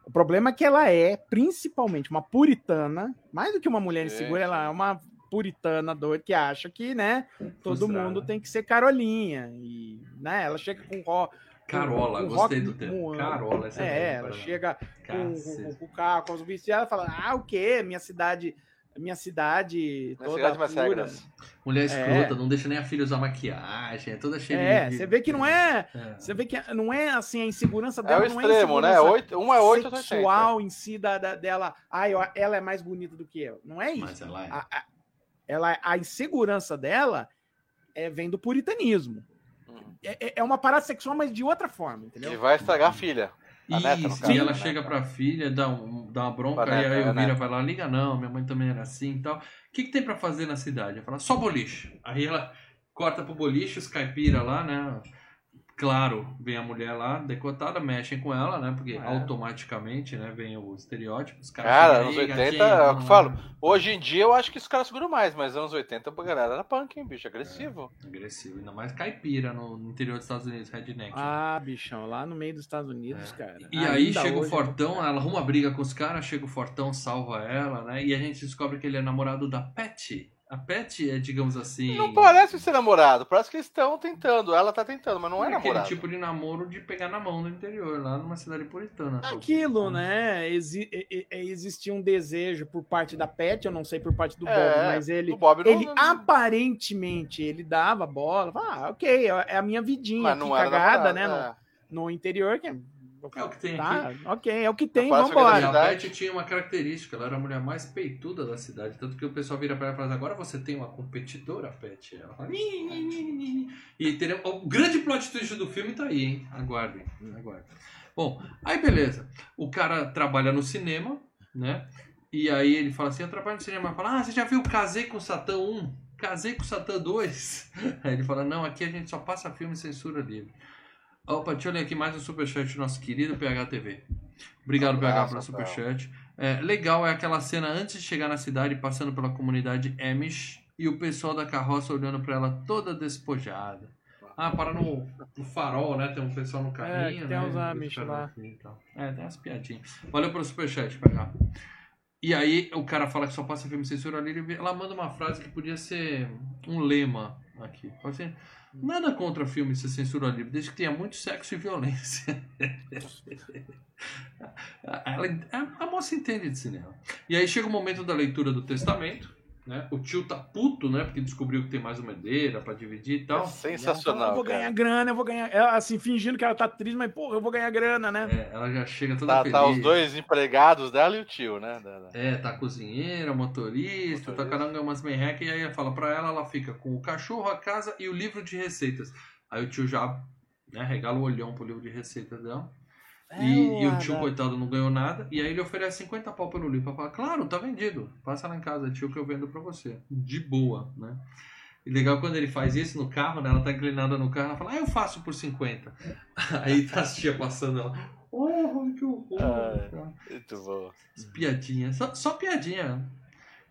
[SPEAKER 2] O problema é que ela é, principalmente, uma puritana. Mais do que uma mulher insegura, ela
[SPEAKER 3] sim.
[SPEAKER 2] é uma puritana doida que acha que, né, todo
[SPEAKER 1] Frustrada.
[SPEAKER 2] mundo tem que ser Carolinha. E, né, ela chega com ro...
[SPEAKER 1] Carola,
[SPEAKER 2] com
[SPEAKER 1] gostei
[SPEAKER 2] rock
[SPEAKER 1] do termo.
[SPEAKER 2] moano.
[SPEAKER 1] Carola, essa
[SPEAKER 2] É,
[SPEAKER 1] a
[SPEAKER 2] ela chega com,
[SPEAKER 1] Cacete.
[SPEAKER 2] com, com o carro, com os vestidos, ela fala: Ah, o quê? Minha cidade. Minha cidade
[SPEAKER 3] Minha
[SPEAKER 2] toda
[SPEAKER 3] cidade mais
[SPEAKER 2] pura."
[SPEAKER 3] regras.
[SPEAKER 1] Mulher escrota,
[SPEAKER 2] É.
[SPEAKER 1] não deixa nem a filha usar maquiagem, é toda cheia
[SPEAKER 2] É,
[SPEAKER 1] de...
[SPEAKER 2] você vê que não é.
[SPEAKER 1] É.
[SPEAKER 2] Você vê que não é assim, a insegurança
[SPEAKER 3] É
[SPEAKER 2] dela
[SPEAKER 3] o
[SPEAKER 2] não
[SPEAKER 3] extremo,
[SPEAKER 2] é
[SPEAKER 3] né? Oito, um é 8, outro é 80.
[SPEAKER 2] sexual em si da, da- dela. Ai, ela é mais bonita do que eu. Não é isso.
[SPEAKER 1] Mas ela é.
[SPEAKER 2] A, a- ela, a insegurança dela é, vem do puritanismo.
[SPEAKER 3] Uhum.
[SPEAKER 2] É, é- uma parada sexual, mas de outra forma,
[SPEAKER 3] Que
[SPEAKER 2] entendeu?
[SPEAKER 3] vai estragar a filha. A neta, no
[SPEAKER 1] Isso,
[SPEAKER 3] caso,
[SPEAKER 1] e ela
[SPEAKER 3] né?
[SPEAKER 1] chega pra filha, dá, um, dá uma bronca,
[SPEAKER 3] Pra
[SPEAKER 1] e
[SPEAKER 3] neta,
[SPEAKER 1] aí
[SPEAKER 3] é,
[SPEAKER 1] o Vira
[SPEAKER 3] neta.
[SPEAKER 1] vai lá, liga não, minha mãe também era assim e tal. O que, que tem pra fazer na cidade? Ela fala, só boliche. Aí ela corta pro boliche, os caipira lá, né? Claro, vem a mulher lá, decotada, mexem com ela, né? Porque
[SPEAKER 2] É.
[SPEAKER 1] automaticamente, né, vem o estereótipo. Os caras
[SPEAKER 3] Cara, anos
[SPEAKER 1] "Ei,
[SPEAKER 3] 80,
[SPEAKER 1] gatinho,
[SPEAKER 3] é o que eu
[SPEAKER 1] vamos
[SPEAKER 3] falo.
[SPEAKER 1] lá."
[SPEAKER 3] Hoje em dia eu acho que os caras seguram mais, mas anos 80 a galera era punk, hein, bicho? Agressivo.
[SPEAKER 1] Agressivo, ainda mais caipira no, no interior dos Estados Unidos, redneck.
[SPEAKER 2] Ah, bichão, lá no meio dos Estados Unidos,
[SPEAKER 1] É.
[SPEAKER 2] cara.
[SPEAKER 1] E aí chega o
[SPEAKER 2] hoje é
[SPEAKER 1] Fortão, ela arruma briga com os caras, chega o Fortão, salva ela, né? E a gente descobre que ele é namorado da Pet. A Pet é, digamos assim.
[SPEAKER 3] Não parece ser namorado, parece que eles estão tentando. Ela tá tentando, mas não é,
[SPEAKER 1] aquele
[SPEAKER 3] namorado.
[SPEAKER 1] tipo de namoro de pegar na mão no interior, lá numa cidade puritana.
[SPEAKER 2] Aquilo, né? Exi e- existia um desejo por parte da Pet, eu não sei por parte do Bob,
[SPEAKER 3] É,
[SPEAKER 2] mas ele,
[SPEAKER 3] Bob não,
[SPEAKER 2] ele
[SPEAKER 3] não-
[SPEAKER 2] aparentemente ele dava bola. falava, Ah, ok, é a minha vidinha
[SPEAKER 3] mas
[SPEAKER 2] aqui
[SPEAKER 3] não
[SPEAKER 2] cagada,
[SPEAKER 3] namorado,
[SPEAKER 2] né?
[SPEAKER 3] é.
[SPEAKER 2] No, no interior, que é,
[SPEAKER 1] o que tem
[SPEAKER 2] tá,
[SPEAKER 1] aqui.
[SPEAKER 2] ok, é o que tem,
[SPEAKER 3] Quase
[SPEAKER 2] vambora.
[SPEAKER 1] E a. Pet tinha uma característica, ela era a mulher mais peituda da cidade. Tanto que o pessoal vira pra ela e fala: agora você tem uma competidora, Pet. Ela fala: "Nhi, nhi, nhi, nhi, nhi." E teremos- o grande plot twist do filme tá aí, hein? Aguardem, aguardem. Bom, aí beleza. O cara trabalha no cinema, né? E aí ele fala assim: eu trabalho no cinema. Fala: ah, você já viu Casei com Satã 1? Casei com Satã 2? Aí ele fala: não, aqui a gente só passa filme censura livre. Opa, deixa eu ler aqui mais um superchat do nosso querido PHTV. Obrigado, PH,
[SPEAKER 3] Abraço,
[SPEAKER 1] pelo
[SPEAKER 3] Rafael.
[SPEAKER 1] superchat. É, legal é aquela cena antes de chegar na cidade, passando pela comunidade Amish e o pessoal da carroça olhando pra ela toda despojada. Ah, para no, no farol, né? Tem um pessoal no carrinho,
[SPEAKER 2] que tem
[SPEAKER 1] né?
[SPEAKER 2] uns Amish lá.
[SPEAKER 1] e tal. É, tem umas piadinhas. Valeu pelo superchat, PH. E aí o cara fala que só passa filme censura livre, ela manda uma frase que podia ser um lema aqui. Fala assim, nada contra filme ser censura livre, desde que tenha muito sexo e violência. Ela, a, a moça entende de cinema. E aí chega o momento da leitura do testamento, né? O tio tá puto, né? Porque descobriu que tem mais uma herdeira pra dividir e tal.
[SPEAKER 2] E ela fala,
[SPEAKER 3] Sensacional.
[SPEAKER 2] eu vou
[SPEAKER 3] cara.
[SPEAKER 2] ganhar grana, eu vou ganhar. Ela, assim, fingindo que ela tá triste, mas, pô, eu vou ganhar grana, né?
[SPEAKER 1] É, ela já chega toda
[SPEAKER 3] Tá,
[SPEAKER 1] feliz.
[SPEAKER 3] tá os dois empregados dela e o tio, né?
[SPEAKER 1] É, tá cozinheira, motorista, tá
[SPEAKER 3] Motorista.
[SPEAKER 1] cada um ganha umas merrecas, e aí ela fala pra ela, ela fica com o cachorro, a casa e o livro de receitas. Aí o tio já né, regala o olhão pro livro de receitas dela.
[SPEAKER 2] É,
[SPEAKER 1] E, e o tio, coitado, não ganhou nada. E aí ele oferece 50 pau pelo livro. Pra falar, claro, tá vendido. Passa lá em casa, tio, que eu vendo pra você. De boa, né? E legal quando ele faz isso no carro, né? Ela tá inclinada no carro, ela fala, ah, eu faço por 50. Aí tá as tia passando ela. Oh, que horror.
[SPEAKER 3] Ah, Muito bom.
[SPEAKER 1] Piadinha, só, só piadinha.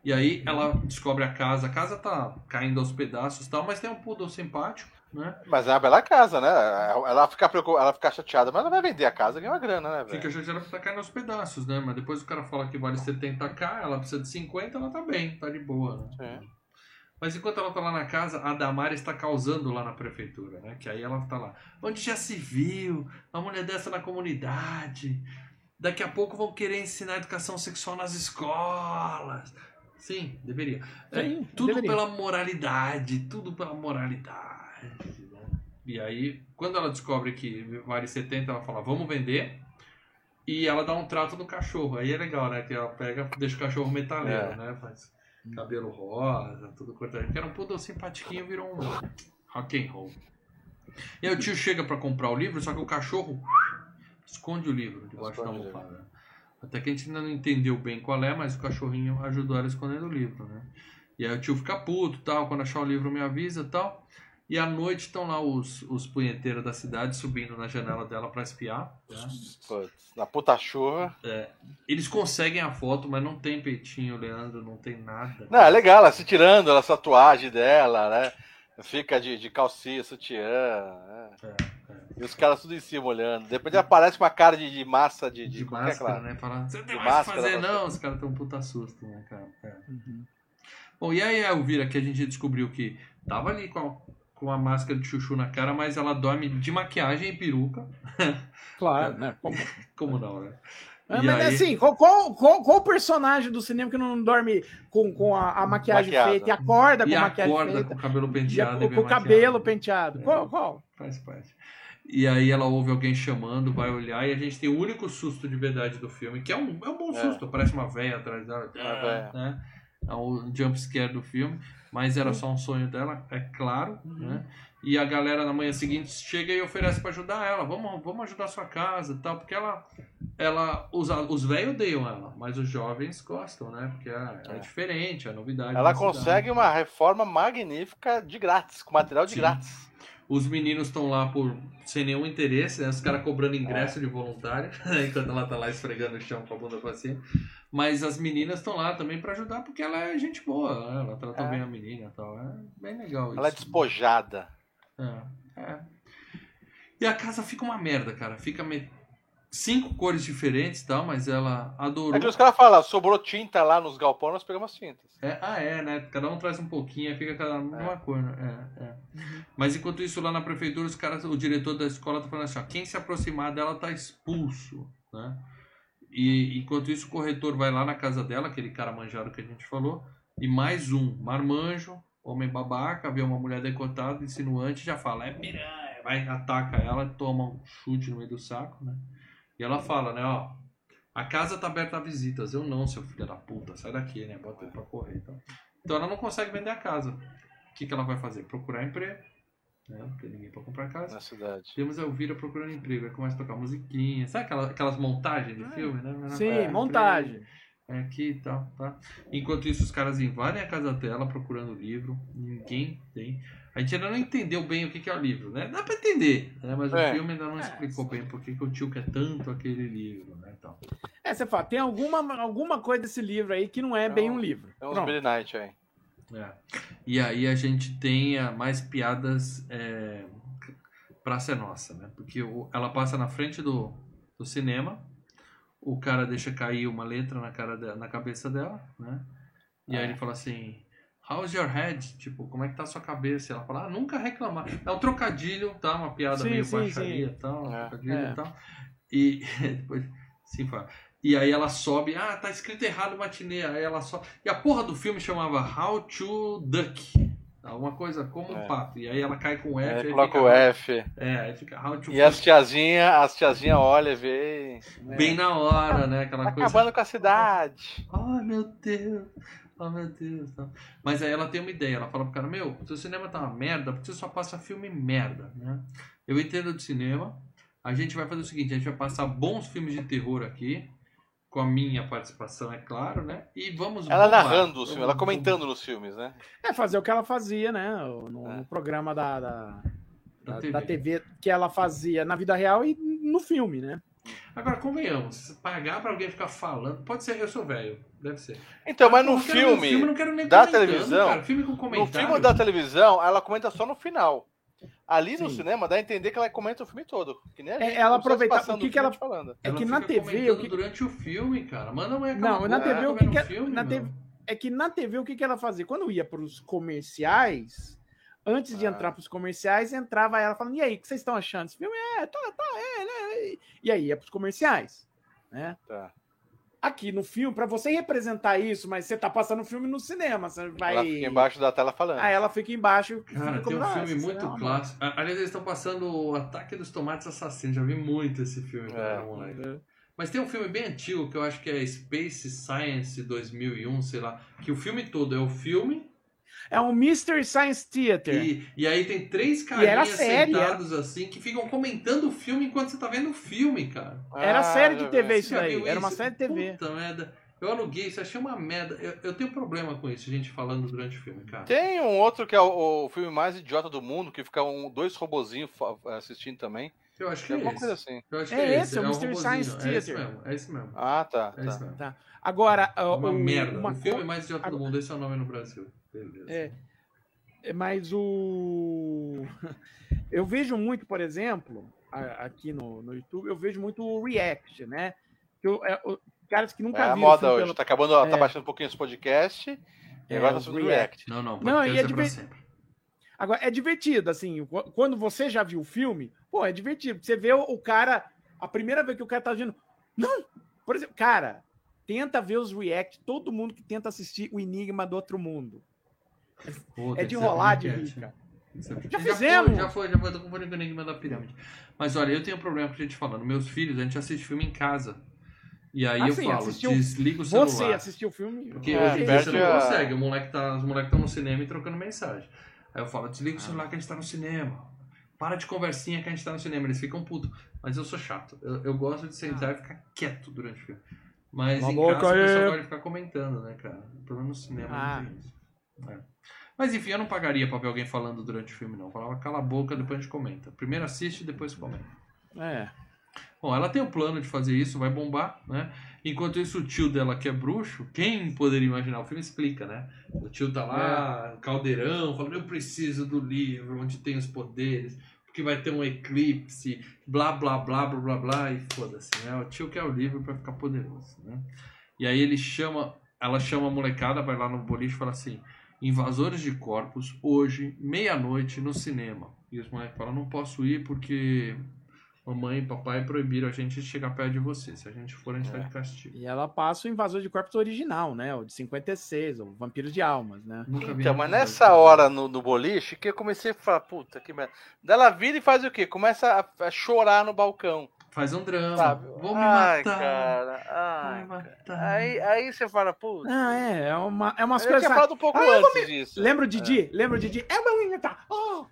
[SPEAKER 1] E aí ela descobre a casa. A casa tá caindo aos pedaços e tal, mas tem um poodle simpático, né?
[SPEAKER 3] Mas é uma bela casa, né? Ela fica, preocupada, ela fica chateada, mas ela vai vender a casa e ganhar uma grana, né, velho?
[SPEAKER 1] Fica chateada porque tá caindo aos pedaços, né? Mas depois o cara fala que vale 70k, ela precisa de 50, ela tá bem, tá de boa, né?
[SPEAKER 3] Sim.
[SPEAKER 1] Mas enquanto ela tá lá na casa, a Damara está causando lá na prefeitura, né? Que aí ela tá lá. Onde já se viu? Uma mulher dessa na comunidade. Daqui a pouco vão querer ensinar educação sexual nas escolas. Sim, deveria. É,
[SPEAKER 2] Sim,
[SPEAKER 1] tudo
[SPEAKER 2] deveria.
[SPEAKER 1] pela moralidade, tudo pela moralidade. Né? E aí, quando ela descobre que vale 70, ela fala, vamos vender. E ela dá um trato no cachorro. Aí é legal, né? Que ela pega, deixa o cachorro metaleiro,
[SPEAKER 3] É.
[SPEAKER 1] né? Faz cabelo rosa, tudo cortado. Que era um poodle simpatiquinho, virou um rock and roll. E aí o tio chega pra comprar o livro, só que o cachorro esconde o livro debaixo da almofada. Até que a gente ainda não entendeu bem qual é, mas o cachorrinho ajudou ela a esconder o livro, né? E aí o tio fica puto, tal, quando achar o livro me avisa, tal. E à noite estão lá os, os punheteiros da cidade subindo na janela dela pra espiar. né?
[SPEAKER 3] Putz, na puta chuva.
[SPEAKER 1] Eles conseguem a foto, mas não tem peitinho, Leandro, não tem nada.
[SPEAKER 3] Não, é legal, ela se tirando essa tatuagem dela, né? Fica de, de calcinha, sutiã. né?
[SPEAKER 1] É,
[SPEAKER 3] E os caras tudo em cima olhando. Depois aparece com uma cara de, de massa de, de,
[SPEAKER 1] De
[SPEAKER 3] qualquer
[SPEAKER 1] máscara,
[SPEAKER 3] claro.
[SPEAKER 1] né? Fala, você não tem
[SPEAKER 3] De
[SPEAKER 1] mais o que fazer, não. Os caras tão um puta susto, né, cara? É.
[SPEAKER 2] Uhum.
[SPEAKER 1] Bom, e aí a Elvira, que a gente descobriu que tava ali com a, com a máscara de chuchu na cara, mas ela dorme de maquiagem e peruca.
[SPEAKER 2] Claro, né? Como-
[SPEAKER 1] Como não, né?
[SPEAKER 2] Ah,
[SPEAKER 1] E
[SPEAKER 2] mas
[SPEAKER 1] aí-
[SPEAKER 2] assim, qual, qual, qual, qual personagem do cinema que não dorme com, com a, a maquiagem
[SPEAKER 3] Maquiada.
[SPEAKER 2] feita e acorda com
[SPEAKER 1] E
[SPEAKER 2] a maquiagem
[SPEAKER 1] acorda
[SPEAKER 2] feita?
[SPEAKER 1] com o cabelo
[SPEAKER 2] e a-
[SPEAKER 1] penteado. e
[SPEAKER 2] com, o cabelo penteado.
[SPEAKER 1] É.
[SPEAKER 2] Qual? qual?
[SPEAKER 1] Faz parte. E aí ela ouve alguém chamando, vai olhar, e a gente tem o único susto de verdade do filme, que é um, é um bom
[SPEAKER 3] É.
[SPEAKER 1] susto, parece uma véia atrás dela.
[SPEAKER 3] Uma véia.
[SPEAKER 1] Né? É o jump scare do filme, mas era só um sonho dela, é claro. Né? E a galera na manhã seguinte chega e oferece pra ajudar ela. Vamos, vamos ajudar a sua casa e tal, porque ela. ela os, os velhos odeiam ela, mas os jovens gostam, né? Porque é, é
[SPEAKER 3] É.
[SPEAKER 1] diferente, é novidade.
[SPEAKER 3] Ela
[SPEAKER 1] na cidade.
[SPEAKER 3] consegue uma reforma magnífica de grátis, com material de
[SPEAKER 1] Sim.
[SPEAKER 3] grátis.
[SPEAKER 1] Os meninos estão lá por sem nenhum interesse, né? Os caras cobrando ingresso de voluntário, enquanto ela tá lá esfregando o chão com a bunda pra cima. Mas as meninas estão lá também pra ajudar, porque ela é gente boa, né? ela trata
[SPEAKER 3] É.
[SPEAKER 1] bem a menina e tal. É bem legal
[SPEAKER 3] Ela é
[SPEAKER 1] isso.
[SPEAKER 3] despojada.
[SPEAKER 1] É, é. E a casa fica uma merda, cara. Fica me... cinco cores diferentes e tal, mas ela adorou.
[SPEAKER 3] É que os caras falam, sobrou tinta lá nos galpões, nós pegamos as tintas.
[SPEAKER 1] É, ah, é, né? Cada um traz um pouquinho, aí fica cada um uma cor, né? É, é. Mas enquanto isso, lá na prefeitura, os caras, o diretor da escola tá falando assim, ó, quem se aproximar dela tá expulso, né? E enquanto isso, o corretor vai lá na casa dela, aquele cara manjado que a gente falou, e mais um, marmanjo, homem babaca, vê uma mulher decotada, insinuante, já fala, é piranha, vai, ataca ela, toma um chute no meio do saco, né? E ela fala, né, ó, a casa tá aberta a visitas. Eu não, seu filho da puta, sai daqui, né? Bota ele pra correr. Então. então ela não consegue vender a casa. O que, que ela vai fazer? Procurar emprego. Né? Não tem ninguém pra comprar casa.
[SPEAKER 3] Na cidade.
[SPEAKER 1] Temos a Elvira procurando emprego. Aí começa a tocar musiquinha. Sabe aquela- aquelas montagens de filme, né?
[SPEAKER 2] Sim,
[SPEAKER 1] É,
[SPEAKER 2] montagem.
[SPEAKER 1] emprego, É aqui e tal, tá? Enquanto isso, os caras invadem a casa dela procurando o livro. Ninguém tem. A gente ainda não entendeu bem o que, que é o livro, né? Dá pra entender, né? Mas
[SPEAKER 3] É.
[SPEAKER 1] o filme ainda não
[SPEAKER 2] É,
[SPEAKER 1] explicou bem por que, que o tio quer tanto aquele livro, né? Então.
[SPEAKER 2] É, você fala, tem alguma, alguma coisa desse livro aí que não é bem
[SPEAKER 3] Não,
[SPEAKER 2] um livro.
[SPEAKER 3] É
[SPEAKER 2] Pronto.
[SPEAKER 3] Billy Knight aí.
[SPEAKER 1] É. E aí a gente tem ah, mais piadas é, pra ser nossa, né? Porque o- ela passa na frente do, do cinema, o cara deixa cair uma letra na, cara de- na cabeça dela, né? E aí
[SPEAKER 3] É.
[SPEAKER 1] ele fala assim, how's your head? Tipo, como é que tá a sua cabeça? E ela fala, ah, nunca reclamar. É um trocadilho, tá? Uma piada
[SPEAKER 2] Sim,
[SPEAKER 1] meio
[SPEAKER 2] sim,
[SPEAKER 1] baixaria e
[SPEAKER 2] sim.
[SPEAKER 1] tal, um
[SPEAKER 3] É.
[SPEAKER 1] trocadilho
[SPEAKER 2] É.
[SPEAKER 1] e tal. E depois, sim, fala. E aí ela sobe, ah, tá escrito errado matinê. Aí ela sobe. E a porra do filme chamava How to Duck. Alguma coisa como um
[SPEAKER 3] É.
[SPEAKER 1] pato. E aí ela cai com o F.
[SPEAKER 3] É,
[SPEAKER 1] aí
[SPEAKER 3] coloca
[SPEAKER 1] fica,
[SPEAKER 3] o F.
[SPEAKER 1] É, aí fica How to
[SPEAKER 3] E as tiazinha, as tiazinha olha e vê.
[SPEAKER 1] Bem na hora, né? Aquela
[SPEAKER 3] Tá
[SPEAKER 1] coisa.
[SPEAKER 3] acabando com a cidade.
[SPEAKER 1] Ai, meu Deus. Oh, meu Deus. tá. Mas aí ela tem uma ideia. Ela fala pro cara, meu, seu cinema tá uma merda porque você só passa filme merda, né? Eu entendo de cinema. A gente vai fazer o seguinte, a gente vai passar bons filmes de terror aqui. Com a minha participação, é claro, né? E vamos
[SPEAKER 3] Ela
[SPEAKER 1] bombar.
[SPEAKER 3] narrando os filmes, ela comentando nos filmes, né?
[SPEAKER 2] É fazer o que ela fazia, né? No,
[SPEAKER 3] É.
[SPEAKER 2] no programa da, da,
[SPEAKER 1] Da
[SPEAKER 2] da-
[SPEAKER 1] TV.
[SPEAKER 2] da TV que ela fazia na vida real e no filme, né?
[SPEAKER 1] Agora, convenhamos, pagar pra alguém ficar falando, pode ser, eu sou velho, deve ser.
[SPEAKER 3] Então, mas no
[SPEAKER 1] Porra, eu quero ver o
[SPEAKER 3] filme,
[SPEAKER 1] não quero nem
[SPEAKER 3] da televisão,
[SPEAKER 1] cara, filme com
[SPEAKER 3] no
[SPEAKER 1] comentário.
[SPEAKER 3] filme da televisão, ela comenta só no final. Ali no
[SPEAKER 2] Sim.
[SPEAKER 3] cinema dá a entender que ela comenta o filme todo. Que nem a
[SPEAKER 2] É,
[SPEAKER 3] gente,
[SPEAKER 2] ela
[SPEAKER 3] como se fosse
[SPEAKER 2] aproveita-
[SPEAKER 3] passando
[SPEAKER 2] o que que ela-
[SPEAKER 3] filme falando.
[SPEAKER 2] É
[SPEAKER 1] Ela
[SPEAKER 2] que na TV, o que,
[SPEAKER 1] durante o filme, cara. Manda uma
[SPEAKER 2] Não, na TV, o que que é-
[SPEAKER 1] filme,
[SPEAKER 2] na. TV é que na TV o que, que ela fazia? Quando ia para os comerciais, antes de
[SPEAKER 3] Ah.
[SPEAKER 2] entrar para os comerciais, entrava ela falando: e aí, o que vocês estão achando? Esse filme é, tá, tá, é, né? E aí ia para os comerciais, né?
[SPEAKER 3] Tá.
[SPEAKER 2] aqui no filme, pra você representar isso, mas você tá passando o filme no cinema, você vai.
[SPEAKER 3] Ela fica embaixo da tela falando.
[SPEAKER 2] Aí ela fica embaixo.
[SPEAKER 1] Cara, tem um
[SPEAKER 2] "Ah,
[SPEAKER 1] filme
[SPEAKER 2] essa
[SPEAKER 1] muito
[SPEAKER 2] é
[SPEAKER 1] clássico. A- Aliás, eles estão passando o Ataque dos Tomates Assassinos. Já vi muito esse filme quando
[SPEAKER 3] É.
[SPEAKER 1] moleque.
[SPEAKER 2] merda."
[SPEAKER 1] Mas tem um filme bem antigo que eu acho que é Space Science 2001, sei lá. Que o filme todo é o filme
[SPEAKER 2] É um Mystery Science Theater.
[SPEAKER 1] e, e aí tem três
[SPEAKER 2] era
[SPEAKER 1] carinhas
[SPEAKER 2] série,
[SPEAKER 1] sentados assim que ficam comentando o filme enquanto você tá vendo o filme, cara.
[SPEAKER 2] Era
[SPEAKER 3] Ah,
[SPEAKER 2] série de
[SPEAKER 3] já
[SPEAKER 2] TV
[SPEAKER 3] vi.
[SPEAKER 2] isso daí. Era uma série de TV.
[SPEAKER 1] Puta merda. Eu aluguei isso, achei uma merda. Eu, eu tenho problema com isso, gente falando durante o filme, cara.
[SPEAKER 3] Tem um outro que é o, o filme mais idiota do mundo, que fica um, dois robozinhos assistindo também.
[SPEAKER 1] Eu acho que
[SPEAKER 3] É
[SPEAKER 1] é esse.
[SPEAKER 3] coisa assim.
[SPEAKER 1] Eu acho
[SPEAKER 2] É
[SPEAKER 1] que é,
[SPEAKER 2] esse, é o Mystery. Science
[SPEAKER 1] É esse
[SPEAKER 2] Theater.
[SPEAKER 1] mesmo, é esse mesmo.
[SPEAKER 3] Ah, tá.
[SPEAKER 1] É esse
[SPEAKER 3] tá.
[SPEAKER 1] mesmo.
[SPEAKER 2] Tá. Agora,
[SPEAKER 1] É uma
[SPEAKER 2] o-
[SPEAKER 1] merda.
[SPEAKER 2] uma
[SPEAKER 1] o filme mais idiota do mundo, esse é o nome no Brasil. Beleza.
[SPEAKER 2] É. É, Mas o. Eu vejo muito, por exemplo, a- aqui no, no YouTube, eu vejo muito o React, né? Que eu, é, o- caras que nunca
[SPEAKER 3] É a
[SPEAKER 2] viram. o
[SPEAKER 3] moda
[SPEAKER 2] filme
[SPEAKER 3] hoje.
[SPEAKER 2] pela-
[SPEAKER 3] Tá acabando, tá
[SPEAKER 2] É.
[SPEAKER 3] baixando um pouquinho esse podcast. E
[SPEAKER 2] É,
[SPEAKER 3] agora tá
[SPEAKER 2] o
[SPEAKER 3] subindo o
[SPEAKER 2] React.
[SPEAKER 3] React.
[SPEAKER 1] Não, não,
[SPEAKER 2] Não, e é
[SPEAKER 1] é pra
[SPEAKER 2] diver-
[SPEAKER 1] sempre.
[SPEAKER 2] Agora, é divertido, assim, qu- quando você já viu o filme, pô, é divertido. Você vê o, o cara, a primeira vez que o cara tá vendo. Não! Por exemplo, cara, tenta ver os react, todo mundo que tenta assistir o Enigma do Outro Mundo.
[SPEAKER 1] Pô,
[SPEAKER 2] É de
[SPEAKER 1] ser
[SPEAKER 2] rolar de rir, cara.
[SPEAKER 1] É-
[SPEAKER 2] Já
[SPEAKER 1] Foi,
[SPEAKER 2] fizemos.
[SPEAKER 1] já foi, já foi, tô confundindo com o Enigma da Pirâmide. Mas olha, eu tenho um problema com a gente falando. Meus filhos, a gente assiste filme em casa. E aí
[SPEAKER 2] Ah,
[SPEAKER 1] eu
[SPEAKER 2] sim,
[SPEAKER 1] falo,
[SPEAKER 2] assistiu-
[SPEAKER 1] desliga o celular.
[SPEAKER 2] Você assistiu o filme?
[SPEAKER 1] Porque
[SPEAKER 3] É,
[SPEAKER 1] hoje em dia você não
[SPEAKER 3] a-
[SPEAKER 1] consegue. O moleque tá, os moleques estão no cinema e trocando mensagem. Aí eu falo, desliga o celular que a gente tá no cinema. Para de conversinha que a gente tá no cinema. Eles ficam putos. Mas eu sou chato. Eu, eu gosto de sentar e ficar quieto durante o filme. Mas
[SPEAKER 2] Cala
[SPEAKER 1] em
[SPEAKER 2] a
[SPEAKER 1] casa o pessoal
[SPEAKER 2] aí.
[SPEAKER 1] gosta de ficar comentando, né, cara? Pelo menos no cinema
[SPEAKER 2] Ah.
[SPEAKER 1] não tem isso. É. Mas enfim, eu não pagaria pra ver alguém falando durante o filme, não. Eu falava, cala a boca, depois a gente comenta. Primeiro assiste, depois comenta.
[SPEAKER 2] É.
[SPEAKER 1] Bom, ela tem o plano de fazer isso, vai bombar, né? Enquanto isso, o tio dela, que é bruxo, quem poderia imaginar? O filme explica, né? O tio tá lá, caldeirão, falando: Eu preciso do livro onde tem os poderes, porque vai ter um eclipse, blá, blá, blá, blá, blá, blá, e foda-se, né? O tio quer o livro pra ficar poderoso, né? E aí ele chama, ela chama a molecada, vai lá no boliche e fala assim: Invasores de corpos, hoje, meia-noite, no cinema. E os moleques falam: Não posso ir porque mamãe e papai proibiram a gente de chegar perto de você. Se a gente for, a gente tá de castigo.
[SPEAKER 2] E ela passa o Invasor de Corpos original, né? O de 56, o Vampiros de Almas, né?
[SPEAKER 1] Nunca vi
[SPEAKER 3] Então, mas nessa hora no, no boliche que eu comecei a falar, puta que merda. Daí ela vira e faz o quê? Começa a, a chorar no balcão.
[SPEAKER 1] Faz um drama.
[SPEAKER 3] Sabe?
[SPEAKER 1] Vou me
[SPEAKER 3] Ai,
[SPEAKER 1] matar.
[SPEAKER 3] cara.
[SPEAKER 1] Vou
[SPEAKER 3] Ai,
[SPEAKER 1] me matar.
[SPEAKER 3] Aí, aí você fala, puta.
[SPEAKER 2] Ah, é. É, uma, é umas
[SPEAKER 3] eu
[SPEAKER 2] coisas.
[SPEAKER 3] tinha falado um pouco
[SPEAKER 2] Ah, eu
[SPEAKER 3] antes disso.
[SPEAKER 2] Lembra o Didi? Lembra o Didi? É o meu inventar. Oh!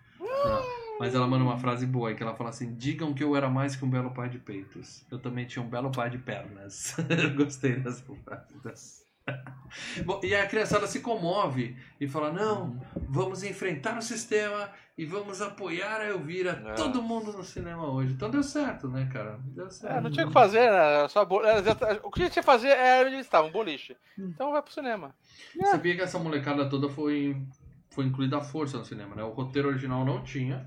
[SPEAKER 1] Mas ela manda uma frase boa, que ela fala assim: digam que eu era mais que um belo pai de peitos. Eu também tinha um belo pai de pernas. eu gostei dessa frase. Bom, e a criançada se comove e fala: não, vamos enfrentar o sistema e vamos apoiar a Elvira.
[SPEAKER 3] É.
[SPEAKER 1] Todo mundo no cinema hoje. Então deu certo, né, cara? Deu certo.
[SPEAKER 3] É, não tinha o que fazer, né? Só bo... O que a gente tinha que fazer era onde eles estavam, um boliche. Então vai pro cinema.
[SPEAKER 1] Sabia que essa molecada toda foi, foi incluída à força no cinema, né? O roteiro original não tinha.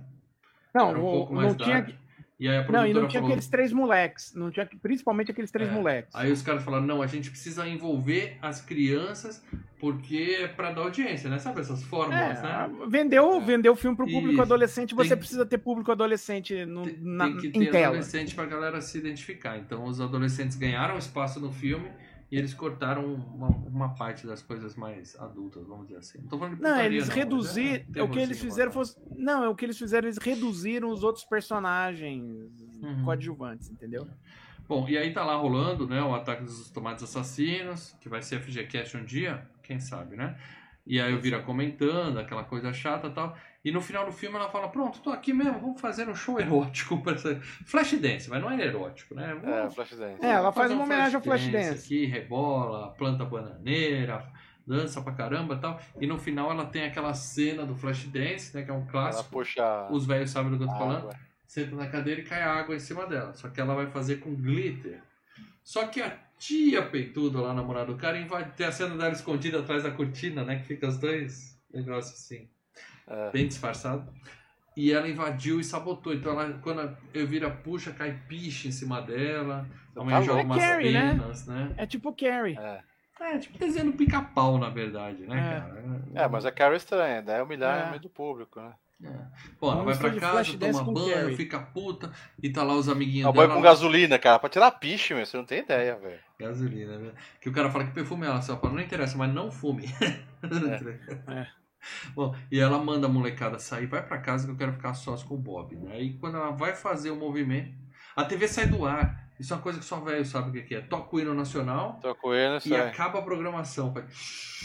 [SPEAKER 2] Não,
[SPEAKER 1] era um
[SPEAKER 2] o-
[SPEAKER 1] pouco
[SPEAKER 2] não
[SPEAKER 1] mais
[SPEAKER 2] tinha.
[SPEAKER 1] E aí a
[SPEAKER 2] Não,
[SPEAKER 1] produtora
[SPEAKER 2] e não tinha
[SPEAKER 1] falou,
[SPEAKER 2] aqueles três moleques. Não tinha, principalmente aqueles três
[SPEAKER 1] É.
[SPEAKER 2] moleques.
[SPEAKER 1] Aí os caras falaram, não, a gente precisa envolver as crianças porque é pra dar audiência, né? Sabe essas fórmulas,
[SPEAKER 2] É,
[SPEAKER 1] né?
[SPEAKER 2] vendeu, vendeu o filme pro público
[SPEAKER 1] Isso.
[SPEAKER 2] adolescente, você
[SPEAKER 1] Tem-
[SPEAKER 2] precisa ter público adolescente no,
[SPEAKER 1] Tem,
[SPEAKER 2] na,
[SPEAKER 1] tem que
[SPEAKER 2] em
[SPEAKER 1] ter
[SPEAKER 2] tela.
[SPEAKER 1] adolescente pra galera se identificar. Então os adolescentes ganharam espaço no filme e eles cortaram uma, uma parte das coisas mais adultas, vamos dizer assim. Não
[SPEAKER 2] Não, eles
[SPEAKER 1] mas
[SPEAKER 2] reduzir.
[SPEAKER 1] é
[SPEAKER 2] o que eles fizeram fosse. Não, é o que eles fizeram, eles reduziram os outros personagens
[SPEAKER 1] Uhum.
[SPEAKER 2] coadjuvantes, entendeu?
[SPEAKER 1] Bom, e aí tá lá rolando, né, o ataque dos tomates assassinos, que vai ser FGCast um dia, quem sabe, né? E aí eu vira comentando, aquela coisa chata e tal. E no final do filme ela fala, pronto, tô aqui mesmo, vamos fazer um show erótico. pra essa- Flashdance, mas não é erótico, né? Vamos
[SPEAKER 3] É, Flashdance.
[SPEAKER 2] É, ela faz uma
[SPEAKER 1] um
[SPEAKER 2] homenagem ao Flashdance.
[SPEAKER 1] Aqui, rebola, planta bananeira, dança pra caramba e tal. E no final ela tem aquela cena do Flashdance, né, que é um
[SPEAKER 3] Ela
[SPEAKER 1] clássico.
[SPEAKER 3] puxa.
[SPEAKER 1] Os velhos sabem do que eu tô falando senta na cadeira e cai água em cima dela. Só que ela vai fazer com glitter. Só que a tia peituda lá, namorada do cara, invade, tem a cena dela escondida atrás da cortina, né? Que fica os dois negócios assim,
[SPEAKER 3] É.
[SPEAKER 1] bem disfarçado. E ela invadiu e sabotou. Então ela, quando a Elvira puxa, cai piche em cima dela. A mãe joga
[SPEAKER 3] louco.
[SPEAKER 1] umas
[SPEAKER 2] Carrie, né?
[SPEAKER 1] penas, né?
[SPEAKER 2] É tipo Carrie.
[SPEAKER 3] É.
[SPEAKER 1] É, tipo desenho pica-pau, na verdade, né,
[SPEAKER 2] É.
[SPEAKER 1] cara?
[SPEAKER 3] É, mas a Carrie é estranha, daí é humilhar
[SPEAKER 2] É.
[SPEAKER 3] no meio do público, né?
[SPEAKER 1] É. Bom, ela vai pra casa, toma banho,
[SPEAKER 2] Carrie.
[SPEAKER 1] fica puta, e tá lá os amiguinhos
[SPEAKER 3] É boy
[SPEAKER 1] dela.
[SPEAKER 3] com gasolina, cara, pra tirar piche, meu. Você não tem ideia, velho.
[SPEAKER 1] Gasolina, né? Que o cara fala que perfume é ela, você fala, não interessa, mas não fume.
[SPEAKER 2] É.
[SPEAKER 1] Bom, e ela manda a molecada sair, vai pra casa que eu quero ficar sós com o Bob, né? Aí quando ela vai fazer o movimento, a TV sai do ar. Isso é uma coisa que só velho sabe o que é. Toca o hino nacional
[SPEAKER 3] com ele, isso
[SPEAKER 1] e
[SPEAKER 3] aí.
[SPEAKER 1] acaba a programação. Faz-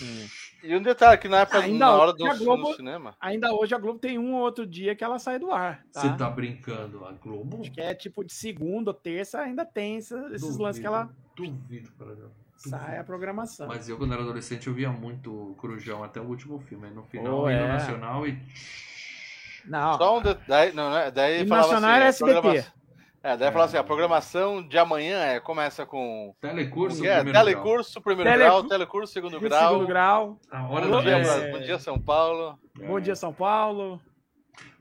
[SPEAKER 3] E um detalhe, que na época,
[SPEAKER 2] Ainda
[SPEAKER 3] na hora
[SPEAKER 2] hoje
[SPEAKER 3] do
[SPEAKER 2] a Globo-
[SPEAKER 3] no cinema.
[SPEAKER 2] Ainda hoje a Globo tem um ou outro dia que ela sai do ar. Tá?
[SPEAKER 1] Você tá brincando, a Globo?
[SPEAKER 2] Acho que é tipo de segunda ou terça ainda tem esses
[SPEAKER 1] Duvido,
[SPEAKER 2] lances que ela
[SPEAKER 1] Duvido, para Deus.
[SPEAKER 2] Sai a programação.
[SPEAKER 1] Mas eu, quando era adolescente, eu via muito Corujão até o último filme. No final,
[SPEAKER 2] Oh,
[SPEAKER 1] hino
[SPEAKER 2] é.
[SPEAKER 1] nacional e.
[SPEAKER 2] Não,
[SPEAKER 3] Só um de... daí, não, né? daí
[SPEAKER 2] E
[SPEAKER 3] falava
[SPEAKER 2] nacional
[SPEAKER 3] assim,
[SPEAKER 2] era
[SPEAKER 3] a
[SPEAKER 2] SBT.
[SPEAKER 3] programa- É, daí
[SPEAKER 1] É.
[SPEAKER 3] falava assim, a programação de amanhã é, começa com
[SPEAKER 1] Telecurso,
[SPEAKER 3] é,
[SPEAKER 1] primeiro grau.
[SPEAKER 3] telecurso primeiro
[SPEAKER 2] Tele-
[SPEAKER 3] grau, telecurso segundo grau.
[SPEAKER 2] segundo grau.
[SPEAKER 1] A hora
[SPEAKER 3] Bom
[SPEAKER 1] da
[SPEAKER 3] dia,
[SPEAKER 2] É.
[SPEAKER 3] Bom dia São Paulo.
[SPEAKER 2] Bom dia, São Paulo.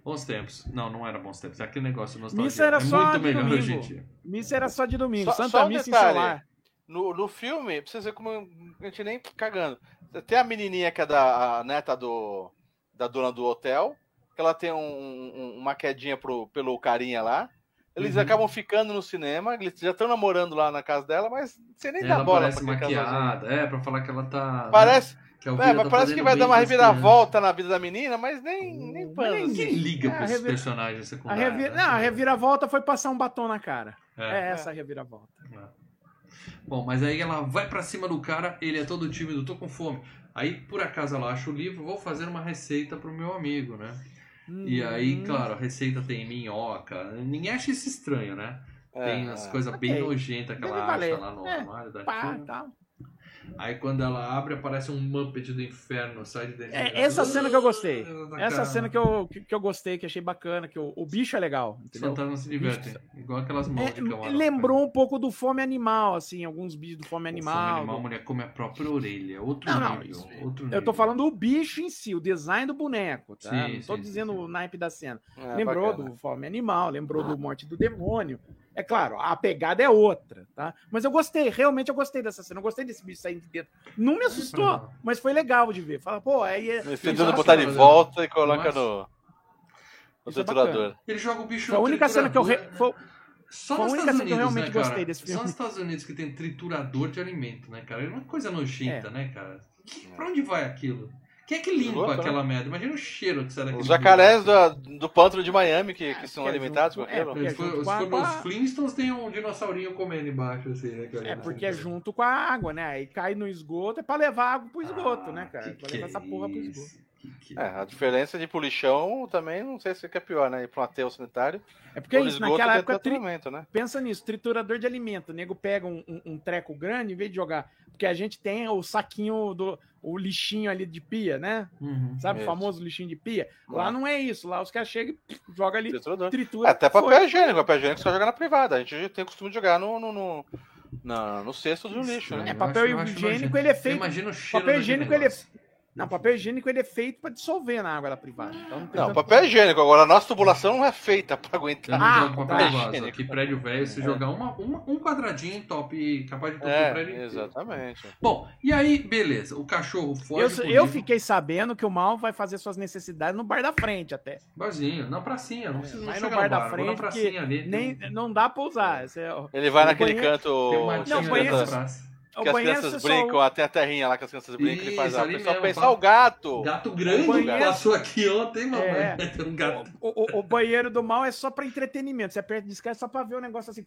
[SPEAKER 1] Bons tempos. Não, não era bons tempos. É aquele negócio nostálgico.
[SPEAKER 2] Missa era
[SPEAKER 1] é
[SPEAKER 2] só
[SPEAKER 1] muito
[SPEAKER 2] de
[SPEAKER 1] melhor
[SPEAKER 2] domingo.
[SPEAKER 1] hoje em dia.
[SPEAKER 2] Missa era só de domingo.
[SPEAKER 3] Só-
[SPEAKER 2] Santa
[SPEAKER 3] só um
[SPEAKER 2] Missa em
[SPEAKER 3] detalhe.
[SPEAKER 2] celular.
[SPEAKER 3] No, no filme, pra vocês verem como a gente nem cagando. Tem a menininha que é da a neta do, da dona do hotel, que ela tem um- um- uma quedinha pro, pelo carinha lá. Eles
[SPEAKER 1] Uhum.
[SPEAKER 3] acabam ficando no cinema, eles já estão namorando lá na casa dela, mas você nem dá
[SPEAKER 1] Ela
[SPEAKER 3] bola
[SPEAKER 1] parece
[SPEAKER 3] pra casalzinho.
[SPEAKER 1] maquiada, é, pra falar que ela tá.
[SPEAKER 3] Parece,
[SPEAKER 1] que
[SPEAKER 3] é,
[SPEAKER 1] Elvira
[SPEAKER 3] mas
[SPEAKER 1] tá
[SPEAKER 3] parece que vai dar uma
[SPEAKER 1] pras
[SPEAKER 3] reviravolta na vida da menina, mas nem, nem
[SPEAKER 2] Hum,
[SPEAKER 3] pano.
[SPEAKER 2] nem-
[SPEAKER 3] assim.
[SPEAKER 1] crianças. Quem liga
[SPEAKER 2] É,
[SPEAKER 1] pra
[SPEAKER 2] a
[SPEAKER 1] esses personagens
[SPEAKER 2] A,
[SPEAKER 1] secundários?
[SPEAKER 2] revi...
[SPEAKER 1] né?
[SPEAKER 2] Não, a reviravolta foi passar um batom na cara. É,
[SPEAKER 1] É.
[SPEAKER 2] essa a reviravolta.
[SPEAKER 1] Bom, mas aí ela vai pra cima do cara, ele é todo tímido, tô com fome. Aí, por acaso, ela acha o livro, vou fazer uma receita pro meu amigo, né? E aí,
[SPEAKER 2] Hum,
[SPEAKER 1] claro, a receita tem minhoca. Ninguém acha isso estranho, né?
[SPEAKER 3] É,
[SPEAKER 1] Tem as
[SPEAKER 3] é.
[SPEAKER 1] coisas bem
[SPEAKER 2] Ok.
[SPEAKER 1] nojentas que
[SPEAKER 2] Deve
[SPEAKER 1] ela
[SPEAKER 2] valer.
[SPEAKER 1] acha lá no
[SPEAKER 2] É,
[SPEAKER 1] armário da
[SPEAKER 2] Pá,
[SPEAKER 1] tia. Aí quando ela abre, aparece um Muppet do inferno, sai de dentro.
[SPEAKER 2] É, essa cena que eu gostei. Essa
[SPEAKER 1] cara.
[SPEAKER 2] cena que eu, que, que eu gostei, que achei bacana, que o, o bicho é legal.
[SPEAKER 1] Os
[SPEAKER 2] Entendeu?
[SPEAKER 1] fantasmas se divertem. Igual aquelas mãos
[SPEAKER 2] É,
[SPEAKER 1] de camarão.
[SPEAKER 2] lembrou um pouco do Fome Animal, assim, alguns bichos do Fome
[SPEAKER 1] O
[SPEAKER 2] Animal.
[SPEAKER 1] Fome animal, a mulher come a própria orelha. Outro
[SPEAKER 2] Não, não,
[SPEAKER 1] nível.
[SPEAKER 2] isso-
[SPEAKER 1] outro
[SPEAKER 2] Eu tô
[SPEAKER 1] nível.
[SPEAKER 2] falando do bicho em si, o design do boneco, tá?
[SPEAKER 1] Sim,
[SPEAKER 2] Não tô
[SPEAKER 1] sim,
[SPEAKER 2] dizendo
[SPEAKER 1] sim,
[SPEAKER 2] o naipe da cena.
[SPEAKER 3] É,
[SPEAKER 2] lembrou
[SPEAKER 3] bacana.
[SPEAKER 2] do Fome Animal, lembrou do Morte do Demônio. É claro, a pegada é outra, tá? Mas eu gostei, realmente eu gostei dessa cena. Eu gostei desse bicho saindo de dentro. Não me assustou, mas foi legal de ver. Fala, pô, aí é.
[SPEAKER 3] Eles
[SPEAKER 1] Eu
[SPEAKER 3] tentando botar de volta e coloca no, no
[SPEAKER 2] Isso é
[SPEAKER 3] triturador.
[SPEAKER 1] Ele joga o bicho
[SPEAKER 2] Foi a
[SPEAKER 1] no
[SPEAKER 2] única cena que eu. Re...
[SPEAKER 1] triturador.
[SPEAKER 2] Foi...
[SPEAKER 1] Só
[SPEAKER 2] Foi
[SPEAKER 1] nos
[SPEAKER 2] única
[SPEAKER 1] Estados
[SPEAKER 2] cena que eu
[SPEAKER 1] Unidos,
[SPEAKER 2] realmente
[SPEAKER 1] né, cara?
[SPEAKER 2] gostei desse
[SPEAKER 1] Só
[SPEAKER 2] filme.
[SPEAKER 1] nos Estados Unidos que tem triturador de alimento, né, cara? É uma coisa nojenta,
[SPEAKER 2] É.
[SPEAKER 1] né, cara? Que, pra onde vai aquilo? Quem é que limpa
[SPEAKER 3] né?
[SPEAKER 1] aquela merda? Imagina o cheiro que sai daquele
[SPEAKER 3] Os jacarés do, do pântano de Miami que, que são
[SPEAKER 2] que é
[SPEAKER 3] alimentados
[SPEAKER 2] junto-
[SPEAKER 3] com
[SPEAKER 2] é,
[SPEAKER 3] aquilo.
[SPEAKER 1] for
[SPEAKER 2] com a-
[SPEAKER 1] nos Flintstones, tem um dinossaurinho comendo embaixo, assim, né, cara?
[SPEAKER 2] É porque é junto com a água, né? Aí cai no esgoto, é pra levar água pro esgoto,
[SPEAKER 1] Ah,
[SPEAKER 2] né, cara?
[SPEAKER 1] que
[SPEAKER 2] pra
[SPEAKER 1] que
[SPEAKER 2] levar
[SPEAKER 1] é
[SPEAKER 2] essa porra pro esgoto.
[SPEAKER 1] Que
[SPEAKER 3] É, a diferença de polichão também não sei se é pior, né? Ir pra um aterro sanitário.
[SPEAKER 2] É porque é isso,
[SPEAKER 3] esgoto
[SPEAKER 2] naquela época, tri-
[SPEAKER 3] né?
[SPEAKER 2] pensa nisso, triturador de alimento. O nego pega um, um- um treco grande em vez de jogar. Porque a gente tem o saquinho do. o lixinho ali de pia, né?
[SPEAKER 1] Uhum.
[SPEAKER 2] Sabe o
[SPEAKER 3] Isso.
[SPEAKER 2] famoso lixinho de pia? Lá
[SPEAKER 3] Lá.
[SPEAKER 2] não é isso. Lá os caras chegam e jogam ali,
[SPEAKER 3] Triturador.
[SPEAKER 2] tritura.
[SPEAKER 3] É, até
[SPEAKER 2] foi.
[SPEAKER 3] papel higiênico. Papel higiênico só joga na privada. A gente tem o costume de jogar no, no, no, na- no cesto do lixo, né?
[SPEAKER 2] É, papel
[SPEAKER 1] acho-
[SPEAKER 2] higiênico, ele é feito-
[SPEAKER 1] Imagina o cheiro
[SPEAKER 2] papel higiênico, ele é-. Não, papel higiênico ele é feito pra dissolver na água da privada. Então não tem
[SPEAKER 3] Não,
[SPEAKER 2] tanto-
[SPEAKER 3] papel higiênico. Agora, a nossa tubulação não é feita pra
[SPEAKER 1] Eu
[SPEAKER 3] aguentar.
[SPEAKER 2] Ah,
[SPEAKER 1] jogo papel
[SPEAKER 2] tá.
[SPEAKER 1] vaso.
[SPEAKER 3] Higiênico.
[SPEAKER 1] Aqui, prédio velho, se
[SPEAKER 2] É.
[SPEAKER 1] jogar uma, uma- um quadradinho top, capaz de tocar o prédio
[SPEAKER 3] É,
[SPEAKER 1] inteiro.
[SPEAKER 3] exatamente.
[SPEAKER 1] Bom, e aí, beleza. O cachorro foge
[SPEAKER 2] Eu, eu fiquei sabendo que o mal vai fazer suas necessidades no bar da frente até.
[SPEAKER 1] Barzinho, na pracinha. Não precisa não
[SPEAKER 2] Vai no bar
[SPEAKER 1] no
[SPEAKER 2] da
[SPEAKER 1] bar, vou na
[SPEAKER 2] frente,
[SPEAKER 1] pracinha ali.
[SPEAKER 2] Nem,
[SPEAKER 1] tem,
[SPEAKER 2] não dá pra usar. É
[SPEAKER 3] Ele vai naquele canto
[SPEAKER 1] tem uma
[SPEAKER 2] Não,
[SPEAKER 3] as que as crianças
[SPEAKER 2] só-
[SPEAKER 3] brincam, até a terrinha lá que as crianças brincam, ele faz
[SPEAKER 1] Isso,
[SPEAKER 3] a pessoa
[SPEAKER 1] mesmo,
[SPEAKER 3] pensa,
[SPEAKER 1] fala.
[SPEAKER 3] "Ah, o gato!
[SPEAKER 1] Gato grande
[SPEAKER 2] banheiro-
[SPEAKER 1] passou aqui ontem, mamãe.
[SPEAKER 2] É.
[SPEAKER 1] Tem um gato.
[SPEAKER 2] O, o- o banheiro do mal é só pra entretenimento. Você aperta é só pra ver o negócio assim.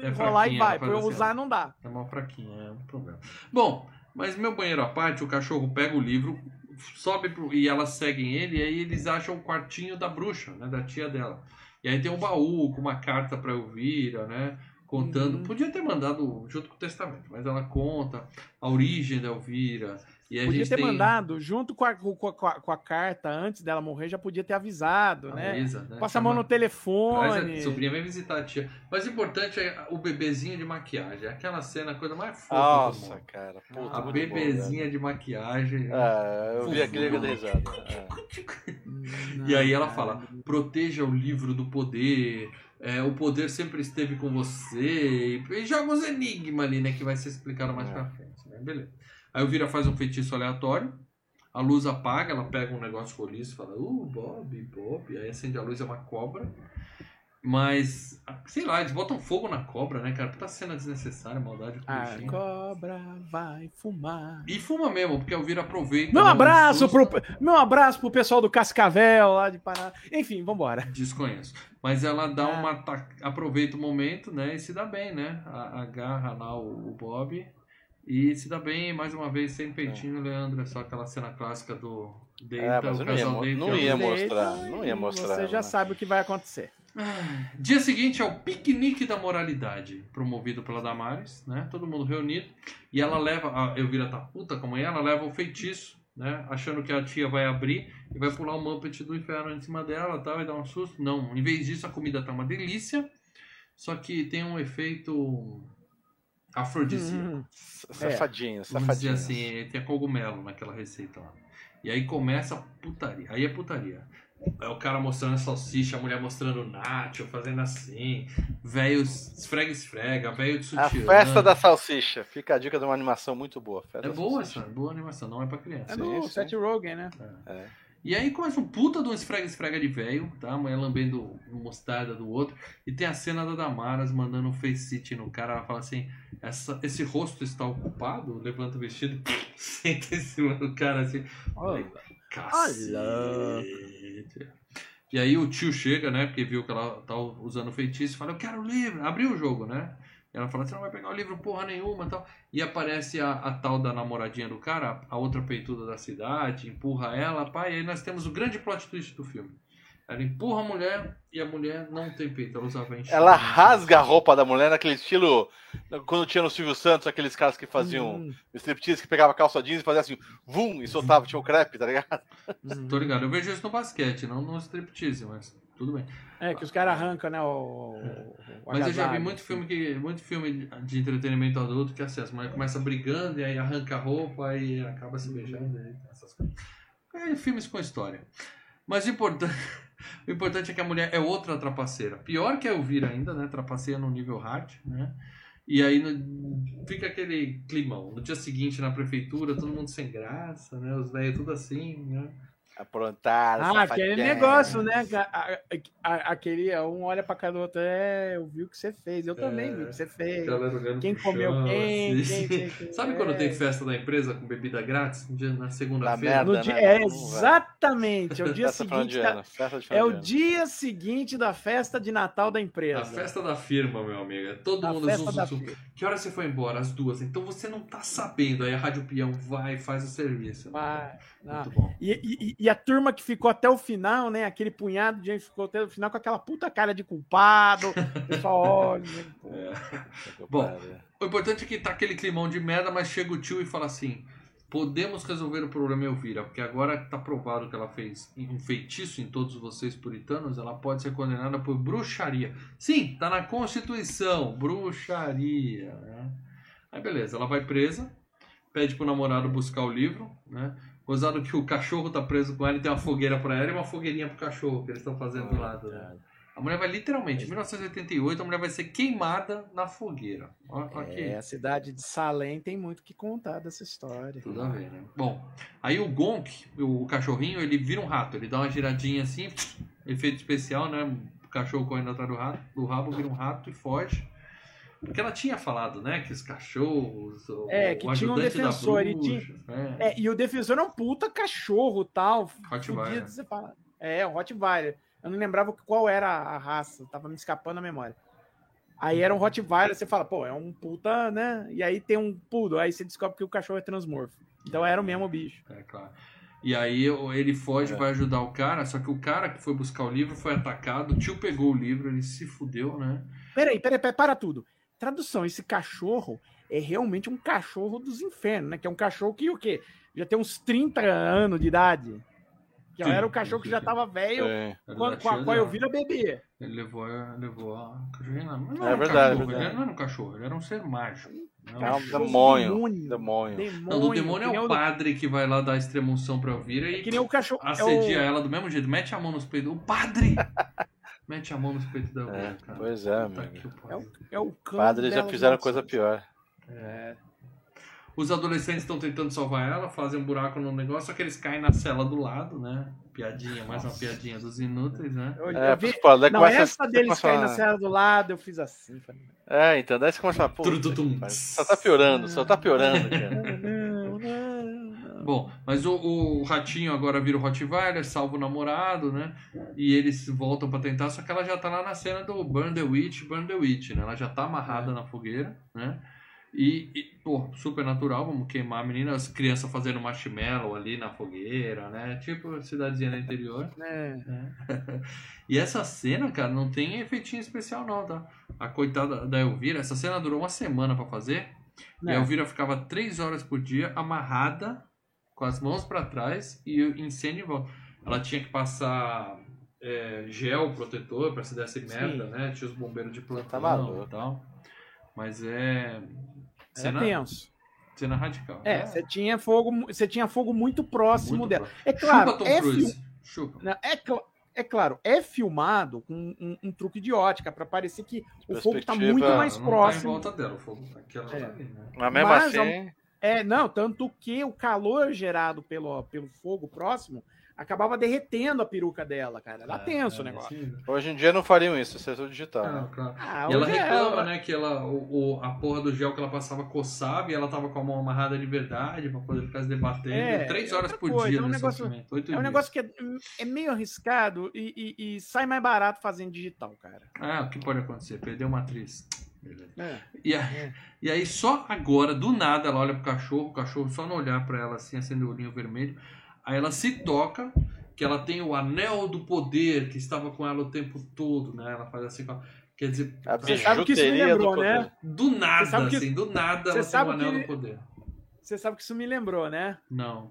[SPEAKER 1] É
[SPEAKER 2] rolar
[SPEAKER 1] fraquinho,
[SPEAKER 2] e vai.
[SPEAKER 1] não
[SPEAKER 2] Pra
[SPEAKER 1] faz assim,
[SPEAKER 2] usar não dá.
[SPEAKER 1] É uma fraquinha, é um problema. Bom, mas meu banheiro à parte, o cachorro pega o livro, sobe pro, e elas seguem ele, e aí eles acham o quartinho da bruxa, né? Da tia dela. E aí tem um baú com uma carta pra Elvira, né? Contando.
[SPEAKER 2] Uhum.
[SPEAKER 1] Podia ter mandado junto com o testamento, mas ela conta a origem da Elvira. E a
[SPEAKER 2] Podia
[SPEAKER 1] gente
[SPEAKER 2] ter
[SPEAKER 1] tem
[SPEAKER 2] mandado junto com a, com, a, com a- a carta antes dela morrer, já podia ter avisado, né?
[SPEAKER 1] Avisa, né?
[SPEAKER 2] Passa a mão no telefone.
[SPEAKER 1] a sobrinha vem visitar a tia. Mas o importante é o bebezinho de maquiagem. Aquela cena, a coisa mais fofa do
[SPEAKER 3] Nossa,
[SPEAKER 1] mundo.
[SPEAKER 3] cara. Puta,
[SPEAKER 1] A
[SPEAKER 3] muito bom,
[SPEAKER 1] bebezinha de maquiagem.
[SPEAKER 3] É, eu vi aquele que eu risada. É.
[SPEAKER 1] E aí ela fala: proteja o livro do poder. É, o poder sempre esteve com você. E joga os enigmas ali, né? Que vai ser explicado mais
[SPEAKER 3] É.
[SPEAKER 1] pra frente. Né? Beleza. Aí o Vira faz um feitiço aleatório. A luz apaga, ela pega um negócio roliço e fala, uh, Bob, Bob. Aí acende a luz, é uma cobra. Mas, sei lá, eles botam fogo na cobra, né, cara? Puta cena desnecessária, maldade com
[SPEAKER 2] A
[SPEAKER 1] bichinho.
[SPEAKER 2] cobra vai fumar.
[SPEAKER 1] E fuma mesmo, porque o Vira aproveita.
[SPEAKER 2] Meu
[SPEAKER 1] né,
[SPEAKER 2] abraço, pro, meu abraço pro pessoal do Cascavel lá de Pará. Enfim, vambora.
[SPEAKER 1] Desconheço. Mas ela dá
[SPEAKER 2] Ah.
[SPEAKER 1] uma. ta- aproveita o momento, né? E se dá bem, né? A- Agarra lá o, o Bob. E se dá bem, mais uma vez, sem peitinho, Leandro. É só aquela cena clássica do. Deita,
[SPEAKER 3] É, mas
[SPEAKER 1] o
[SPEAKER 3] não ia,
[SPEAKER 1] deita
[SPEAKER 3] não ia mostrar, não ia mostrar,
[SPEAKER 2] Você já
[SPEAKER 3] né?
[SPEAKER 2] sabe o que vai acontecer.
[SPEAKER 1] Dia seguinte é o piquenique da moralidade, promovido pela Damares, né? Todo mundo reunido. E ela leva, a Elvira tá puta como é, ela leva o feitiço, né? Achando que a tia vai abrir e vai pular o Muppet do inferno em cima dela, tá? Vai dar um susto. Não, em vez disso a comida tá uma delícia, só que tem um efeito afrodisíaco.
[SPEAKER 2] Hum,
[SPEAKER 3] Safadinho,
[SPEAKER 1] Vamos dizer
[SPEAKER 3] safadinho.
[SPEAKER 1] assim, tem cogumelo naquela receita lá. E aí começa a putaria. Aí é putaria. É o cara mostrando a salsicha, a mulher mostrando o nacho, fazendo assim. Velho esfrega, esfrega, velho de
[SPEAKER 3] A
[SPEAKER 1] sutiã.
[SPEAKER 3] festa da salsicha. Fica a dica de uma animação muito boa. Festa
[SPEAKER 1] É boa essa, boa animação, não é pra criança.
[SPEAKER 2] é do. Seth Rogen, né?
[SPEAKER 3] É.
[SPEAKER 1] E aí começa um puta de um esfrega-esfrega de velho, tá? A mulher lambendo mostarda do outro. E tem a cena da Damaras mandando um face no cara. Ela fala assim: Essa, esse rosto está ocupado? Levanta o vestido, senta em cima do cara assim.
[SPEAKER 2] Olha.
[SPEAKER 1] Cacete. E aí o tio chega, né? Porque viu que ela tá usando feitiço e fala, eu quero o livro. Abriu o jogo, né? Ela fala, você não vai pegar o livro porra nenhuma tal. E aparece a, a tal da namoradinha do cara, a outra peituda da cidade, empurra ela, pai. E aí nós temos o grande plot twist do filme. Ela empurra a mulher e a mulher não tem peito, ela usava enxerga.
[SPEAKER 3] Ela rasga a roupa da mulher naquele estilo. Quando tinha no Silvio Santos, aqueles caras que faziam
[SPEAKER 2] Hum,
[SPEAKER 3] striptease, que pegava calça jeans e fazia assim, vum, e soltava, tinha o crepe, tá ligado?
[SPEAKER 2] hum.
[SPEAKER 1] Tô ligado, eu vejo isso no basquete, não no striptease, mas tudo bem.
[SPEAKER 2] É, que os caras arrancam, né? O, o
[SPEAKER 1] Mas eu já vi muito
[SPEAKER 2] assim.
[SPEAKER 1] filme, que, muito filme de entretenimento adulto que é assim, as mulheres começam brigando e aí arranca a roupa e acaba se beijando. e essas coisas. É, filmes com história. Mas o importante, o importante é que a mulher é outra trapaceira. Pior que a Elvira ainda, né? Trapaceia no nível hard, né? E aí no- fica aquele climão. No dia seguinte na prefeitura, todo mundo sem graça, né? Os velhos tudo assim, né?
[SPEAKER 3] Aprontar,
[SPEAKER 2] Ah, aquele negócio, né? A- a- a- Aquele, um olha pra cara do outro, é, eu vi o que você fez, eu também vi o que você fez. Quem comeu
[SPEAKER 1] chão,
[SPEAKER 2] quem,
[SPEAKER 1] assim.
[SPEAKER 2] quem, quem, quem-
[SPEAKER 1] Sabe
[SPEAKER 2] é.
[SPEAKER 1] quando tem festa da empresa com bebida grátis? No dia- Na
[SPEAKER 3] Da
[SPEAKER 1] segunda-feira?
[SPEAKER 3] merda.
[SPEAKER 2] No dia,
[SPEAKER 3] né?
[SPEAKER 2] é,
[SPEAKER 3] vai.
[SPEAKER 2] Exatamente, é o dia
[SPEAKER 3] Festa
[SPEAKER 2] seguinte. da-
[SPEAKER 3] ano, festa de
[SPEAKER 2] é o dia seguinte da festa de Natal da empresa.
[SPEAKER 1] A festa da firma, meu amigo. É todo
[SPEAKER 2] A
[SPEAKER 1] mundo
[SPEAKER 2] festa
[SPEAKER 1] zum,
[SPEAKER 2] da
[SPEAKER 1] zum, zum. Que hora você foi embora? Às duas. Então você não tá sabendo. Aí a Rádio Peão vai e faz o serviço.
[SPEAKER 2] Vai, não.
[SPEAKER 1] Muito bom.
[SPEAKER 2] E, e- e a turma que ficou até o final, né? Aquele punhado de gente que ficou até o final com aquela puta cara de culpado. O pessoal olha. né, pô.
[SPEAKER 1] Bom, o importante é que tá aquele climão de merda, mas chega o tio e fala assim: podemos resolver o problema Elvira, porque agora que tá provado que ela fez um feitiço em todos vocês puritanos, ela pode ser condenada por bruxaria. Sim, tá na Constituição, bruxaria. Né? Aí beleza, ela vai presa, pede pro namorado buscar o livro, né? Gozado que o cachorro tá preso com ela e tem uma fogueira pra ela e uma fogueirinha pro cachorro que eles estão fazendo do lado. Né? A mulher vai literalmente, em 1988, a mulher vai ser queimada na fogueira. Olha aqui.
[SPEAKER 2] É, a cidade de Salem tem muito que contar dessa história.
[SPEAKER 1] Tudo a ver, né? Bom, aí o Gonk, o cachorrinho, ele vira um rato. Ele dá uma giradinha assim, efeito especial, né? O cachorro correndo atrás do, rato, do rabo, vira um rato e foge. Porque ela tinha falado, né? Que os cachorros, o,
[SPEAKER 2] É, que
[SPEAKER 1] o
[SPEAKER 2] tinha um defensor, ele tinha-
[SPEAKER 1] bruxa, né?
[SPEAKER 2] É, e o defensor é um puta cachorro tal.
[SPEAKER 1] Rottweiler.
[SPEAKER 2] fudido, você fala. É, o Rottweiler. Eu não lembrava qual era a raça, tava me escapando a memória. Aí era um Rottweiler, você fala, pô, é um puta, né? E aí tem um poodle, aí você descobre que o cachorro é transmorfo. Então era o mesmo bicho.
[SPEAKER 1] É, claro. E aí ele foge,
[SPEAKER 3] É.
[SPEAKER 1] vai ajudar o cara, só que o cara que foi buscar o livro foi atacado, o tio pegou o livro, ele se fudeu, né?
[SPEAKER 2] Peraí, peraí, peraí, para tudo. Tradução, esse cachorro é realmente um cachorro dos infernos, né? Que é um cachorro que o quê? Já tem uns 30 anos de idade. Que
[SPEAKER 1] Sim.
[SPEAKER 2] era o cachorro que já tava velho
[SPEAKER 3] É.
[SPEAKER 2] Quando, com a qual eu vira bebê.
[SPEAKER 1] Ele levou, a- levou a cachorrinha lá. Mas não
[SPEAKER 3] É
[SPEAKER 1] um
[SPEAKER 3] verdade,
[SPEAKER 1] cachorro,
[SPEAKER 3] verdade.
[SPEAKER 1] Ele não era um cachorro, ele era um ser mágico.
[SPEAKER 3] É um
[SPEAKER 2] Cachorro
[SPEAKER 3] demônio.
[SPEAKER 2] demônio.
[SPEAKER 3] Demônio.
[SPEAKER 2] Demônio.
[SPEAKER 1] Não, do demônio é o padre que vai lá dar extremunção pra Elvira
[SPEAKER 2] É
[SPEAKER 1] e
[SPEAKER 2] que nem o cachorro. é o-
[SPEAKER 1] assedia ela do mesmo jeito. Mete a mão nos peitos. O padre! Mete a mão nos peitos da Elvira,
[SPEAKER 3] É,
[SPEAKER 1] cara.
[SPEAKER 3] pois é,
[SPEAKER 1] Puta
[SPEAKER 3] amigo.
[SPEAKER 2] É o, é o cão
[SPEAKER 3] Padres já fizeram coisa pior.
[SPEAKER 2] É.
[SPEAKER 1] Os adolescentes estão tentando salvar ela, fazem um buraco no negócio, só que eles caem na cela do lado, né? Piadinha, mais uma piadinha dos inúteis, né?
[SPEAKER 2] Eu,
[SPEAKER 3] É,
[SPEAKER 2] eu vi-
[SPEAKER 3] pô, daí
[SPEAKER 2] Não, essa
[SPEAKER 3] você
[SPEAKER 2] deles
[SPEAKER 3] começa
[SPEAKER 2] cair
[SPEAKER 3] a-
[SPEAKER 2] na cela do lado, eu fiz assim. Falei,
[SPEAKER 3] É, então, daí você começa a falar, pô, só tá piorando, só tá piorando, cara.
[SPEAKER 2] não, não, não.
[SPEAKER 1] Bom, mas o, o ratinho agora vira o Rottweiler, salva o namorado, né? E eles voltam pra tentar, só que ela já tá lá na cena do Burn the Witch, Burn the Witch, né? Ela já tá amarrada na fogueira, né? E, e, pô, super natural, vamos queimar a menina, as crianças fazendo marshmallow ali na fogueira, né? Tipo cidadezinha no interior.
[SPEAKER 2] É.
[SPEAKER 1] né? e essa cena, cara, não tem efeitinho especial não, tá? A coitada da Elvira, essa cena durou uma semana pra fazer. E a
[SPEAKER 2] É.
[SPEAKER 1] Elvira ficava três horas por dia amarrada, com as mãos pra trás e em cena volta. Ela tinha que passar é, gel protetor pra se desse merda, né? Tinha os bombeiros de plantão
[SPEAKER 3] Tá
[SPEAKER 1] e tal. Mas é.
[SPEAKER 2] É
[SPEAKER 1] Cena,
[SPEAKER 2] tenso.
[SPEAKER 1] cena radical.
[SPEAKER 2] É, você tinha fogo, você tinha fogo muito próximo
[SPEAKER 1] Muito
[SPEAKER 2] dela.
[SPEAKER 1] próximo.
[SPEAKER 2] É claro,
[SPEAKER 1] Chupa Tom
[SPEAKER 2] é,
[SPEAKER 1] Cruise. Chupa.
[SPEAKER 2] não, é, cla- é claro, é filmado com um, um truque de ótica para parecer que o fogo tá
[SPEAKER 3] Perspectiva-
[SPEAKER 2] muito mais
[SPEAKER 1] não
[SPEAKER 2] próximo.
[SPEAKER 1] Tá em volta dela, o fogo tá aqui, ela
[SPEAKER 2] É.
[SPEAKER 1] tá ali, né?
[SPEAKER 3] Mas mesmo
[SPEAKER 2] Mas,
[SPEAKER 3] assim,
[SPEAKER 2] É, não, tanto que o calor gerado pelo, pelo fogo próximo acabava derretendo a peruca dela, cara. Era
[SPEAKER 1] É,
[SPEAKER 2] tenso
[SPEAKER 1] é,
[SPEAKER 2] o negócio.
[SPEAKER 1] sim.
[SPEAKER 3] hoje em dia não fariam isso, isso é tudo digital.
[SPEAKER 1] Ah,
[SPEAKER 3] né?
[SPEAKER 1] claro.
[SPEAKER 2] Ah,
[SPEAKER 1] E ela
[SPEAKER 2] é-
[SPEAKER 1] reclama, né, que ela, o, o- a porra do gel que ela passava coçava e ela tava com a mão amarrada de verdade pra poder ficar se debatendo.
[SPEAKER 2] É,
[SPEAKER 1] Três
[SPEAKER 2] é
[SPEAKER 1] horas por
[SPEAKER 2] coisa,
[SPEAKER 1] dia
[SPEAKER 2] é um
[SPEAKER 1] nesse
[SPEAKER 2] negócio- É um
[SPEAKER 1] dias.
[SPEAKER 2] negócio que é, é meio arriscado e, e- e sai mais barato fazendo digital, cara.
[SPEAKER 1] Ah, o que pode acontecer? Perdeu uma atriz.
[SPEAKER 2] É.
[SPEAKER 1] E, aí, e aí, só agora, do nada, ela olha pro cachorro, o cachorro só não olhar pra ela assim, acende o olhinho vermelho. Aí ela se toca, que ela tem o anel do poder que estava com ela o tempo todo, né? Ela faz assim, com quer dizer,
[SPEAKER 3] A
[SPEAKER 2] Você sabe que isso me
[SPEAKER 3] do
[SPEAKER 2] lembrou,
[SPEAKER 3] poder.
[SPEAKER 2] né?
[SPEAKER 1] do nada,
[SPEAKER 2] que-
[SPEAKER 1] assim, do nada
[SPEAKER 2] você
[SPEAKER 1] ela tem
[SPEAKER 2] sabe
[SPEAKER 1] o anel
[SPEAKER 2] que-
[SPEAKER 1] do poder.
[SPEAKER 2] Você sabe que isso me lembrou, né?
[SPEAKER 1] Não.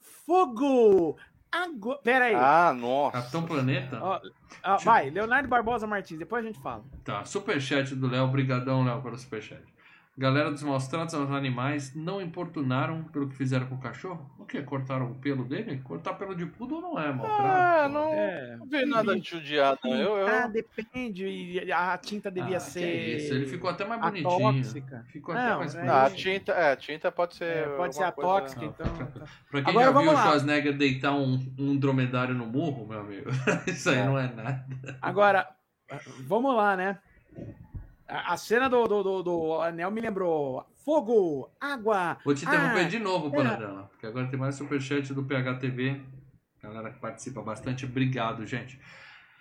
[SPEAKER 2] Fogo! Agora... Pera aí.
[SPEAKER 3] Ah, nossa.
[SPEAKER 1] Capitão Planeta?
[SPEAKER 2] Ó, ó, vai, Leonardo Barbosa Martins, depois a gente fala.
[SPEAKER 1] Tá, superchat do Léo, brigadão Léo pelo superchat. Galera dos maus tratos aos animais não importunaram pelo que fizeram com o cachorro? O quê? Cortaram o pelo dele? Cortar pelo de poodle não é maltrato.
[SPEAKER 3] Ah, não,
[SPEAKER 2] É.
[SPEAKER 3] não vi nada de judiado. não. Eu, eu,
[SPEAKER 2] Ah, depende. e A tinta devia
[SPEAKER 1] Ah, que
[SPEAKER 2] ser.
[SPEAKER 1] isso, ele ficou até mais
[SPEAKER 2] a
[SPEAKER 1] bonitinho.
[SPEAKER 2] tóxica.
[SPEAKER 1] Ficou
[SPEAKER 2] Não,
[SPEAKER 1] até mais
[SPEAKER 2] é
[SPEAKER 3] Não, a
[SPEAKER 1] bonitinho.
[SPEAKER 3] tinta, é, a tinta pode ser.
[SPEAKER 2] É, pode ser a
[SPEAKER 3] coisa-
[SPEAKER 2] tóxica,
[SPEAKER 1] Não,
[SPEAKER 2] então.
[SPEAKER 1] Pra quem
[SPEAKER 2] Agora
[SPEAKER 1] já viu
[SPEAKER 2] vamos
[SPEAKER 1] o
[SPEAKER 2] lá.
[SPEAKER 1] Schwarzenegger deitar um, um dromedário no murro, meu amigo, isso aí
[SPEAKER 3] É.
[SPEAKER 1] não é nada.
[SPEAKER 2] Agora, vamos lá, né? A a cena do, do, do, do anel me lembrou fogo, água.
[SPEAKER 1] Vou te interromper
[SPEAKER 2] Ah,
[SPEAKER 1] de novo,
[SPEAKER 2] é.
[SPEAKER 1] Panadela, porque agora tem mais superchat do PHTV. Galera que participa bastante, obrigado, gente.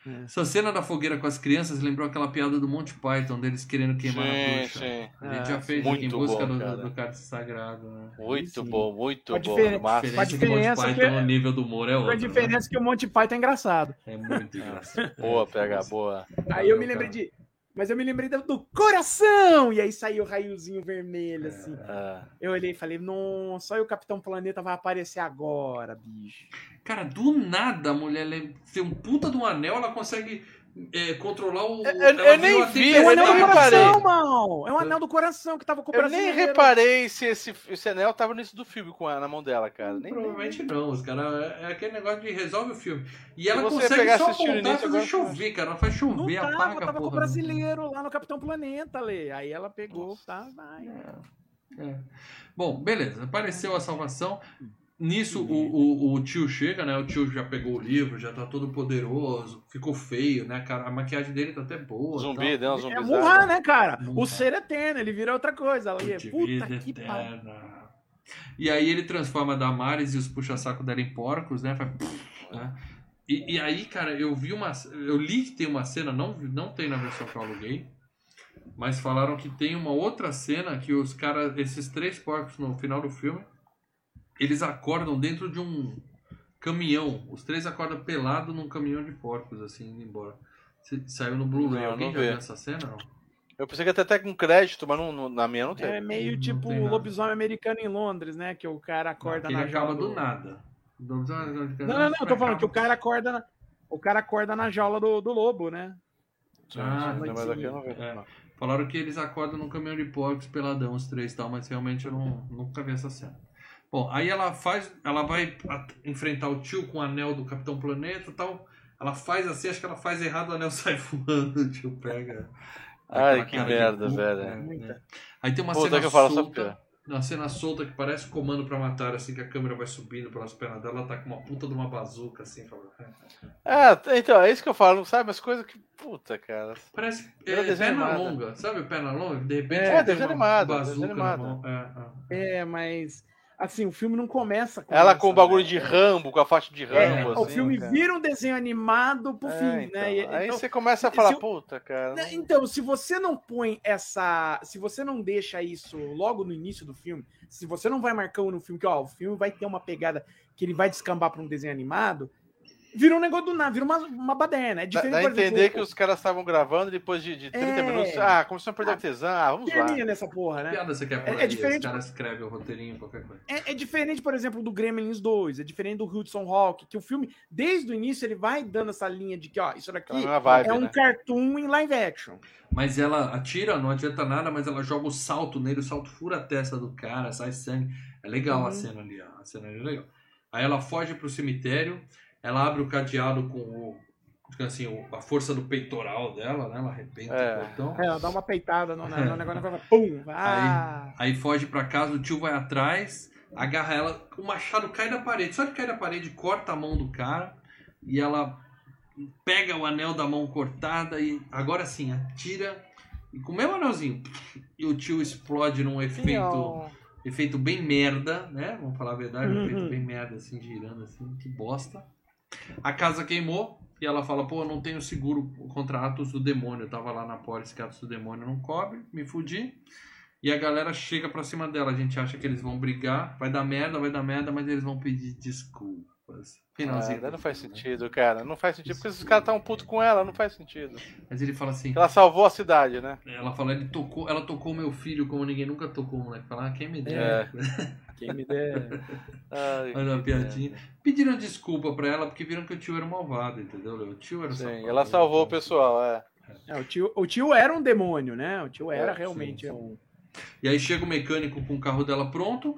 [SPEAKER 2] É.
[SPEAKER 1] Essa cena da fogueira com as crianças lembrou aquela piada do Monty Python, deles querendo queimar a
[SPEAKER 3] Sim,
[SPEAKER 1] bruxa.
[SPEAKER 3] sim.
[SPEAKER 1] A gente
[SPEAKER 2] Ah,
[SPEAKER 1] já fez
[SPEAKER 3] muito
[SPEAKER 1] aqui em busca
[SPEAKER 3] bom,
[SPEAKER 1] do, do cálice sagrado, né?
[SPEAKER 3] Muito
[SPEAKER 2] Sim.
[SPEAKER 3] bom, muito
[SPEAKER 2] a
[SPEAKER 3] bom.
[SPEAKER 1] A diferença,
[SPEAKER 2] a
[SPEAKER 1] que Monty
[SPEAKER 2] diferença
[SPEAKER 1] Python
[SPEAKER 2] que-
[SPEAKER 1] no nível do humor é outra.
[SPEAKER 2] a diferença que o Monty Python é engraçado.
[SPEAKER 1] né? É muito engraçado.
[SPEAKER 3] Boa, pega, boa.
[SPEAKER 2] Aí eu me lembrei de. Mas eu me lembrei do, do coração! E aí saiu o raiozinho vermelho, assim.
[SPEAKER 3] Ah,
[SPEAKER 2] Eu olhei e falei, nossa, só o Capitão Planeta vai aparecer agora, bicho.
[SPEAKER 1] Cara, do nada a mulher tem um puta de um anel, ela consegue é, controlar o.
[SPEAKER 3] Eu-
[SPEAKER 1] ela
[SPEAKER 3] eu nem vi,
[SPEAKER 2] É
[SPEAKER 3] eu nem
[SPEAKER 2] anel do
[SPEAKER 3] reparei.
[SPEAKER 2] coração, mal! É um anel do coração que tava com o
[SPEAKER 3] eu nem reparei se esse, esse anel tava no início do filme com a, na mão dela, cara. Nem,
[SPEAKER 1] Provavelmente não, os caras. É, é aquele negócio de resolve o filme. E ela
[SPEAKER 3] você
[SPEAKER 1] consegue
[SPEAKER 3] pegar
[SPEAKER 1] só apontar e fazer chover, cara. Ela faz
[SPEAKER 2] Não
[SPEAKER 1] chover,
[SPEAKER 2] tava,
[SPEAKER 1] apaga a
[SPEAKER 2] tava com o
[SPEAKER 1] porra.
[SPEAKER 2] brasileiro lá no Capitão Planeta, Lê. Aí ela pegou, tá, vai.
[SPEAKER 1] É. Bom, beleza. Apareceu a salvação. Nisso o, o, o tio chega, né? O tio já pegou o livro, já tá todo poderoso, ficou feio, né, cara? A maquiagem dele tá até boa.
[SPEAKER 3] Zumbi,
[SPEAKER 1] tal.
[SPEAKER 3] deu um
[SPEAKER 2] É. Murra, né, cara? O ser eterno, ele vira outra coisa. Ela ia,
[SPEAKER 1] De
[SPEAKER 2] puta
[SPEAKER 1] vida
[SPEAKER 2] que pariu.
[SPEAKER 1] E aí ele transforma a Damares e os puxa-saco dela em porcos, né? Faz né? E, e aí, cara, eu vi uma. Eu li que tem uma cena, não, não tem na versão que eu aluguei. Mas falaram que tem uma outra cena que os caras, esses três porcos no final do filme, eles acordam dentro de um caminhão. Os três acordam pelado num caminhão de porcos, assim, indo embora. Saiu no Blu-ray.
[SPEAKER 3] Não,
[SPEAKER 1] Alguém
[SPEAKER 3] não
[SPEAKER 1] já
[SPEAKER 3] vi.
[SPEAKER 1] viu essa cena? Não?
[SPEAKER 3] Eu pensei que até até com crédito, mas não, não- na minha não tem.
[SPEAKER 2] É meio
[SPEAKER 1] Não
[SPEAKER 2] tipo o lobisomem americano em Londres, né? Que o cara acorda
[SPEAKER 1] Aquele
[SPEAKER 2] na
[SPEAKER 1] acaba
[SPEAKER 2] jaula.
[SPEAKER 1] do nada.
[SPEAKER 2] Não, não, não, eu tô falando que o cara acorda na... O cara acorda na jaula do, do lobo, né?
[SPEAKER 1] Ah,
[SPEAKER 2] mas
[SPEAKER 3] mas aqui eu não vi.
[SPEAKER 1] é. Falaram que eles acordam num caminhão de porcos peladão, os três e tal, mas realmente eu não, nunca vi essa cena. Bom, aí ela faz. Ela vai enfrentar o tio com o anel do Capitão Planeta e tal. Ela faz assim, acho que ela faz errado, o anel sai voando, o tio pega.
[SPEAKER 3] Ai, que
[SPEAKER 1] de
[SPEAKER 3] merda,
[SPEAKER 1] cu,
[SPEAKER 3] velho.
[SPEAKER 1] né. Aí tem uma
[SPEAKER 3] Puta
[SPEAKER 1] cena
[SPEAKER 3] que eu falo,
[SPEAKER 1] solta. Na cena solta que parece comando pra matar, assim, que a câmera vai subindo pelas pernas dela, ela tá com uma puta de uma bazuca, assim, falando.
[SPEAKER 3] É, então, é isso que eu falo, sabe? As coisas que. Puta, cara.
[SPEAKER 1] Parece
[SPEAKER 3] É
[SPEAKER 1] é, perna longa, sabe perna longa? De repente
[SPEAKER 2] É,
[SPEAKER 1] tem
[SPEAKER 3] desenho
[SPEAKER 1] uma
[SPEAKER 3] animado,
[SPEAKER 1] bazuca
[SPEAKER 3] desenho
[SPEAKER 1] na
[SPEAKER 3] animado.
[SPEAKER 1] mão. É, é.
[SPEAKER 2] É, mas assim, o filme não começa com
[SPEAKER 3] Ela
[SPEAKER 2] essa,
[SPEAKER 3] com o bagulho
[SPEAKER 2] né?
[SPEAKER 3] de Rambo, com a faixa de
[SPEAKER 2] É,
[SPEAKER 3] Rambo.
[SPEAKER 2] o
[SPEAKER 3] assim,
[SPEAKER 2] filme
[SPEAKER 3] cara.
[SPEAKER 2] vira um desenho animado pro
[SPEAKER 3] É,
[SPEAKER 2] fim,
[SPEAKER 3] então.
[SPEAKER 2] né? E-
[SPEAKER 3] Aí
[SPEAKER 2] então,
[SPEAKER 3] você começa a falar,
[SPEAKER 2] eu-
[SPEAKER 3] puta, cara.
[SPEAKER 2] né,
[SPEAKER 3] não-
[SPEAKER 2] então, se você não põe essa. Se você não deixa isso logo no início do filme, se você não vai marcando no filme que, ó, o filme vai ter uma pegada que ele vai descambar pra um desenho animado, vira um negócio do nada, vira uma, uma baderna. É
[SPEAKER 3] Dá,
[SPEAKER 2] diferente,
[SPEAKER 3] dá a
[SPEAKER 2] por exemplo,
[SPEAKER 3] entender que os caras estavam gravando depois de, de 30
[SPEAKER 2] É.
[SPEAKER 3] minutos. Ah, começou a perder
[SPEAKER 2] Ah,
[SPEAKER 3] o tesão. Ah, vamos lá.
[SPEAKER 2] termina nessa porra,
[SPEAKER 1] Que
[SPEAKER 2] né?
[SPEAKER 1] piada você quer por
[SPEAKER 2] É- é diferente-
[SPEAKER 1] Os caras escrevem o roteirinho, qualquer coisa.
[SPEAKER 2] É, é diferente, por exemplo, do Gremlins 2, é diferente do Hudson Hawk, que o filme, desde o início, ele vai dando essa linha de que, ó, isso daqui
[SPEAKER 3] mesma vibe,
[SPEAKER 2] é um
[SPEAKER 3] né?
[SPEAKER 2] cartoon em live action.
[SPEAKER 1] Mas ela atira, não adianta nada, mas ela joga o salto nele, o salto fura a testa do cara, sai sangue. É legal a
[SPEAKER 2] Uhum.
[SPEAKER 1] cena ali, ó. a cena ali é legal. Aí ela foge pro cemitério, ela abre o cadeado com o, assim, o- a força do peitoral dela, né? Ela arrebenta
[SPEAKER 3] É.
[SPEAKER 1] o botão.
[SPEAKER 2] É, ela dá uma peitada no, no, negócio, negócio, pum, ah,
[SPEAKER 1] Aí foge pra casa, o tio vai atrás, agarra ela, o machado cai da parede. Só de cair da parede, corta a mão do cara e ela pega o anel da mão cortada e agora sim, atira e com o mesmo anelzinho. E o tio explode num efeito, efeito bem merda, né? Vamos falar a verdade, um
[SPEAKER 2] Uhum.
[SPEAKER 1] efeito bem merda, assim, girando assim, que bosta. A casa queimou e ela fala, pô, eu não tenho seguro contra atos do demônio. Eu tava lá na pólice que atos do demônio não cobre, me fudi. E a galera chega pra cima dela. A gente acha que eles vão brigar, vai dar merda, vai dar merda, mas eles vão pedir desculpas.
[SPEAKER 3] Ah,
[SPEAKER 1] Finalzinho. do
[SPEAKER 3] não faz sentido, cara. Não faz sentido. Porque esses caras estavam putos com ela, não faz sentido.
[SPEAKER 1] Mas ele fala assim,
[SPEAKER 3] Ela salvou a cidade, né?
[SPEAKER 1] ela fala, ele tocou, ela tocou meu filho como ninguém nunca tocou moleque. Fala, ah, quem me dera.
[SPEAKER 2] quem me der.
[SPEAKER 3] Ai,
[SPEAKER 1] Olha uma piadinha. Pediram desculpa pra ela porque viram que o tio era malvado, entendeu? O tio era
[SPEAKER 3] Sim,
[SPEAKER 1] safado.
[SPEAKER 3] ela salvou o pessoal, é.
[SPEAKER 2] É, o, tio, o tio era um demônio, né? O tio era
[SPEAKER 3] É,
[SPEAKER 2] realmente
[SPEAKER 1] sim, sim.
[SPEAKER 2] um.
[SPEAKER 1] E aí chega o mecânico com o carro dela pronto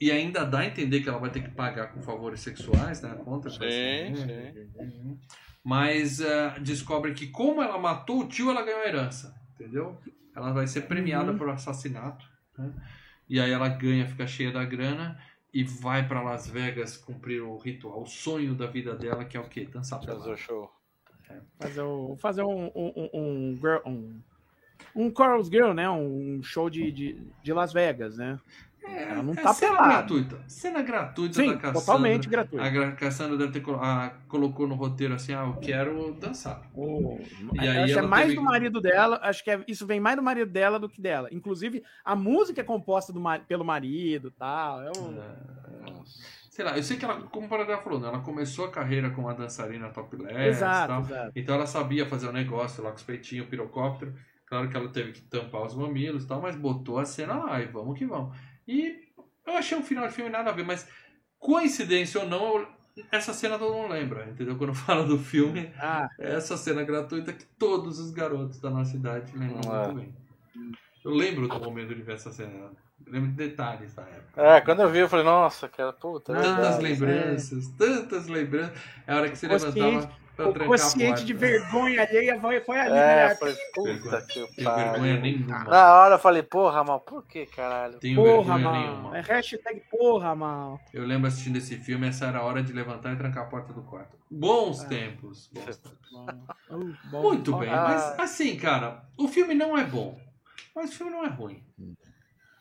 [SPEAKER 1] e ainda dá a entender que ela vai ter que pagar com favores sexuais, né? A conta.
[SPEAKER 3] Sim,
[SPEAKER 1] sim. Mas eh, descobre que como ela matou o tio, ela ganhou a herança, entendeu? Ela vai ser premiada
[SPEAKER 2] Uhum.
[SPEAKER 1] por assassinato. né? E aí ela ganha, fica cheia da grana e vai pra Las Vegas cumprir o ritual, o sonho da vida dela, que é o quê? Dançar
[SPEAKER 3] Fazer
[SPEAKER 1] pelado.
[SPEAKER 3] o show.
[SPEAKER 2] Fazer, o, fazer um, um, um, um, girl- um, um Girl, né? Um show de, de, de Las Vegas, né?
[SPEAKER 1] É,
[SPEAKER 2] Ela não
[SPEAKER 1] é
[SPEAKER 2] tá
[SPEAKER 1] cena
[SPEAKER 2] pelada.
[SPEAKER 1] gratuita. Cena gratuita
[SPEAKER 2] Sim,
[SPEAKER 1] da Cassandra.
[SPEAKER 2] totalmente gratuito.
[SPEAKER 1] A Cassandra deve ter colo- ah, colocou no roteiro assim, ah, eu quero dançar.
[SPEAKER 2] O-
[SPEAKER 1] E aí
[SPEAKER 2] acho que é mais
[SPEAKER 1] teve-
[SPEAKER 2] do marido dela, acho que é- isso vem mais do marido dela do que dela. Inclusive, a música é composta do pelo marido e tal. É um...
[SPEAKER 1] Sei lá, eu sei que ela, como o Paradela falou, né, ela começou a carreira como uma dançarina topless
[SPEAKER 2] exato,
[SPEAKER 1] tal.
[SPEAKER 2] exato.
[SPEAKER 1] Então ela sabia fazer o negócio lá com os peitinhos, o pirocóptero. Claro que ela teve que tampar os mamilos e tal, mas botou a cena lá e vamos que vamos. E eu achei um final de filme nada a ver, mas coincidência ou não, eu- essa cena todo mundo lembra, entendeu? Quando fala do filme,
[SPEAKER 2] Ah,
[SPEAKER 1] é essa cena gratuita que todos os garotos da nossa idade lembram
[SPEAKER 3] É.
[SPEAKER 1] muito bem. Eu lembro do momento de ver essa cena. Eu lembro de detalhes da época.
[SPEAKER 3] É, quando eu vi, eu falei, nossa, cara, puta. é
[SPEAKER 2] Ah,
[SPEAKER 1] Tantas
[SPEAKER 3] verdade.
[SPEAKER 1] lembranças, tantas lembranças. É a hora que você levantava pra
[SPEAKER 2] o consciente de vergonha alheia foi, foi ali,
[SPEAKER 3] É,
[SPEAKER 2] né?
[SPEAKER 3] foi puta que
[SPEAKER 1] vergonha nenhuma.
[SPEAKER 3] Na hora eu falei, porra, mal, por que, caralho?
[SPEAKER 1] Tenho
[SPEAKER 2] Porra,
[SPEAKER 1] vergonha
[SPEAKER 2] mal.
[SPEAKER 1] nenhuma.
[SPEAKER 2] É hashtag porra, mal.
[SPEAKER 1] Eu lembro assistindo esse filme, essa era a hora de levantar e trancar a porta do quarto. Bons tempos. bons tempos.
[SPEAKER 2] Bom,
[SPEAKER 1] Muito
[SPEAKER 2] bom.
[SPEAKER 1] bem,
[SPEAKER 3] Ah.
[SPEAKER 1] mas assim, cara, o filme não é bom. Mas o filme não é ruim.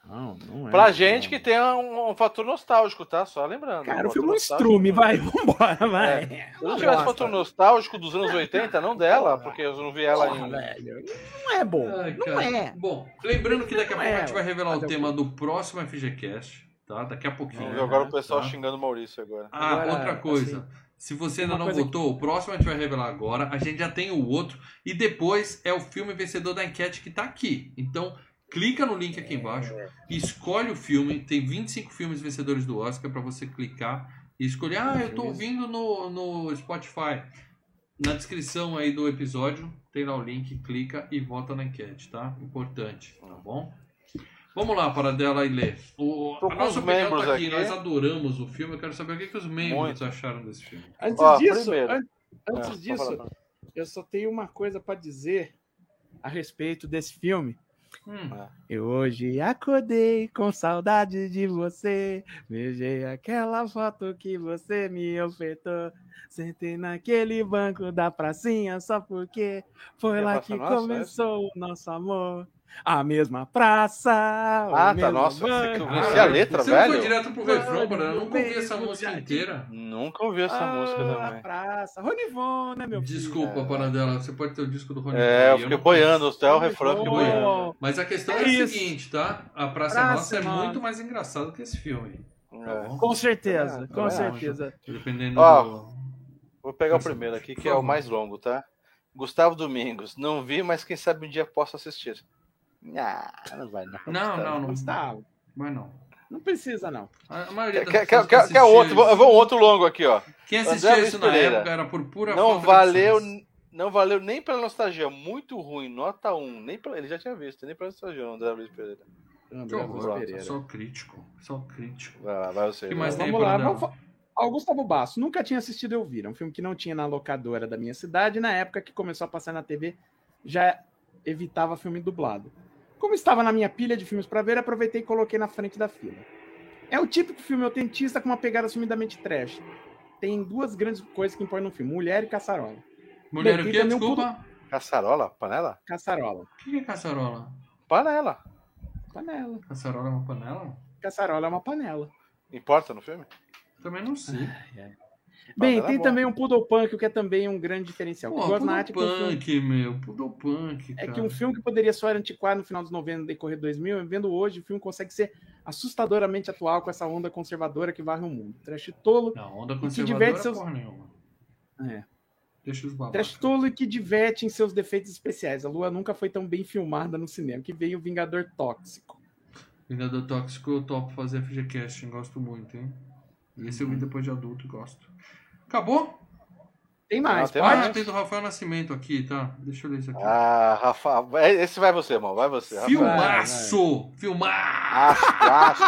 [SPEAKER 2] Não, não é.
[SPEAKER 3] Pra gente que tem um, um fator nostálgico, tá? Só lembrando.
[SPEAKER 2] Cara,
[SPEAKER 3] um
[SPEAKER 2] o filme é um estrume, vai, vambora, vai.
[SPEAKER 3] Se
[SPEAKER 2] É
[SPEAKER 3] não tivesse fator nostálgico dos anos 80, não dela, porque eu não vi ela
[SPEAKER 2] Porra,
[SPEAKER 3] em.
[SPEAKER 2] velho. Não é bom.
[SPEAKER 1] Ai,
[SPEAKER 2] não é.
[SPEAKER 1] Bom, lembrando que daqui a pouco
[SPEAKER 2] é,
[SPEAKER 1] a gente vai revelar o
[SPEAKER 2] mas eu-
[SPEAKER 1] tema do próximo FGCast, tá? Daqui a pouquinho.
[SPEAKER 3] Vamos ver agora o pessoal
[SPEAKER 1] tá?
[SPEAKER 3] xingando o Maurício agora.
[SPEAKER 1] Ah,
[SPEAKER 2] Agora,
[SPEAKER 1] outra coisa.
[SPEAKER 2] assim,
[SPEAKER 1] Se você ainda
[SPEAKER 2] uma
[SPEAKER 1] não votou, o próximo a gente vai revelar agora. A gente já tem o outro. E depois é o filme vencedor da enquete que tá aqui. Então, clica no link aqui embaixo. Escolhe o filme. Tem 25 filmes vencedores do Oscar para você clicar e escolher. Ah, eu tô ouvindo no, no Spotify. Na descrição aí do episódio tem lá o link. Clica e vota na enquete, tá? Importante, tá bom? Vamos lá, para dela e ler. O, a nossa
[SPEAKER 3] os
[SPEAKER 1] opinião
[SPEAKER 3] membros
[SPEAKER 1] tá aqui.
[SPEAKER 3] aqui.
[SPEAKER 1] Nós adoramos o filme. Eu quero saber o que, que os membros
[SPEAKER 3] Muito.
[SPEAKER 1] acharam desse filme.
[SPEAKER 2] Antes
[SPEAKER 3] Ó,
[SPEAKER 2] disso, an- antes
[SPEAKER 3] É,
[SPEAKER 2] disso, eu só tenho uma coisa pra dizer a respeito desse filme.
[SPEAKER 1] Hum.
[SPEAKER 2] Eu hoje acordei com saudade de você. Beijei aquela foto que você me ofertou. Sentei naquele banco da pracinha só porque foi
[SPEAKER 3] É
[SPEAKER 2] lá que
[SPEAKER 3] Nossa,
[SPEAKER 2] começou o nosso amor. A mesma praça.
[SPEAKER 3] Ah, tá, nossa, você que
[SPEAKER 2] banco.
[SPEAKER 3] eu conheci a letra,
[SPEAKER 1] Você não foi
[SPEAKER 3] velho.
[SPEAKER 1] direto pro refrão,
[SPEAKER 2] Ah,
[SPEAKER 1] mano. Eu nunca ouvi essa música inteira.
[SPEAKER 3] Nunca ouvi essa
[SPEAKER 2] Ah,
[SPEAKER 3] música
[SPEAKER 2] a
[SPEAKER 3] também.
[SPEAKER 2] praça. Ronivon, né, meu filho?
[SPEAKER 1] Desculpa, Paradela. Você pode ter o disco do Rony.
[SPEAKER 3] É, eu fiquei boiando até o refrão, eu fiquei
[SPEAKER 1] Foi.
[SPEAKER 3] boiando.
[SPEAKER 1] Mas a questão é,
[SPEAKER 2] É
[SPEAKER 1] a seguinte, tá? A Praça,
[SPEAKER 2] Praça
[SPEAKER 1] Nossa é
[SPEAKER 2] Nossa.
[SPEAKER 1] muito mais engraçado que esse filme. Tá
[SPEAKER 3] É.
[SPEAKER 1] bom?
[SPEAKER 2] Com certeza,
[SPEAKER 3] É,
[SPEAKER 2] com
[SPEAKER 3] também
[SPEAKER 2] certeza.
[SPEAKER 1] Dependendo
[SPEAKER 3] Ó,
[SPEAKER 1] do.
[SPEAKER 3] Vou pegar o primeiro aqui, que é o mais longo, tá? Gustavo Domingos. Não vi, mas quem sabe um dia posso assistir. Ah, não vai não.
[SPEAKER 1] Não, não, não.
[SPEAKER 2] Gustavo,
[SPEAKER 1] Mas não.
[SPEAKER 2] não precisa, não.
[SPEAKER 1] A maioria das
[SPEAKER 3] Quer, quer,
[SPEAKER 1] que
[SPEAKER 3] quer, quer outro? Vou,
[SPEAKER 1] isso-
[SPEAKER 3] vou outro longo aqui, ó.
[SPEAKER 1] Quem
[SPEAKER 3] André
[SPEAKER 1] assistia
[SPEAKER 3] Luiz
[SPEAKER 1] isso na
[SPEAKER 3] Pereira.
[SPEAKER 1] época era por pura
[SPEAKER 3] Não valeu, não valeu nem pela nostalgia. Muito ruim, nota 1. Nem pela, ele já tinha visto, nem pela nostalgia, André Luiz Pereira.
[SPEAKER 2] André Luiz
[SPEAKER 1] só crítico. Só crítico.
[SPEAKER 3] Vai lá, vai você.
[SPEAKER 1] Que mais?
[SPEAKER 2] Vamos lá, vamos fa- Ó, o Gustavo Basso. Nunca tinha assistido Eu Vi. É um filme que não tinha na locadora da minha cidade. Na época que começou a passar na TV, já evitava filme dublado. Como estava na minha pilha de filmes para ver, aproveitei e coloquei na frente da fila. É o típico filme autentista com uma pegada sumidamente trash. Tem duas grandes coisas que importam no filme: mulher e caçarola.
[SPEAKER 1] Mulher
[SPEAKER 2] Bem,
[SPEAKER 1] o quê?
[SPEAKER 2] um
[SPEAKER 1] Desculpa.
[SPEAKER 3] Caçarola? Panela?
[SPEAKER 2] Caçarola.
[SPEAKER 1] O que é caçarola?
[SPEAKER 3] Panela.
[SPEAKER 2] Panela.
[SPEAKER 1] Caçarola é uma panela?
[SPEAKER 2] Caçarola é uma panela.
[SPEAKER 3] Importa no filme?
[SPEAKER 1] Também não sei.
[SPEAKER 2] Bem,
[SPEAKER 3] Panela é
[SPEAKER 2] tem também um Poodle Punk, o que é também um grande diferencial.
[SPEAKER 1] Pô, Poodle
[SPEAKER 2] é
[SPEAKER 1] Punk, meu. Poodle Punk,
[SPEAKER 2] É
[SPEAKER 1] cara.
[SPEAKER 2] que um filme que poderia soar antiquado no final dos 90 e decorrer 2000, vendo hoje, o filme consegue ser assustadoramente atual com essa onda conservadora que varre o mundo. Trash tolo,
[SPEAKER 1] Não, onda
[SPEAKER 2] que
[SPEAKER 1] conservadora
[SPEAKER 2] diverte seus-
[SPEAKER 1] porra nenhuma.
[SPEAKER 2] é.
[SPEAKER 1] Deixa os babacas.
[SPEAKER 2] Trash tolo e que diverte em seus defeitos especiais. A Lua nunca foi tão bem filmada no cinema, que veio o Vingador Tóxico.
[SPEAKER 1] Vingador Tóxico eu topo fazer FGCast, gosto muito, hein? E esse eu vi depois de adulto e gosto. Acabou?
[SPEAKER 2] Tem mais,
[SPEAKER 3] Ah, tem
[SPEAKER 1] Ah,
[SPEAKER 3] mais.
[SPEAKER 1] tem do Rafael Nascimento aqui, tá? Deixa eu ler isso aqui.
[SPEAKER 3] Ah, Rafa. é, Esse vai você, irmão. Vai você. Rafael.
[SPEAKER 1] Filmaço! Filmaço!
[SPEAKER 3] Acho,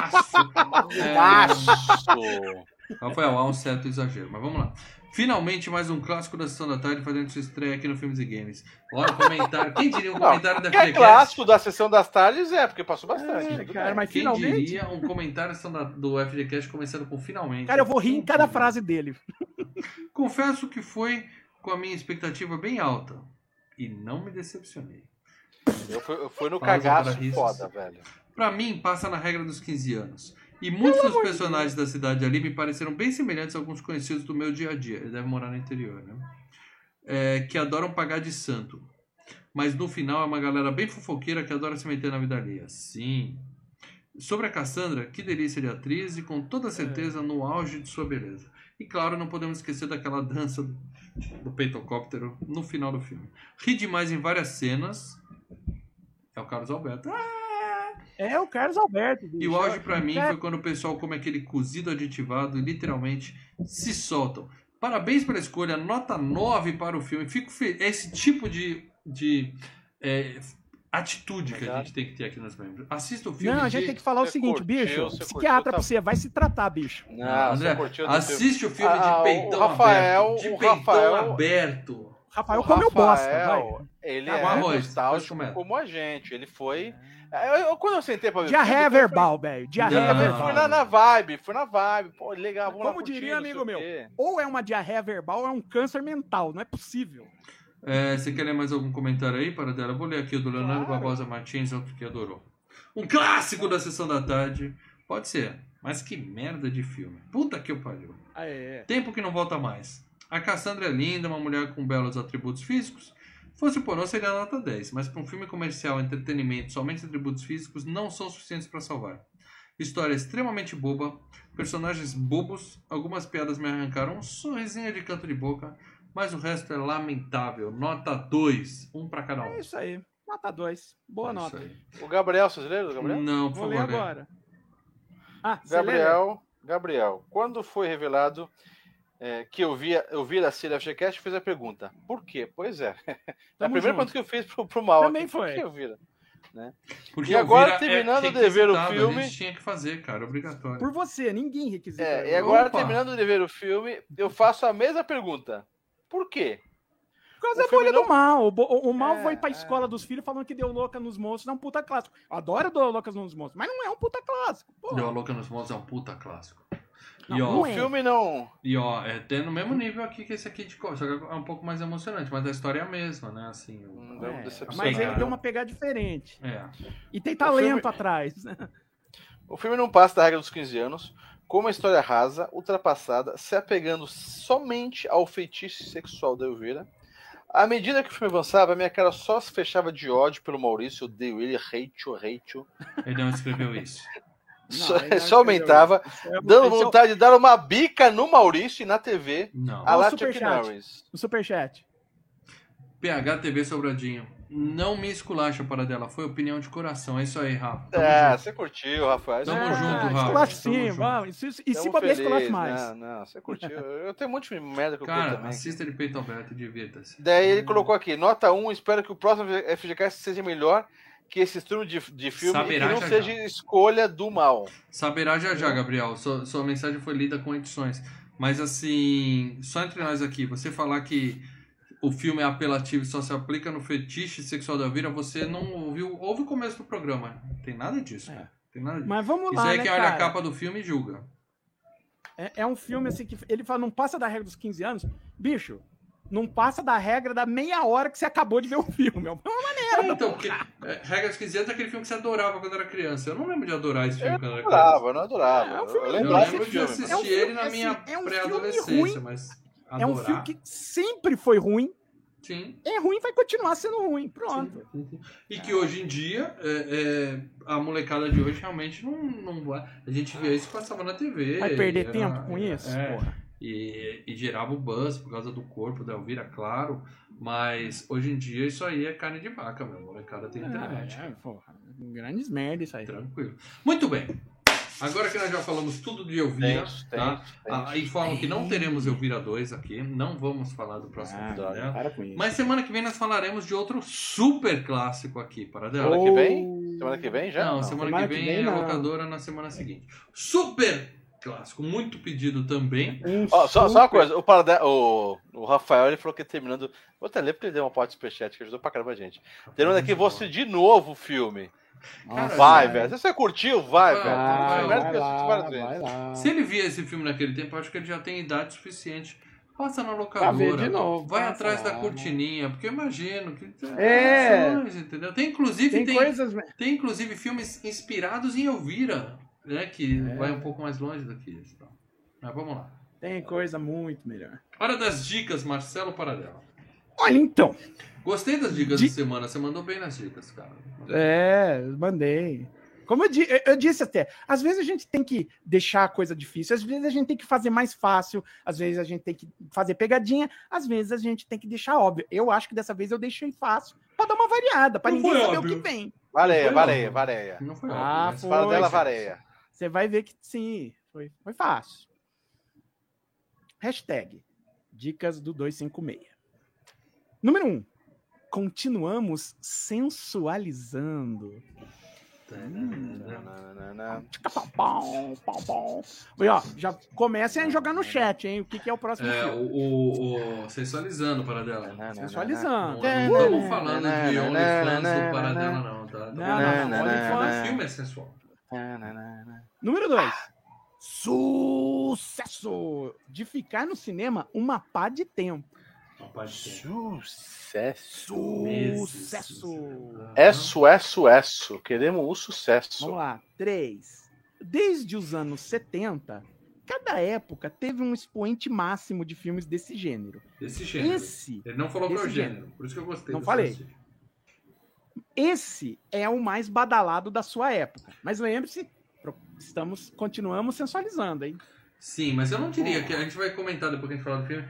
[SPEAKER 3] acho.
[SPEAKER 1] É. Rafael, há um certo exagero, mas vamos lá. Finalmente, mais um clássico da Sessão da Tarde fazendo sua estreia aqui no Filmes e Games. Olha o comentário. Quem diria um
[SPEAKER 3] Não,
[SPEAKER 1] comentário da
[SPEAKER 3] Que é
[SPEAKER 1] FGCast?
[SPEAKER 3] clássico da sessão das tardes, é, porque passou bastante.
[SPEAKER 2] É, cara, mas
[SPEAKER 1] Quem
[SPEAKER 2] finalmente.
[SPEAKER 1] diria um comentário da do FGCast começando com finalmente?
[SPEAKER 2] Cara, eu vou rir em cada frase dele.
[SPEAKER 1] Confesso que foi com a minha expectativa bem alta. E não me decepcionei.
[SPEAKER 3] Eu fui, eu fui no
[SPEAKER 1] Pausa
[SPEAKER 3] cagaço foda, velho.
[SPEAKER 1] Pra mim, passa na regra dos 15 anos. E muitos dos personagens da cidade ali me pareceram bem semelhantes a alguns conhecidos do meu dia a dia. Ele deve morar no interior, né? É, que adoram pagar de santo. Mas no final é uma galera bem fofoqueira que adora se meter na vida alheia. Sim. Sobre a Cassandra, que delícia de atriz e com toda certeza no auge de sua beleza. E claro, não podemos esquecer daquela dança do peitocóptero no final do filme. Ri demais em várias cenas. É o Carlos Alberto. Ah!
[SPEAKER 2] É o Carlos Alberto.
[SPEAKER 1] E
[SPEAKER 2] bicho.
[SPEAKER 1] o auge pra mim
[SPEAKER 2] É,
[SPEAKER 1] foi quando o pessoal come aquele cozido aditivado e literalmente se soltam. Parabéns pela escolha, nota 9 para o filme. Fico feliz. É esse tipo de, de é, atitude que a gente tem que ter aqui nos membros. Assista o filme.
[SPEAKER 2] Não, a gente
[SPEAKER 1] de-
[SPEAKER 2] tem que falar o
[SPEAKER 3] Você
[SPEAKER 2] seguinte,
[SPEAKER 3] curtiu,
[SPEAKER 2] bicho.
[SPEAKER 3] você
[SPEAKER 2] Psiquiatra
[SPEAKER 3] curtiu,
[SPEAKER 2] pra
[SPEAKER 3] tá-
[SPEAKER 2] você, vai se tratar, bicho.
[SPEAKER 3] Não,
[SPEAKER 1] André,
[SPEAKER 3] você curtiu do filme.
[SPEAKER 1] Assiste o filme
[SPEAKER 3] Ah,
[SPEAKER 1] de
[SPEAKER 3] o
[SPEAKER 1] peitão
[SPEAKER 3] Rafael-
[SPEAKER 1] aberto. De
[SPEAKER 3] o
[SPEAKER 1] peitão
[SPEAKER 3] Rafael-
[SPEAKER 1] aberto.
[SPEAKER 2] Rafael
[SPEAKER 3] O
[SPEAKER 2] comeu bosta, vai.
[SPEAKER 3] Rafael, Ele é
[SPEAKER 1] arroz,
[SPEAKER 3] nostálgico como a gente. Ele foi. Eu, eu- quando eu sentei pra ver filme,
[SPEAKER 2] Diarreia
[SPEAKER 3] fui-
[SPEAKER 2] verbal, velho. Diarreia verbal.
[SPEAKER 3] fui na, na vibe, fui na vibe. Pô, legal, vamos lá
[SPEAKER 2] Como
[SPEAKER 3] curtir,
[SPEAKER 2] diria amigo meu. Ou é uma diarreia verbal ou é um câncer mental. Não é possível.
[SPEAKER 1] É, você quer ler mais algum comentário aí, para dela? Eu vou ler aqui o do Leonardo
[SPEAKER 2] Claro.
[SPEAKER 1] Barbosa Martins, outro que adorou. Um clássico da sessão da tarde. Pode ser, mas que merda de filme. Puta que eu pariu.
[SPEAKER 2] Ah, é.
[SPEAKER 1] Tempo que não volta mais. A Cassandra é linda, uma mulher com belos atributos físicos. Fosse pornô seria nota 10, mas para um filme comercial, entretenimento, somente atributos físicos não são suficientes para salvar. História extremamente boba, personagens bobos, algumas piadas me arrancaram um sorrisinho de canto de boca, mas o resto é lamentável. Nota 2, um para cada um.
[SPEAKER 2] É isso aí. Nota 2. Boa
[SPEAKER 1] É
[SPEAKER 2] nota.
[SPEAKER 1] aí.
[SPEAKER 3] O Gabriel, vocês leram, Gabriel?
[SPEAKER 1] Não, por
[SPEAKER 2] Vou ler
[SPEAKER 1] favor. lê.
[SPEAKER 2] agora. Ah?
[SPEAKER 3] Gabriel, Gabriel, quando foi revelado é, que eu via, eu via a Síria FGCast, fez a pergunta: por quê? Pois é. É a primeira
[SPEAKER 2] junto.
[SPEAKER 3] pergunta que eu fiz pro, pro mal.
[SPEAKER 2] Também
[SPEAKER 3] aqui,
[SPEAKER 2] foi.
[SPEAKER 3] Por que eu vira?
[SPEAKER 1] Porque
[SPEAKER 3] E agora,
[SPEAKER 1] Elvira
[SPEAKER 3] terminando
[SPEAKER 1] é
[SPEAKER 3] de ver o filme-
[SPEAKER 1] A gente tinha que fazer, cara, obrigatório.
[SPEAKER 2] Por você, ninguém requisita.
[SPEAKER 3] É, e agora,
[SPEAKER 1] Opa.
[SPEAKER 3] terminando de ver o filme, eu faço a mesma pergunta: por quê?
[SPEAKER 2] Por causa
[SPEAKER 3] O
[SPEAKER 2] da bolha
[SPEAKER 3] não-
[SPEAKER 2] do mal. O, o- o mal
[SPEAKER 3] É,
[SPEAKER 2] foi pra
[SPEAKER 3] é.
[SPEAKER 2] escola dos filhos falando que deu louca nos monstros. É um puta clássico. Adoro deu louca nos monstros, mas não é um puta clássico. Pô.
[SPEAKER 1] Deu a Louca nos Monstros é um puta clássico.
[SPEAKER 2] Não,
[SPEAKER 1] e
[SPEAKER 2] não
[SPEAKER 1] ó,
[SPEAKER 3] O
[SPEAKER 2] é.
[SPEAKER 3] filme não.
[SPEAKER 1] e ó, é até no mesmo nível aqui que esse aqui de cor, só que é um pouco mais emocionante, mas a história é a mesma, né? Assim, o-
[SPEAKER 3] deu
[SPEAKER 2] É, mas ele deu uma pegada diferente.
[SPEAKER 1] é.
[SPEAKER 2] E tem talento
[SPEAKER 3] filme-
[SPEAKER 2] atrás. né?
[SPEAKER 3] O filme não passa da regra dos 15 anos, com uma história rasa, ultrapassada, se apegando somente ao feitiço sexual da Elvira. À medida que o filme avançava, minha cara só se fechava de ódio pelo Maurício, eu odeio ele, hate-o, hate-o.
[SPEAKER 1] Ele não escreveu isso.
[SPEAKER 3] Só,
[SPEAKER 2] não
[SPEAKER 3] só aumentava, dando
[SPEAKER 2] é o-
[SPEAKER 3] vontade de dar uma bica no Maurício e na TV,
[SPEAKER 1] Não.
[SPEAKER 3] a lá
[SPEAKER 2] o
[SPEAKER 3] Chuck
[SPEAKER 2] superchat.
[SPEAKER 3] Norris.
[SPEAKER 2] O superchat.
[SPEAKER 1] PHTV Sobradinho. Não me esculacha para dela, foi opinião de coração. É isso aí, Rafa. Tamo
[SPEAKER 3] É,
[SPEAKER 1] junto.
[SPEAKER 3] você curtiu, Rafael.
[SPEAKER 1] Tamo
[SPEAKER 3] Você
[SPEAKER 1] junto. Rafa.
[SPEAKER 2] Esculacha
[SPEAKER 1] Tamo
[SPEAKER 2] sim, vamos. E se, bobear,
[SPEAKER 3] feliz.
[SPEAKER 2] esculacha mais.
[SPEAKER 3] Não, não, você curtiu. Eu tenho um monte de merda que eu curto
[SPEAKER 1] Cara,
[SPEAKER 3] também.
[SPEAKER 1] assista de peito aberto e divirta-se.
[SPEAKER 3] Daí ele colocou aqui, nota 1, espero que o próximo FGCast seja melhor que esse turno de, de filme
[SPEAKER 1] Saberá
[SPEAKER 3] que não
[SPEAKER 1] já
[SPEAKER 3] seja
[SPEAKER 1] já.
[SPEAKER 3] escolha do mal.
[SPEAKER 1] Saberá já já, Gabriel. Sua, sua mensagem foi lida com edições. Mas assim, só entre nós aqui, você falar que o filme é apelativo e só se aplica no fetiche sexual da Vira, você não ouviu. Ouve o começo do programa. Não tem nada disso,
[SPEAKER 2] É.
[SPEAKER 1] cara. Tem nada disso.
[SPEAKER 2] Mas vamos
[SPEAKER 1] Isso
[SPEAKER 2] lá,
[SPEAKER 1] aí é
[SPEAKER 2] né,
[SPEAKER 1] quem olha a capa do filme e julga.
[SPEAKER 2] É, é um filme assim que ele fala, não passa da regra dos 15 anos. Bicho, não passa da regra da meia hora que você acabou de ver o filme. É uma
[SPEAKER 1] É, então, porque é, Regras 15 anos é aquele filme que você adorava quando era criança. Eu não lembro de adorar esse filme
[SPEAKER 3] Eu
[SPEAKER 1] quando era
[SPEAKER 3] não
[SPEAKER 1] criança.
[SPEAKER 3] adorava, eu não adorava.
[SPEAKER 2] É um filme
[SPEAKER 3] eu
[SPEAKER 1] Eu lembro de
[SPEAKER 3] filme.
[SPEAKER 1] assistir
[SPEAKER 2] É um filme,
[SPEAKER 1] ele na
[SPEAKER 2] assim,
[SPEAKER 1] minha
[SPEAKER 2] é um
[SPEAKER 1] pré-adolescência,
[SPEAKER 2] ruim.
[SPEAKER 1] mas
[SPEAKER 2] É um
[SPEAKER 1] adorar,
[SPEAKER 2] filme que sempre foi ruim.
[SPEAKER 1] Sim.
[SPEAKER 2] É ruim, vai continuar sendo ruim. Pronto.
[SPEAKER 1] Sim, sim. E que hoje em dia, é, é, a molecada de hoje realmente não, não vai. A gente via isso passava na TV.
[SPEAKER 2] Vai perder tempo com isso?
[SPEAKER 1] é,
[SPEAKER 2] Porra.
[SPEAKER 1] E, e gerava o buzz por causa do corpo da Elvira, claro. Mas hoje em dia isso aí é carne de vaca, meu. A molecada tem internet.
[SPEAKER 2] É, é, porra. Grandes merda isso aí.
[SPEAKER 1] Tranquilo. Muito bem. Agora que nós já falamos tudo de Elvira, tá?
[SPEAKER 3] tenso,
[SPEAKER 1] Ah, informam que não teremos Elvira 2 aqui. Não vamos falar do próximo
[SPEAKER 2] Ah,
[SPEAKER 1] filme dela.
[SPEAKER 2] para com isso.
[SPEAKER 1] Mas semana que vem nós falaremos de outro super clássico aqui, para dela.
[SPEAKER 3] Semana que vem? Semana que vem já?
[SPEAKER 1] Não, semana,
[SPEAKER 2] semana
[SPEAKER 1] que
[SPEAKER 2] que
[SPEAKER 1] vem,
[SPEAKER 2] vem
[SPEAKER 1] é a
[SPEAKER 2] não.
[SPEAKER 1] locadora na semana seguinte. Super clássico, muito pedido também.
[SPEAKER 2] Um
[SPEAKER 3] Ó, só, só uma
[SPEAKER 2] super-
[SPEAKER 3] coisa, o, Parade... o, o Rafael ele falou que terminando. Vou até ler porque ele deu uma parte superchat que ajudou pra caramba a gente. Terminando aqui, vou assistir de novo o filme.
[SPEAKER 2] Nossa,
[SPEAKER 3] vai, velho. Se você curtiu, vai,
[SPEAKER 1] Vai,
[SPEAKER 3] velho.
[SPEAKER 1] vai,
[SPEAKER 2] vai lá, vai lá.
[SPEAKER 1] Se ele via esse filme naquele tempo, eu acho que ele já tem idade suficiente. Passa na locadora,
[SPEAKER 2] ver de novo,
[SPEAKER 1] vai
[SPEAKER 2] passa
[SPEAKER 1] atrás da
[SPEAKER 2] lá,
[SPEAKER 1] cortininha, porque eu imagino que
[SPEAKER 2] É.
[SPEAKER 1] entendeu? Tem inclusive
[SPEAKER 2] Tem,
[SPEAKER 1] tem,
[SPEAKER 2] coisas.
[SPEAKER 1] tem inclusive filmes inspirados em Elvira, né, que
[SPEAKER 2] É.
[SPEAKER 1] vai um pouco mais longe daqui. Então. Mas vamos lá.
[SPEAKER 2] Tem coisa muito melhor.
[SPEAKER 1] Hora das dicas, Marcelo Paradela.
[SPEAKER 2] Olha, então.
[SPEAKER 1] Gostei das dicas
[SPEAKER 2] Di-
[SPEAKER 1] de semana, você mandou bem nas dicas, cara.
[SPEAKER 2] É, mandei. Como eu, di- eu- disse até, às vezes a gente tem que deixar a coisa difícil, às vezes a gente tem que fazer mais fácil, às vezes a gente tem que fazer pegadinha, às vezes a gente tem que deixar óbvio. Eu acho que dessa vez eu deixei fácil pra dar uma variada, pra
[SPEAKER 1] Não
[SPEAKER 2] ninguém saber
[SPEAKER 1] óbvio.
[SPEAKER 2] o que vem.
[SPEAKER 3] Vareia, vareia, vareia.
[SPEAKER 1] Não foi
[SPEAKER 2] Ah,
[SPEAKER 1] óbvio, mas
[SPEAKER 2] foi,
[SPEAKER 3] Fala dela,
[SPEAKER 2] gente.
[SPEAKER 3] vareia.
[SPEAKER 2] Você vai ver que sim, foi, foi fácil. Hashtag Dicas do 256. Número 1. Um, continuamos sensualizando.
[SPEAKER 3] Nananana.
[SPEAKER 2] Pau, pau, pau, pau. E, ó, já comecem a jogar no chat, hein? O que, que é o próximo
[SPEAKER 1] É,
[SPEAKER 2] filme?
[SPEAKER 1] o, o, o sensualizando Paradela.
[SPEAKER 2] Sensualizando.
[SPEAKER 1] Não estamos falando de OnlyFans do Paradela, não, tá?
[SPEAKER 2] Não, não, não.
[SPEAKER 1] O filme é sensual.
[SPEAKER 3] Nananana.
[SPEAKER 2] Número 2. Sucesso de ficar no cinema uma pá de tempo.
[SPEAKER 3] Sucesso.
[SPEAKER 2] Sucesso.
[SPEAKER 3] É sucesso, é su. Queremos o sucesso.
[SPEAKER 2] Vamos lá. 3. Desde os anos 70, cada época teve um expoente máximo de filmes desse gênero.
[SPEAKER 1] Desse gênero.
[SPEAKER 2] Esse,
[SPEAKER 1] Ele não falou qual é o
[SPEAKER 2] Desse
[SPEAKER 1] gênero, por isso que eu gostei.
[SPEAKER 2] Não falei.
[SPEAKER 1] estilo.
[SPEAKER 2] esse é o mais badalado da sua época. Mas lembre-se, estamos continuamos sensualizando, hein?
[SPEAKER 1] Sim, mas eu não diria que a gente vai comentar depois que a gente falar do filme.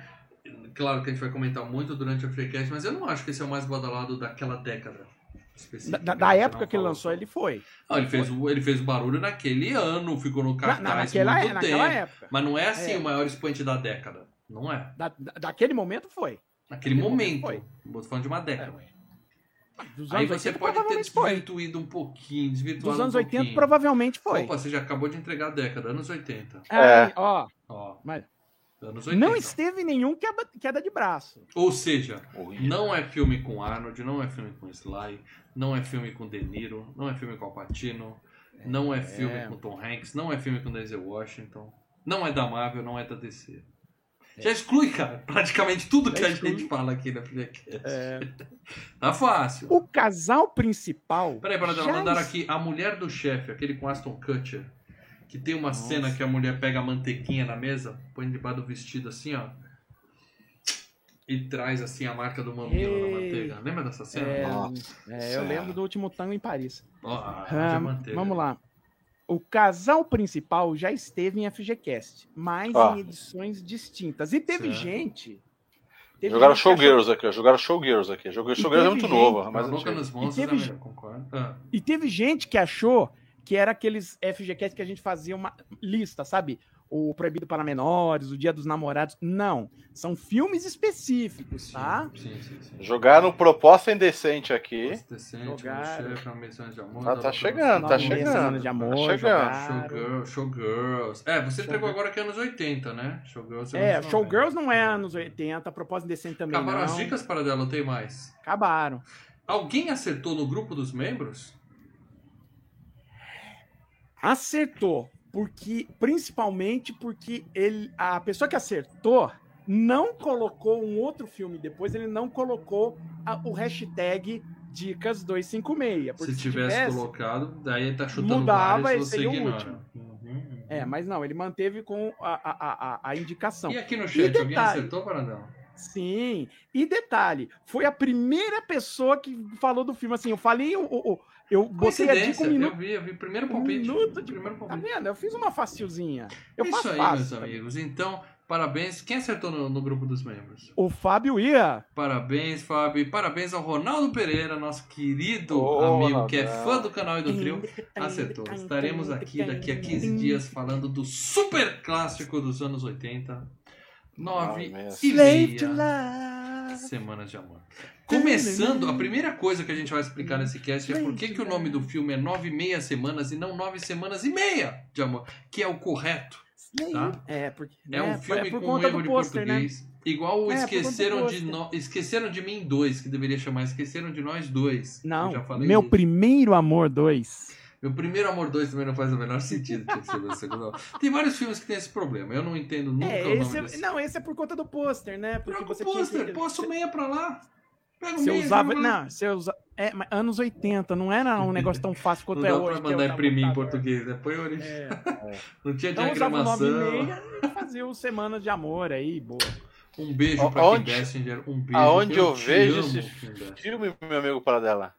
[SPEAKER 1] Claro que a gente vai comentar muito durante a Freecast, mas eu não acho que esse é o mais badalado daquela década.
[SPEAKER 2] Da, da- época que ele lançou, ele foi.
[SPEAKER 1] Não, ele fez, o, ele fez barulho naquele ano, ficou no cartaz
[SPEAKER 2] na- naquela,
[SPEAKER 1] muito
[SPEAKER 2] naquela
[SPEAKER 1] tempo.
[SPEAKER 2] época.
[SPEAKER 1] Mas não é assim
[SPEAKER 2] É.
[SPEAKER 1] o maior expoente da década. Não é.
[SPEAKER 2] Da- da- daquele momento foi.
[SPEAKER 1] Naquele
[SPEAKER 2] Naquele
[SPEAKER 1] momento.
[SPEAKER 2] momento
[SPEAKER 1] Tô falando de uma década.
[SPEAKER 2] Dos
[SPEAKER 1] Aí você
[SPEAKER 2] 80
[SPEAKER 1] pode ter
[SPEAKER 2] provavelmente foi.
[SPEAKER 1] desvirtuído um pouquinho, desvirtuado
[SPEAKER 2] Dos anos
[SPEAKER 1] um
[SPEAKER 2] 80
[SPEAKER 1] pouquinho.
[SPEAKER 2] provavelmente foi.
[SPEAKER 1] Opa, você já acabou de entregar a década, anos 80.
[SPEAKER 2] Aí, ó,
[SPEAKER 1] Ó,
[SPEAKER 2] mas
[SPEAKER 1] Anos 80.
[SPEAKER 2] Não esteve nenhum queda, queda de braço.
[SPEAKER 1] Ou seja,
[SPEAKER 3] Horrível.
[SPEAKER 1] não é filme com Arnold, não é filme com Sly, não é filme com De Niro, não é filme com Al Pacino, não é filme com Tom Hanks, não é filme com Denzel Washington, não é da Marvel, não é da DC. Já exclui, cara, praticamente tudo que
[SPEAKER 2] Já
[SPEAKER 1] a
[SPEAKER 2] exclui.
[SPEAKER 1] gente fala aqui na FGCast.
[SPEAKER 2] É.
[SPEAKER 1] Tá fácil.
[SPEAKER 2] O casal principal.
[SPEAKER 1] Peraí, para
[SPEAKER 2] já
[SPEAKER 1] mandaram aqui a mulher do chefe, aquele com Aston Kutcher, que tem uma cena que a mulher pega a mantequinha na mesa, põe debaixo do vestido assim, ó. E traz assim a marca do mamilo na
[SPEAKER 2] Ei.
[SPEAKER 1] manteiga. Lembra dessa cena?
[SPEAKER 2] É,
[SPEAKER 3] Nossa
[SPEAKER 2] é, eu lembro do último tango em Paris.
[SPEAKER 1] Ó, a
[SPEAKER 2] Ah,
[SPEAKER 1] de manteiga.
[SPEAKER 2] vamos lá. O casal principal já esteve em FGCast, mas
[SPEAKER 3] Ó.
[SPEAKER 2] em edições distintas. E teve
[SPEAKER 1] Certo.
[SPEAKER 2] gente. teve
[SPEAKER 3] Jogaram
[SPEAKER 2] gente que achou-
[SPEAKER 3] Showgirls aqui, ó. Jogaram Showgirls aqui. Showgirls é muito
[SPEAKER 2] gente-
[SPEAKER 3] novo.
[SPEAKER 1] Mas
[SPEAKER 3] Mas
[SPEAKER 1] a boca
[SPEAKER 3] antigo.
[SPEAKER 1] nos monstros
[SPEAKER 2] E teve
[SPEAKER 1] é melhor, concordo. Ah,
[SPEAKER 2] E teve gente que achou que era aqueles FGCast que a gente fazia uma lista, sabe? O Proibido para Menores, o Dia dos Namorados. Não. São filmes específicos, tá?
[SPEAKER 1] Sim, sim, sim.
[SPEAKER 3] Jogaram proposta indecente aqui.
[SPEAKER 1] Nossa, Decente,
[SPEAKER 2] Jogaram.
[SPEAKER 1] de amor.
[SPEAKER 3] Ah, tá chegando, tá chegando.
[SPEAKER 2] De amor,
[SPEAKER 3] Tá chegando.
[SPEAKER 2] jogaram.
[SPEAKER 1] Showgirl, Showgirls. É, você entregou
[SPEAKER 2] Showgirl.
[SPEAKER 1] agora que é anos 80, né? Showgirls
[SPEAKER 2] É,
[SPEAKER 1] anos 90.
[SPEAKER 2] Showgirls não é anos 80, Propósito Indecente também
[SPEAKER 1] Acabaram
[SPEAKER 2] não.
[SPEAKER 1] as dicas para dela, tem mais.
[SPEAKER 2] Acabaram.
[SPEAKER 1] Alguém acertou no grupo dos membros?
[SPEAKER 2] Acertou, porque principalmente porque ele, a pessoa que acertou não colocou um outro filme depois, ele não colocou a- o hashtag dicas 256. porque
[SPEAKER 1] Se tivesse, colocado, daí tá chutando
[SPEAKER 2] Mudava,
[SPEAKER 1] vários,
[SPEAKER 2] esse
[SPEAKER 1] você
[SPEAKER 2] seria o
[SPEAKER 1] ignora.
[SPEAKER 2] último.
[SPEAKER 1] Uhum, uhum.
[SPEAKER 2] É, mas não, ele manteve com a, a, a, a- indicação.
[SPEAKER 1] E aqui no chat, alguém
[SPEAKER 2] detalhe?
[SPEAKER 1] acertou, Paradão?
[SPEAKER 2] Sim. E detalhe, foi a primeira pessoa que falou do filme. Assim, eu falei, o- o- o- eu botei a dica um minuto.
[SPEAKER 1] eu vi, eu vi. Primeiro
[SPEAKER 2] Um
[SPEAKER 1] palpite.
[SPEAKER 2] minuto de-
[SPEAKER 1] Primeiro
[SPEAKER 2] Tá
[SPEAKER 1] palpite.
[SPEAKER 2] vendo? Eu fiz uma facilzinha. Eu
[SPEAKER 1] É
[SPEAKER 2] faço
[SPEAKER 1] Isso aí,
[SPEAKER 2] fácil.
[SPEAKER 1] meus amigos. Então, parabéns. Quem acertou no, no grupo dos membros?
[SPEAKER 2] O Fábio ia.
[SPEAKER 1] Parabéns, Fábio. E parabéns ao Ronaldo Pereira, nosso querido
[SPEAKER 3] Ô,
[SPEAKER 1] amigo que é fã do canal e do trio. Acertou. Estaremos aqui daqui a 15 dias falando do super clássico dos anos 80. Nove
[SPEAKER 3] Ai, meu
[SPEAKER 1] e meia. Semanas de amor. Começando, a primeira coisa que a gente vai explicar nesse cast é por que, que o nome do filme é Nove e Meia Semanas e não Nove Semanas e Meia de Amor, que é o correto. Tá.
[SPEAKER 2] É, porque,
[SPEAKER 1] É
[SPEAKER 2] né,
[SPEAKER 1] um filme
[SPEAKER 2] por
[SPEAKER 1] com um erro
[SPEAKER 2] do
[SPEAKER 1] de
[SPEAKER 2] né?
[SPEAKER 1] português. Igual o
[SPEAKER 2] É,
[SPEAKER 1] Esqueceram de, no... Esqueceram de Mim 2, que deveria chamar Esqueceram de Nós Dois. Eu
[SPEAKER 2] Não,
[SPEAKER 1] já falei
[SPEAKER 2] meu
[SPEAKER 1] disso.
[SPEAKER 2] primeiro amor 2.
[SPEAKER 1] Meu primeiro Amor 2 também não faz o menor sentido. tinha que ser meu segundo. Tem vários filmes que tem esse problema. Eu não entendo nunca
[SPEAKER 2] É,
[SPEAKER 1] o nome
[SPEAKER 2] esse é-
[SPEAKER 1] desse.
[SPEAKER 2] não, esse é por conta do pôster, né? Porque
[SPEAKER 1] Troca o pôster,
[SPEAKER 2] que...
[SPEAKER 1] posta o meia pra lá. Pega o
[SPEAKER 2] Você
[SPEAKER 1] meia,
[SPEAKER 2] usava. Não, você usa. É, mas anos 80, não era um negócio tão fácil quanto
[SPEAKER 1] Não
[SPEAKER 2] é
[SPEAKER 1] dá
[SPEAKER 2] hoje.
[SPEAKER 1] pra
[SPEAKER 2] que é
[SPEAKER 1] mandar
[SPEAKER 2] o
[SPEAKER 1] imprimir em português, né? Põe origem.
[SPEAKER 2] É.
[SPEAKER 1] Não tinha
[SPEAKER 2] Então usava o nove e
[SPEAKER 1] diagramação.
[SPEAKER 2] meia e fazia o Semanas de Amor aí, boa.
[SPEAKER 1] Um beijo
[SPEAKER 3] A-
[SPEAKER 1] pra Kim Basinger. Um beijo.
[SPEAKER 3] Aonde eu
[SPEAKER 1] te
[SPEAKER 3] vejo
[SPEAKER 1] amo,
[SPEAKER 3] esse filme, meu amigo Paradela?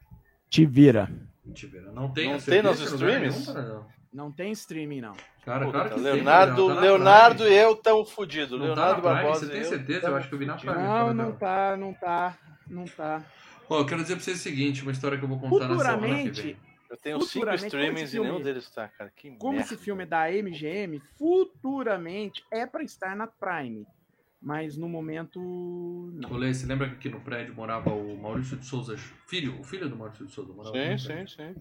[SPEAKER 2] Te vira.
[SPEAKER 1] Te vira. Não tem,
[SPEAKER 3] Não tem nos streams?
[SPEAKER 1] nenhum.
[SPEAKER 2] Não tem streaming, não.
[SPEAKER 1] Cara,
[SPEAKER 3] Puta,
[SPEAKER 1] claro que tem,
[SPEAKER 3] Leonardo,
[SPEAKER 1] Paradão, tá na
[SPEAKER 3] Leonardo e eu tão fudido.
[SPEAKER 1] Não tá
[SPEAKER 3] Leonardo
[SPEAKER 1] na Prime,
[SPEAKER 3] Barbosa.
[SPEAKER 1] você tem
[SPEAKER 3] eu
[SPEAKER 1] certeza? Eu
[SPEAKER 3] tamo
[SPEAKER 1] acho que eu vi na. Prime.
[SPEAKER 2] Não, não tá, não tá, não tá.
[SPEAKER 1] Ó, eu quero dizer pra vocês o seguinte, uma história que eu vou contar na semana que
[SPEAKER 2] Futuramente,
[SPEAKER 1] vem.
[SPEAKER 3] Eu tenho cinco streamings
[SPEAKER 2] esse
[SPEAKER 3] e nenhum
[SPEAKER 2] filme-
[SPEAKER 3] deles tá, cara. Que
[SPEAKER 2] Como
[SPEAKER 3] merda.
[SPEAKER 2] esse filme é da MGM, futuramente é pra estar na Prime. Mas no momento, não.
[SPEAKER 1] Olê, você lembra que aqui no prédio morava o Maurício de Souza, filho, o filho do Maurício de Souza morava
[SPEAKER 3] Sim, sim, sim.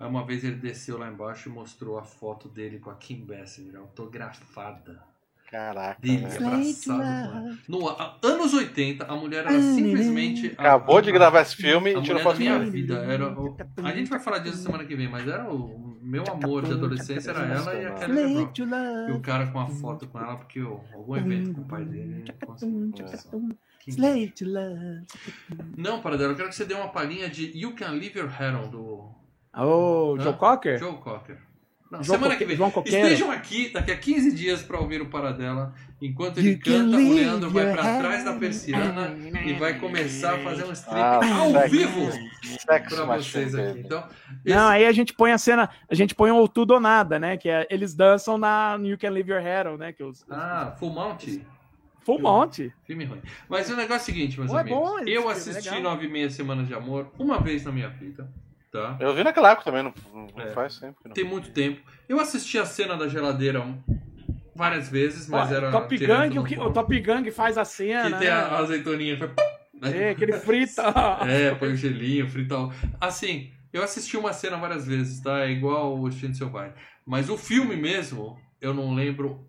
[SPEAKER 1] Aí uma vez ele desceu lá embaixo e mostrou a foto dele com a Kim Basinger, autografada.
[SPEAKER 3] Caraca,
[SPEAKER 1] Dele,
[SPEAKER 3] velho.
[SPEAKER 1] abraçado. ela. No a- anos 80, a mulher era simplesmente. a-
[SPEAKER 3] Acabou de
[SPEAKER 1] a-
[SPEAKER 3] gravar esse filme
[SPEAKER 1] a
[SPEAKER 3] e tirou
[SPEAKER 1] mulher
[SPEAKER 3] foto
[SPEAKER 1] da minha vida. Era o- A gente vai falar disso semana que vem, mas era o meu amor de adolescência, era ela e a Kelly LeBron.
[SPEAKER 2] to
[SPEAKER 1] E o
[SPEAKER 2] love.
[SPEAKER 1] cara com a foto com ela, porque ó, algum evento com o pai dele. Kim
[SPEAKER 2] Slave to love.
[SPEAKER 1] Não, Paradelo, eu quero que você dê uma palhinha de You Can Leave Your Head On, do Hã?
[SPEAKER 2] Joe Cocker?
[SPEAKER 1] Joe Cocker. Não,
[SPEAKER 2] João
[SPEAKER 1] semana
[SPEAKER 2] Coque-
[SPEAKER 1] que vem.
[SPEAKER 2] João Coqueiro.
[SPEAKER 1] Estejam aqui daqui a 15 dias para ouvir o Paradela. Enquanto ele
[SPEAKER 2] You can
[SPEAKER 1] canta, o Leandro vai para trás da persiana e vai começar a fazer um strip
[SPEAKER 3] Ah,
[SPEAKER 1] ao
[SPEAKER 3] sex-
[SPEAKER 1] vivo para vocês aqui. Então,
[SPEAKER 2] Não,
[SPEAKER 1] esse-
[SPEAKER 2] aí a gente põe a cena, a gente põe o tudo ou nada, né? Que é, eles dançam na You Can Leave Your Head On, né? Que os,
[SPEAKER 1] Ah, Full Mount?
[SPEAKER 2] Full Monte.
[SPEAKER 1] Filme ruim. Mas o negócio é o seguinte, meus
[SPEAKER 2] Pô, é
[SPEAKER 1] amigos.
[SPEAKER 2] bom esse
[SPEAKER 1] eu assisti
[SPEAKER 2] legal.
[SPEAKER 1] Nove e Meia Semanas de Amor uma vez na minha vida. Tá?
[SPEAKER 3] Eu vi naquela época também, não, não
[SPEAKER 1] É.
[SPEAKER 3] faz sempre. Não.
[SPEAKER 1] Tem muito tempo. Eu assisti a cena da geladeira várias vezes, mas
[SPEAKER 2] Ó,
[SPEAKER 1] era.
[SPEAKER 2] Top Gang, o, que, o. Top Gang faz a
[SPEAKER 1] Que
[SPEAKER 2] cena,
[SPEAKER 1] tem
[SPEAKER 2] né?
[SPEAKER 1] a azeitoninha. que faz-
[SPEAKER 2] É, aquele frita.
[SPEAKER 1] É, põe o gelinho, frita. Assim, eu assisti uma cena várias vezes, tá? É igual o Instinto Selvagem. Mas o filme mesmo, eu não lembro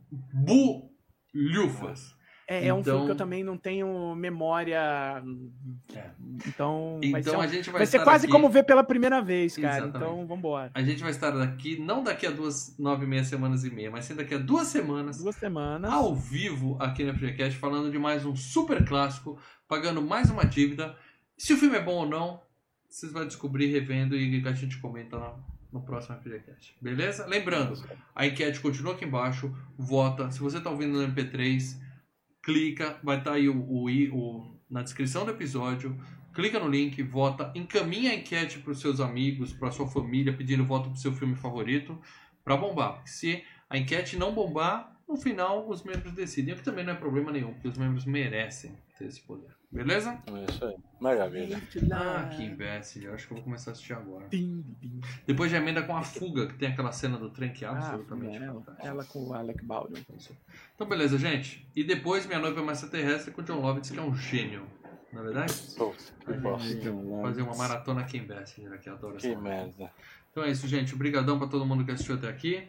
[SPEAKER 1] lufas.
[SPEAKER 2] É, é um
[SPEAKER 1] Então-
[SPEAKER 2] filme que eu também não tenho memória.
[SPEAKER 1] É.
[SPEAKER 2] Então, vai ser,
[SPEAKER 1] Então
[SPEAKER 2] um-
[SPEAKER 1] a gente vai,
[SPEAKER 2] vai ser quase
[SPEAKER 1] aqui-
[SPEAKER 2] como ver pela primeira vez, cara.
[SPEAKER 1] Exatamente.
[SPEAKER 2] Então, vambora.
[SPEAKER 1] A gente vai estar daqui, não daqui a duas, nove e meia semanas e meia, mas sim daqui a duas semanas,
[SPEAKER 2] Duas semanas.
[SPEAKER 1] ao vivo aqui no FGCast, falando de mais um super clássico, pagando mais uma dívida. Se o filme é bom ou não, vocês vão descobrir revendo e a gente comenta lá no próximo FGCast. Beleza? Lembrando, a enquete continua aqui embaixo, vota. Se você está ouvindo no MP3, clica, vai estar aí o, o, o- na descrição do episódio. Clica no link, vota, encaminha a enquete para os seus amigos, para sua família, pedindo voto para seu filme favorito, para bombar. Se a enquete não bombar, no final os membros decidem. O que também não é problema nenhum, porque os membros merecem ter esse poder. Beleza?
[SPEAKER 3] É isso aí. Maravilha.
[SPEAKER 1] Ah, que imbecil. Eu acho que eu vou começar a assistir agora.
[SPEAKER 2] Tim, tim.
[SPEAKER 1] Depois já emenda com a fuga, que tem aquela cena do trem que é
[SPEAKER 2] Ah,
[SPEAKER 1] absolutamente
[SPEAKER 2] ela,
[SPEAKER 1] fantástica.
[SPEAKER 2] ela com o Alec Baldwin.
[SPEAKER 1] Então, beleza, gente. E depois Minha Noiva é uma Extraterrestre com o John Lovitz, que é um gênio. Na verdade?
[SPEAKER 3] Putz, que bosta.
[SPEAKER 1] Fazer uma maratona aqui, adoro essa.
[SPEAKER 3] Que merda.
[SPEAKER 1] Então é isso, gente. Obrigadão pra todo mundo que assistiu até aqui.